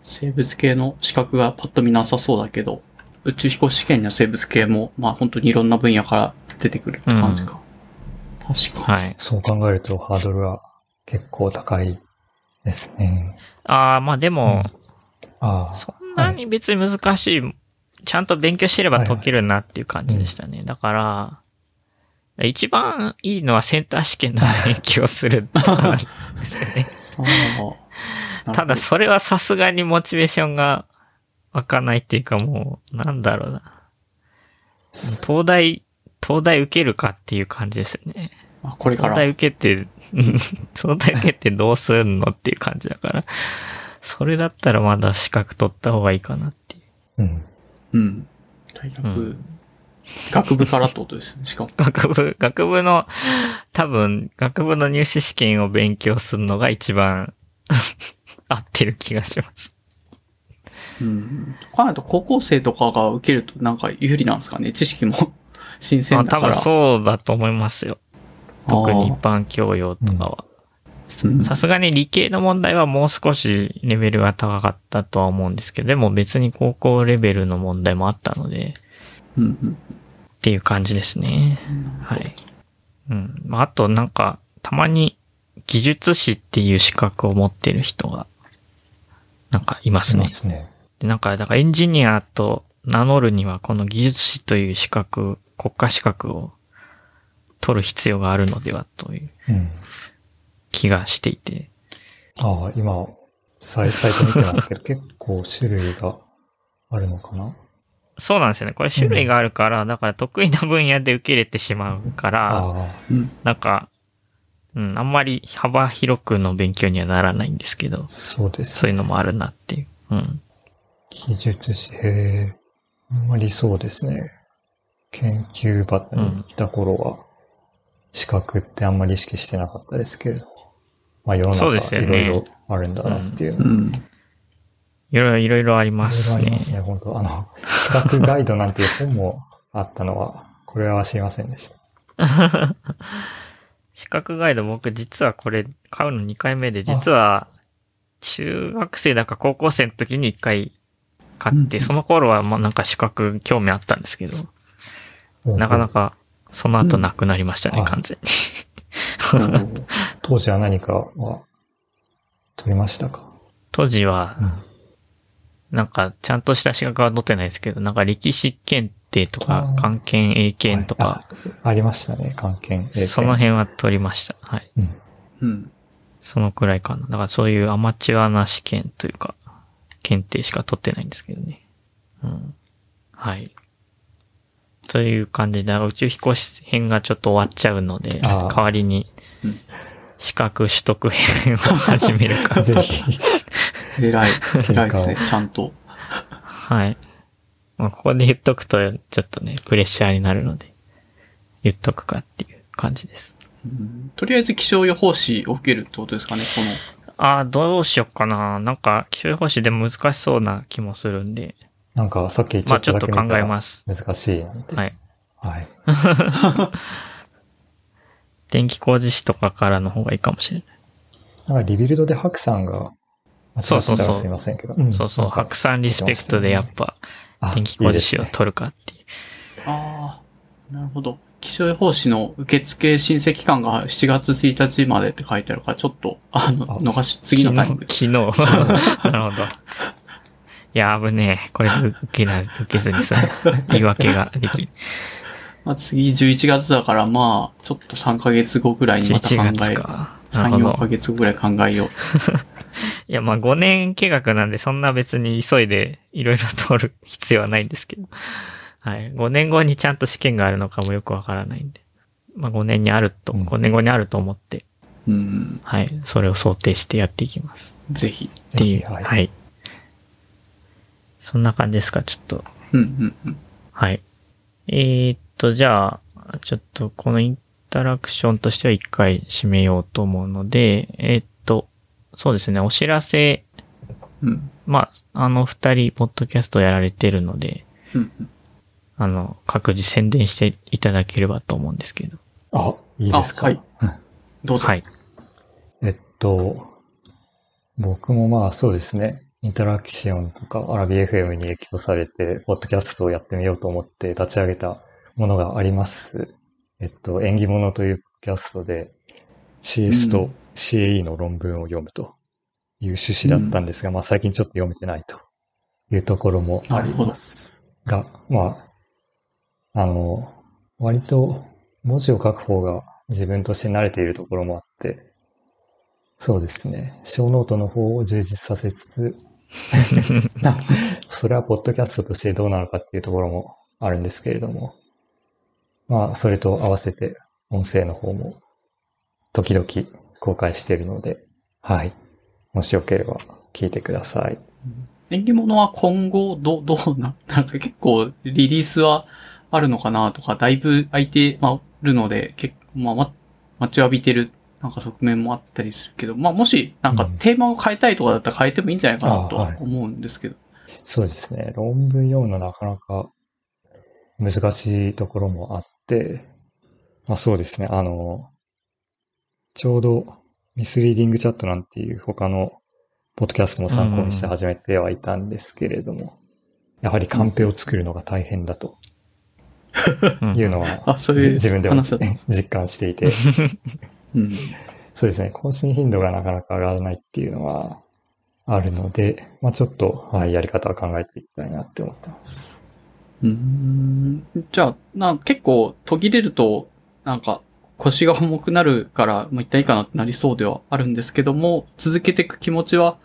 生物系の資格がパッと見なさそうだけど、宇宙飛行士試験には生物系も、まあ本当にいろんな分野から出てくるって感じか。確かに。はい。そう考えるとハードルは結構高いですね。ああ、まあでも、ああ。そんなに別に難しい、ちゃんと勉強してれば解けるなっていう感じでしたね。だから、一番いいのはセンター試験の勉強するとかなんですよね。ただ、それはさすがにモチベーションが湧かないっていうかもう、なんだろうな。東大、東大受けるかっていう感じですよね。あこれから。東大受けて、うん東大受けてどうすんのっていう感じだから。それだったらまだ資格取った方がいいかなっていう。うん。うん。大学、うん学部からってことですね。しかも。学部、学部の、多分、学部の入試試験を勉強するのが一番 合ってる気がします。うん。考えると高校生とかが受けるとなんか有利なんですかね？知識も新鮮あ多分だから。そうだと思いますよ。特に一般教養とかは。うんさすがに理系の問題はもう少しレベルが高かったとは思うんですけど、でも別に高校レベルの問題もあったので、うんうん。っていう感じですね。はい。うん。まあ、あとなんか、たまに技術士っていう資格を持ってる人が、なんかいますねいま。すね。でなんか、だからエンジニアと名乗るには、この技術士という資格、国家資格を取る必要があるのではといううん。気がしていて。ああ、今、サイサイト見てますけど、結構種類があるのかな？そうなんですよね。これ種類があるから、だから得意な分野で受け入れてしまうから、うん。なんか、うん、あんまり幅広くの勉強にはならないんですけど、そうですそういうのもあるなっていう。うん。技術士、へえ、あんまりそうですね。研究場にいた頃は、資格ってあんまり意識してなかったですけれど。まあ世のそうですよね。中いろいろあるんだなっていう。いろいろ、いろいろありまいろいろすね。ありますね、本当。あの、資格ガイドなんていう本もあったのは、これは知りませんでした。資格ガイド僕実はこれ買うの2回目で、実は中学生だか高校生の時に1回買って、うん。その頃はまあなんか資格興味あったんですけど、なかなかその後なくなりましたね、うん完全に。当時は何かは取りましたか？当時はうん、なんかちゃんとした資格は取ってないですけど、なんか歴史検定とか関係英検とか、はいあありましたね、関係。その辺は取りました。はい。うん。うん。そのくらいかな。だからそういうアマチュアな試験というか、検定しか取ってないんですけどね。うん。はい。という感じで、宇宙飛行士編がちょっと終わっちゃうので、代わりにうん、資格取得編を始めるか。ぜひ。偉い。偉いですね。ちゃんと。はい。まあ、ここで言っとくと、ちょっとね、プレッシャーになるので、言っとくかっていう感じです。うんとりあえず気象予報士を受けるってことですかね、この。ああ、どうしよっかな。なんか、気象予報士でも難しそうな気もするんで、なんかさっきちょっまあちょっと考えます。難しい。はい。はい。電気工事士とかからの方がいいかもしれない。なんかリビルドでハクさんが、間違ってたらすいませんけど。んそうそう、白山リスペクトでやっぱ、あ電気工事士を取るかっていう。ああ、なるほど。気象予報士の受付申請期間が7月1日までって書いてあるから、ちょっと、あの、あ逃し、次のタイミングで。昨日。なるほど。いや、危ねえ。これ受けな、受けずにさ、言い訳ができる。まあ、次11月だから、まあ、ちょっと3ヶ月後ぐらいにまた考11月え、か。な3、4ヶ。月後ぐらい考えよう。いや、まあ5年計画なんで、そんな別に急いでいろいろ取る必要はないんですけど。はい。5年後にちゃんと試験があるのかもよくわからないんで。まあ5年にあると、うん5年後にあると思って、うん、はい。それを想定してやっていきます。ぜひ。っていう。はいはい。そんな感じですか、ちょっと。うん、うん、うん。はい。えー、っと、じゃあ、ちょっとこのインタラクションとしては一回締めようと思うので、えーっと、そうですね、お知らせ、うん、まあ、あの二人、ポッドキャストやられてるので、うん、うん。あの、各自宣伝していただければと思うんですけど。あ、いいですか？あはいうんどうぞ。はい。えっと、僕もまあそうですね、インタラクションとかアラビ FM に影響されて、ポッドキャストをやってみようと思って立ち上げたものがあります。えっと、縁起物というキャストで CS うと CAE の論文を読むという趣旨だったんですが、まあ最近ちょっと読めてないというところもあります。が、まあ、あの、割と文字を書く方が自分として慣れているところもあって、そうですね。小ノートの方を充実させつつ、それはポッドキャストとしてどうなのかっていうところもあるんですけれども、まあ、それと合わせて音声の方も時々公開しているので、はい。もしよければ聞いてください。縁起物は今後、ど、どうな、なんか結構リリースはあるのかなとか、だいぶ空いてまるので、結構、まあ、ま、待ちわびてる、なんか側面もあったりするけど、まあ、もし、なんかうんテーマを変えたいとかだったら変えてもいいんじゃないかなとあははい思うんですけど。そうですね。論文読むのなかなか難しいところもあって、まあそうですね。あの、ちょうどミスリーディングチャットなんていう他のポッドキャストも参考にして始めてはいたんですけれども、やはりカンペを作るのが大変だとうんいうのは、あ、そういうじ自分でも。実感していて、うん。そうですね。更新頻度がなかなか上がらないっていうのはあるので、まあちょっと、はい、やり方を考えていきたいなって思ってます。うーん。じゃあ、なん結構途切れると、なんか腰が重くなるから、まあ、一体いいかなってなりそうではあるんですけども、続けていく気持ちは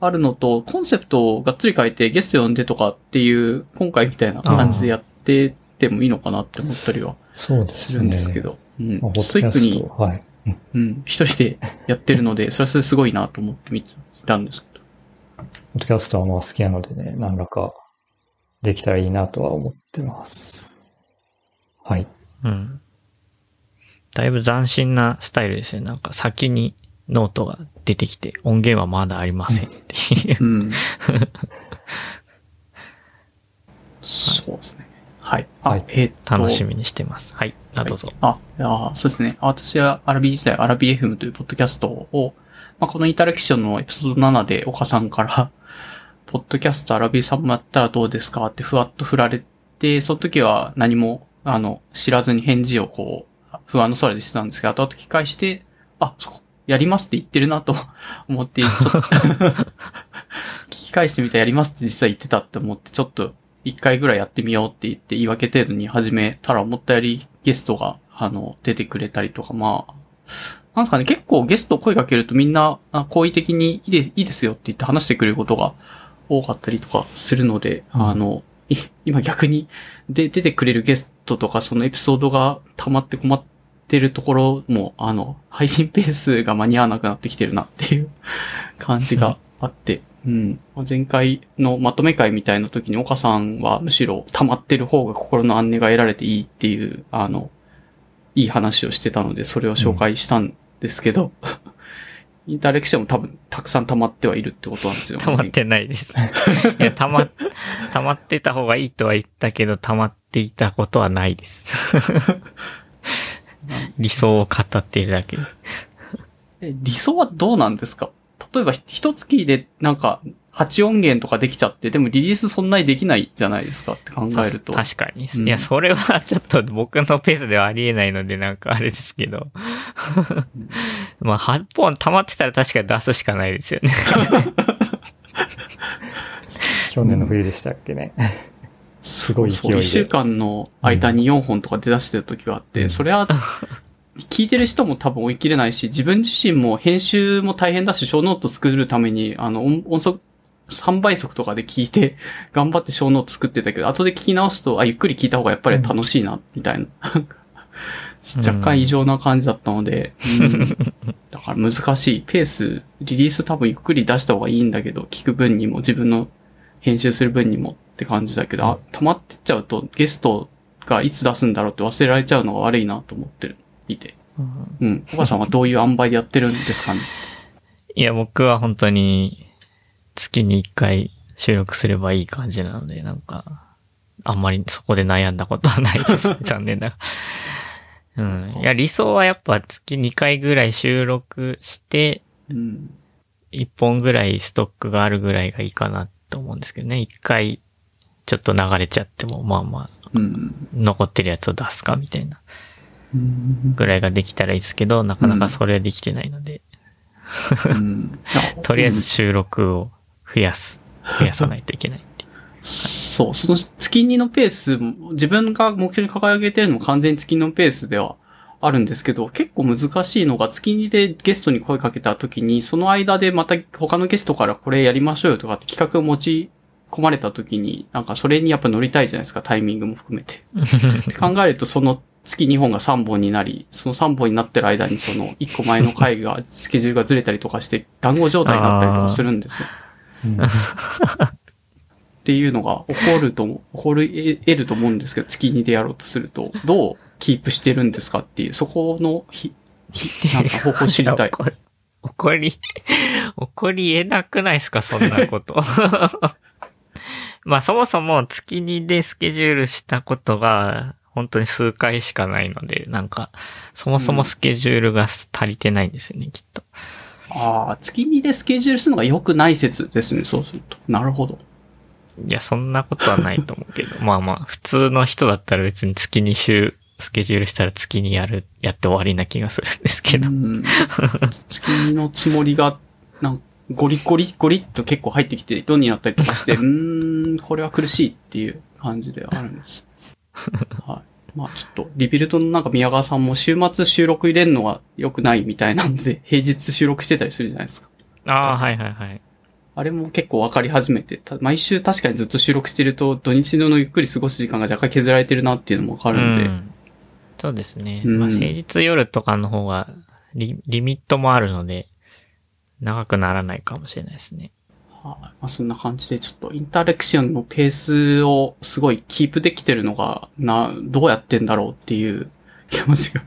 あるのと、コンセプトをがっつり変えてゲスト呼んでとかっていう、今回みたいな感じでやってってもいいのかなって思ったりはす。るんですけど。うんストイックにト、、はい。うんうん、一人でやってるので、それはそれすごいなと思って見たんですけど。ポッドキャストはまあ好きなのでね、何らかできたらいいなとは思ってます。はい。うん。だいぶ斬新なスタイルですね。なんか先にノートが出てきて、音源はまだありませんっていう。うん。そうですね。はい。あ、はいえーっと。楽しみにしてます。はい。あ、どうぞ。あ、いやーそうですね。私はアラビ時代、アラビ FM というポッドキャストを、まあ、このインタラクションのエピソード7で岡さんから、ポッドキャストアラビーさんもやったらどうですかってふわっと振られて、その時は何も、あの、知らずに返事をこう、不安の空でしてたんですけど、後々聞き返して、あ、そこ、やりますって言ってるなと思って、ちょっと聞き返してみたらやりますって実は言ってたって思って、ちょっと一回ぐらいやってみようって言って言い訳程度に始めたら思ったよりゲストが、あの、出てくれたりとか、まあ、なんですかね、結構ゲスト声かけるとみんな、好意的にいいですよって言って話してくれることが多かったりとかするので、うん。あの、い今逆にで出てくれるゲストとかそのエピソードが溜まって困ってるところも、あの、配信ペースが間に合わなくなってきてるなっていう感じがあって、うん。前回のまとめ会みたいな時に岡さんはむしろ溜まってる方が心の安寧が得られていいっていう、あの、いい話をしてたので、それを紹介したんですけど、インターレクションも多分たくさん溜まってはいるってことなんですよ。溜まってないです。いや、溜ま、溜まってた方がいいとは言ったけど、溜まっていたことはないです。理想を語っているだけ。理想はどうなんですか例えば、一月でなんか、8音源とかできちゃって、でもリリースそんなにできないじゃないですかって考えると。確かに。うんいや、それはちょっと僕のペースではありえないので、なんかあれですけど。まあ、8本溜まってたら確かに出すしかないですよね。去年の冬でしたっけね。すごい勢いで。1週間の間に4本とか出だしてる時があって、うんそれは、聞いてる人も多分追い切れないし、自分自身も編集も大変だし、ショーノート作るために、あの、音音速、3倍速とかで聞いて、頑張ってショーノート作ってたけど、後で聞き直すと、あ、ゆっくり聞いた方がやっぱり楽しいな、みたいな。若干異常な感じだったので、うんだから難しい。ペース、リリース多分ゆっくり出した方がいいんだけど、聞く分にも自分の編集する分にもって感じだけど、あ、溜まってっちゃうとゲストがいつ出すんだろうって忘れられちゃうのが悪いなと思ってる、いて。うん。小川さんはどういう塩梅でやってるんですかね？いや、僕は本当に月に1回収録すればいい感じなので、なんか、あんまりそこで悩んだことはないです。残念ながら。うん。いや、理想はやっぱ月2回ぐらい収録して、うん。1本ぐらいストックがあるぐらいがいいかなと思うんですけどね。1回ちょっと流れちゃっても、まあまあ、うん。残ってるやつを出すかみたいなうん。ぐらいができたらいいですけど、なかなかそれはできてないので、うん とりあえず収録を増やす。増やさないといけないって。そう、その月2のペース、自分が目標に掲げてるのも完全に月2のペースではあるんですけど、結構難しいのが月2でゲストに声かけた時に、その間でまた他のゲストからこれやりましょうよとかって企画を持ち込まれた時に、なんかそれにやっぱ乗りたいじゃないですか、タイミングも含めて。って考えると、その月2本が3本になり、その3本になってる間にその1個前の回が、スケジュールがずれたりとかして、団子状態になったりとかするんですよ。うん っていうのが起こると思う、起こる、得ると思うんですけど、月2でやろうとすると、どうキープしてるんですかっていう、そこのひ、ひなんか方法知りたい。怒り、怒り、怒り得なくないですか、そんなこと。まあそもそも月2でスケジュールしたことが本当に数回しかないので、なんか、そもそもスケジュールが足りてないんですよね、きっと。ああ、月2でスケジュールするのが良くない説ですね、そうすると。なるほど。いや、そんなことはないと思うけど、まあまあ、普通の人だったら別に月2週、スケジュールしたら月にやる、やって終わりな気がするんですけど。うん。月2のつもりが、なんゴリゴリゴリっと結構入ってきて、論になったりとかして、うーん、これは苦しいっていう感じではあるんです。はい。まあちょっと、リビルドのなんか宮川さんも週末収録入れるのは良くないみたいなんで、平日収録してたりするじゃないですか。ああ、はいはいはい。あれも結構分かり始めて、た毎週確かにずっと収録してると、土日のゆっくり過ごす時間が若干削られてるなっていうのも分かるんで、うんそうですね。うんまあ、平日夜とかの方がリ、リミットもあるので、長くならないかもしれないですね。はい。まあ、そんな感じで、ちょっとインタレクションのペースをすごいキープできてるのが、な、どうやってんだろうっていう気持ちが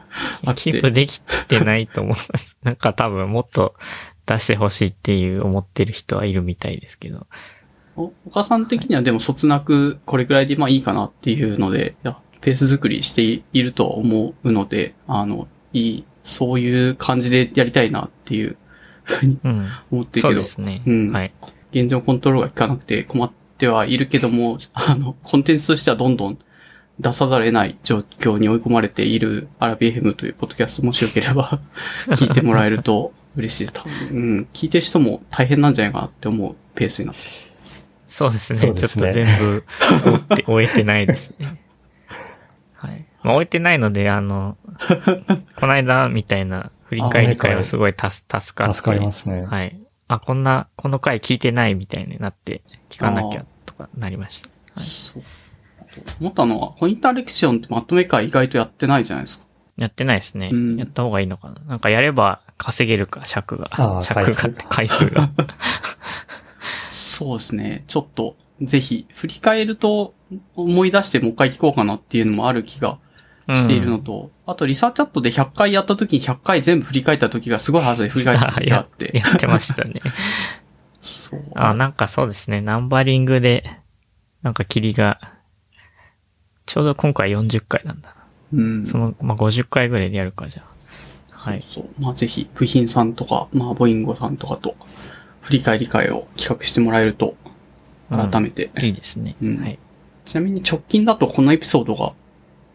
あって。キープできてないと思います。なんか多分もっと出してほしいっていう思ってる人はいるみたいですけど。おお母さん的にはでもそつなくこれくらいでまあいいかなっていうので、いや、ペース作りしているとは思うので、あの、いい、そういう感じでやりたいなっていうふうにうん。思ってるけどそうで、すね。うんはい。現状コントロールが効かなくて困ってはいるけども、あの、コンテンツとしてはどんどん出さざるを得ない状況に追い込まれているアラビエヘムというポッドキャストもしよければ 聞いてもらえると嬉しいです。多分うん、聞いてる人も大変なんじゃないかなって思うペースになってそうですね。そうですねちょっと全部終って終えてないですね。はい。まあ、終えてないので、あの、この間みたいな振り返り会はすごい助助かって。助かりますね。はい。あ、こんな、この回聞いてないみたいになって、聞かなきゃとかなりました。はいそう。思ったのは、コインタラクションってまとめ回意外とやってないじゃないですか。やってないですね。うんやった方がいいのかな。なんかやれば稼げるか、尺が。尺がって 回数が。そうですね。ちょっと、ぜひ、振り返ると思い出してもう一回聞こうかなっていうのもある気がしているのと、あとリサーチャットで100回やった時に100回全部振り返った時がすごいはずで 振り返った時があって。やってましたね。そう。あ、なんかそうですね。ナンバリングで、なんか霧がちょうど今回40回なんだな。うん。その、まあ、50回ぐらいでやるか、じゃあ。はい。そう。まあぜひ、部品さんとか、まあボインゴさんとかと、振り返り会を企画してもらえると、改めて。いいですね。うんはい。ちなみに直近だとこのエピソードが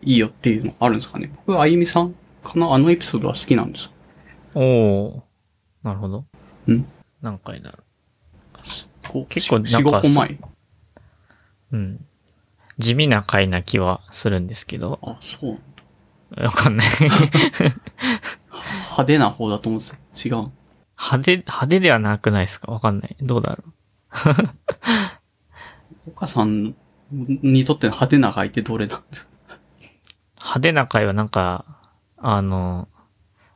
いいよっていうのあるんですかね僕、あゆみさんかな？あのエピソードは好きなんです。おおなるほど。うん何回だろこう結構なんか4、5個前。う。うん。地味な回な気はするんですけど、あ、そう。わかんない。派手な方だと思ってた。違う。派手、派手ではなくないですか？わかんない。どうだろ 岡さんにとっての派手な回ってどれなんですか？う。派手な回はなんか、あの、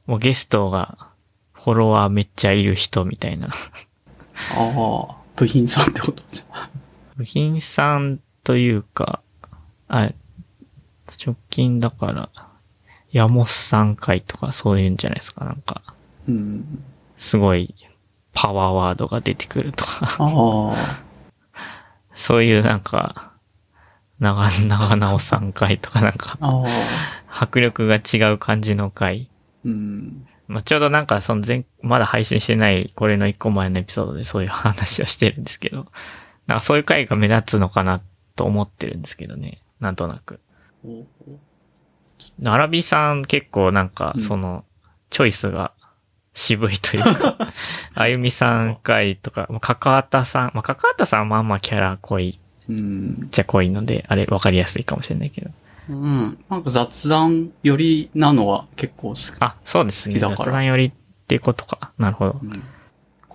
もうゲストが、フォロワーめっちゃいる人みたいな。ああ、部品さんってことじゃん。部品さんというか、あ、直近だから、ヤモスさん回とかそういうんじゃないですか。なんか、うん。すごいパワーワードが出てくるとか、ああ。そういうなんか、長、長直さん回とかなんか。迫力が違う感じの回。うん。まあ、ちょうどなんかその前、まだ配信してないこれの一個前のエピソードでそういう話をしてるんですけど、なんかそういう回が目立つのかなと思ってるんですけどね。なんとなく。おアラビさん結構なんかうんその、チョイスが渋いというか、あゆみさん回とか、まあかかわたさん、まあ、かかわたさんはまあまあキャラ濃いうんっ。ちゃ濃いので、あれわかりやすいかもしれないけど。うん。なんか雑談よりなのは結構好き。あ、そうですね。好きだから雑談よりっていうことか。なるほど。うん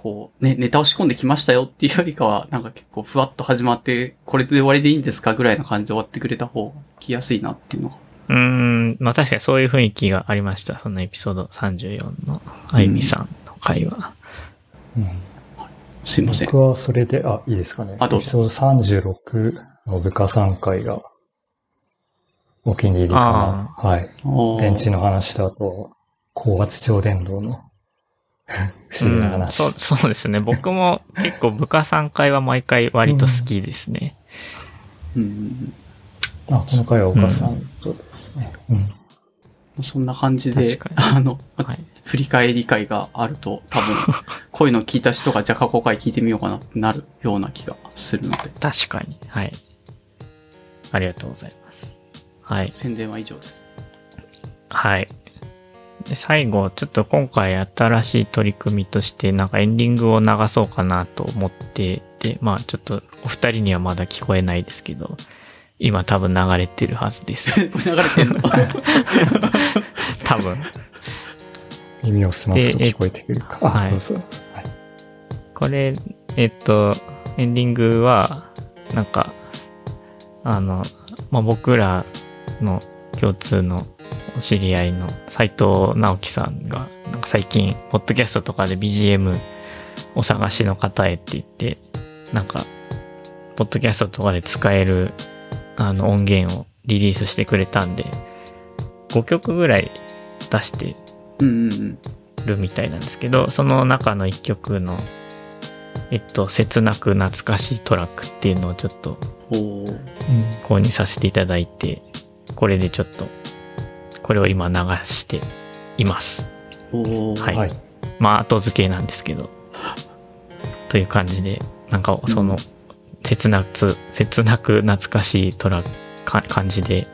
こう、ね、ネタを仕込んできましたよっていうよりかは、なんか結構ふわっと始まって、これで終わりでいいんですかぐらいな感じで終わってくれた方が来やすいなっていうのが。うーん、まあ確かにそういう雰囲気がありました。そのエピソード34のあゆみさんの回は。うんすいません。僕はそれで、あ、いいですかね。あどうエピソード36の部下3回がお気に入りかな。はい。電池の話とあと、高圧超電導の 不思議なうん話。そう、そうですね。僕も結構部下3回は毎回割と好きですね。うん。あ、この回は岡さんとですね。うん。そんな感じで、確かあの、はい。振り返り会があると、多分、こういうの聞いた人が、じゃあ過去回聞いてみようかなってなるような気がするので、確かに。はい。ありがとうございます。はい。宣伝は以上です。はい。で最後、ちょっと今回新しい取り組みとして、なんかエンディングを流そうかなと思ってて、まあちょっとお二人にはまだ聞こえないですけど、今多分流れてるはずです。こ れ流れてんの？多分。耳を澄ますと聞こえてくるか。はい。これ、えっと、エンディングは、なんか、あの、まあ、僕らの共通のお知り合いの斉藤直樹さんが、なんか最近、ポッドキャストとかで BGM お探しの方へって言って、なんか、ポッドキャストとかで使える、あの、音源をリリースしてくれたんで、5曲ぐらい出して。るみたいなんですけど、その中の一曲の、えっと、切なく懐かしいトラックっていうのをちょっと購入させていただいて、これでちょっと、これを今流しています。はいはい。まあ、後付けなんですけど。という感じで、なんかその、切なく、切なく懐かしいトラックか感じで、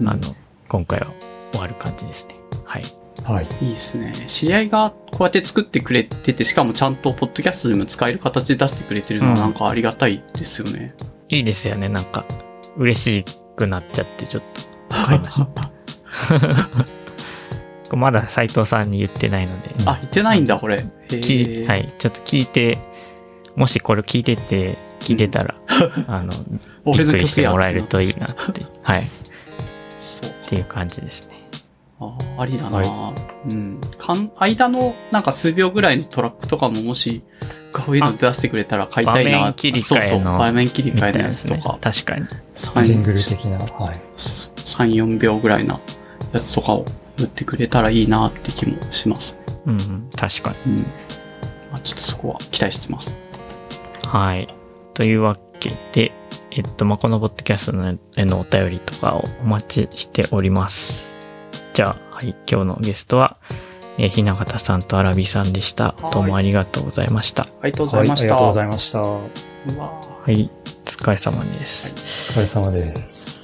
うんあの、今回は終わる感じですね。はい。はい。いいですね。知り合いがこうやって作ってくれてて、しかもちゃんとポッドキャストでも使える形で出してくれてるのはうんなんかありがたいですよね。いいですよね。なんか、嬉しくなっちゃって、ちょっと、買いました。これまだ斉藤さんに言ってないので、うんあ、言ってないんだ、これ。へー聞いはい、ちょっと聞いて、もしこれ聞いてて、聞いてたら、あ の、びっくりしてもらえるといいなって、はい、っそう。ていう感じですね。ああ、ありだな、はうん。かん、間のなんか数秒ぐらいのトラックとかももし、こういうの出してくれたら買いたいな。場面切り替えのそうそう、場面切りみ替えのたいですねやつとか。。確かに。ジン3、グル的な。はい。4秒ぐらいなやつとかを打ってくれたらいいなって気もします。うんうん、確かに。うん。まあ、ちょっとそこは期待してます。はい。というわけで、えっと、まあ、このポッドキャストのへのお便りとかをお待ちしております。じゃあ、はい、今日のゲストは、えー、ひながたさんとあらびさんでした。どうもありがとうございました。ありがとうござはいい、ました。ありがとうございました。はい、お疲れ様です。疲れ様です。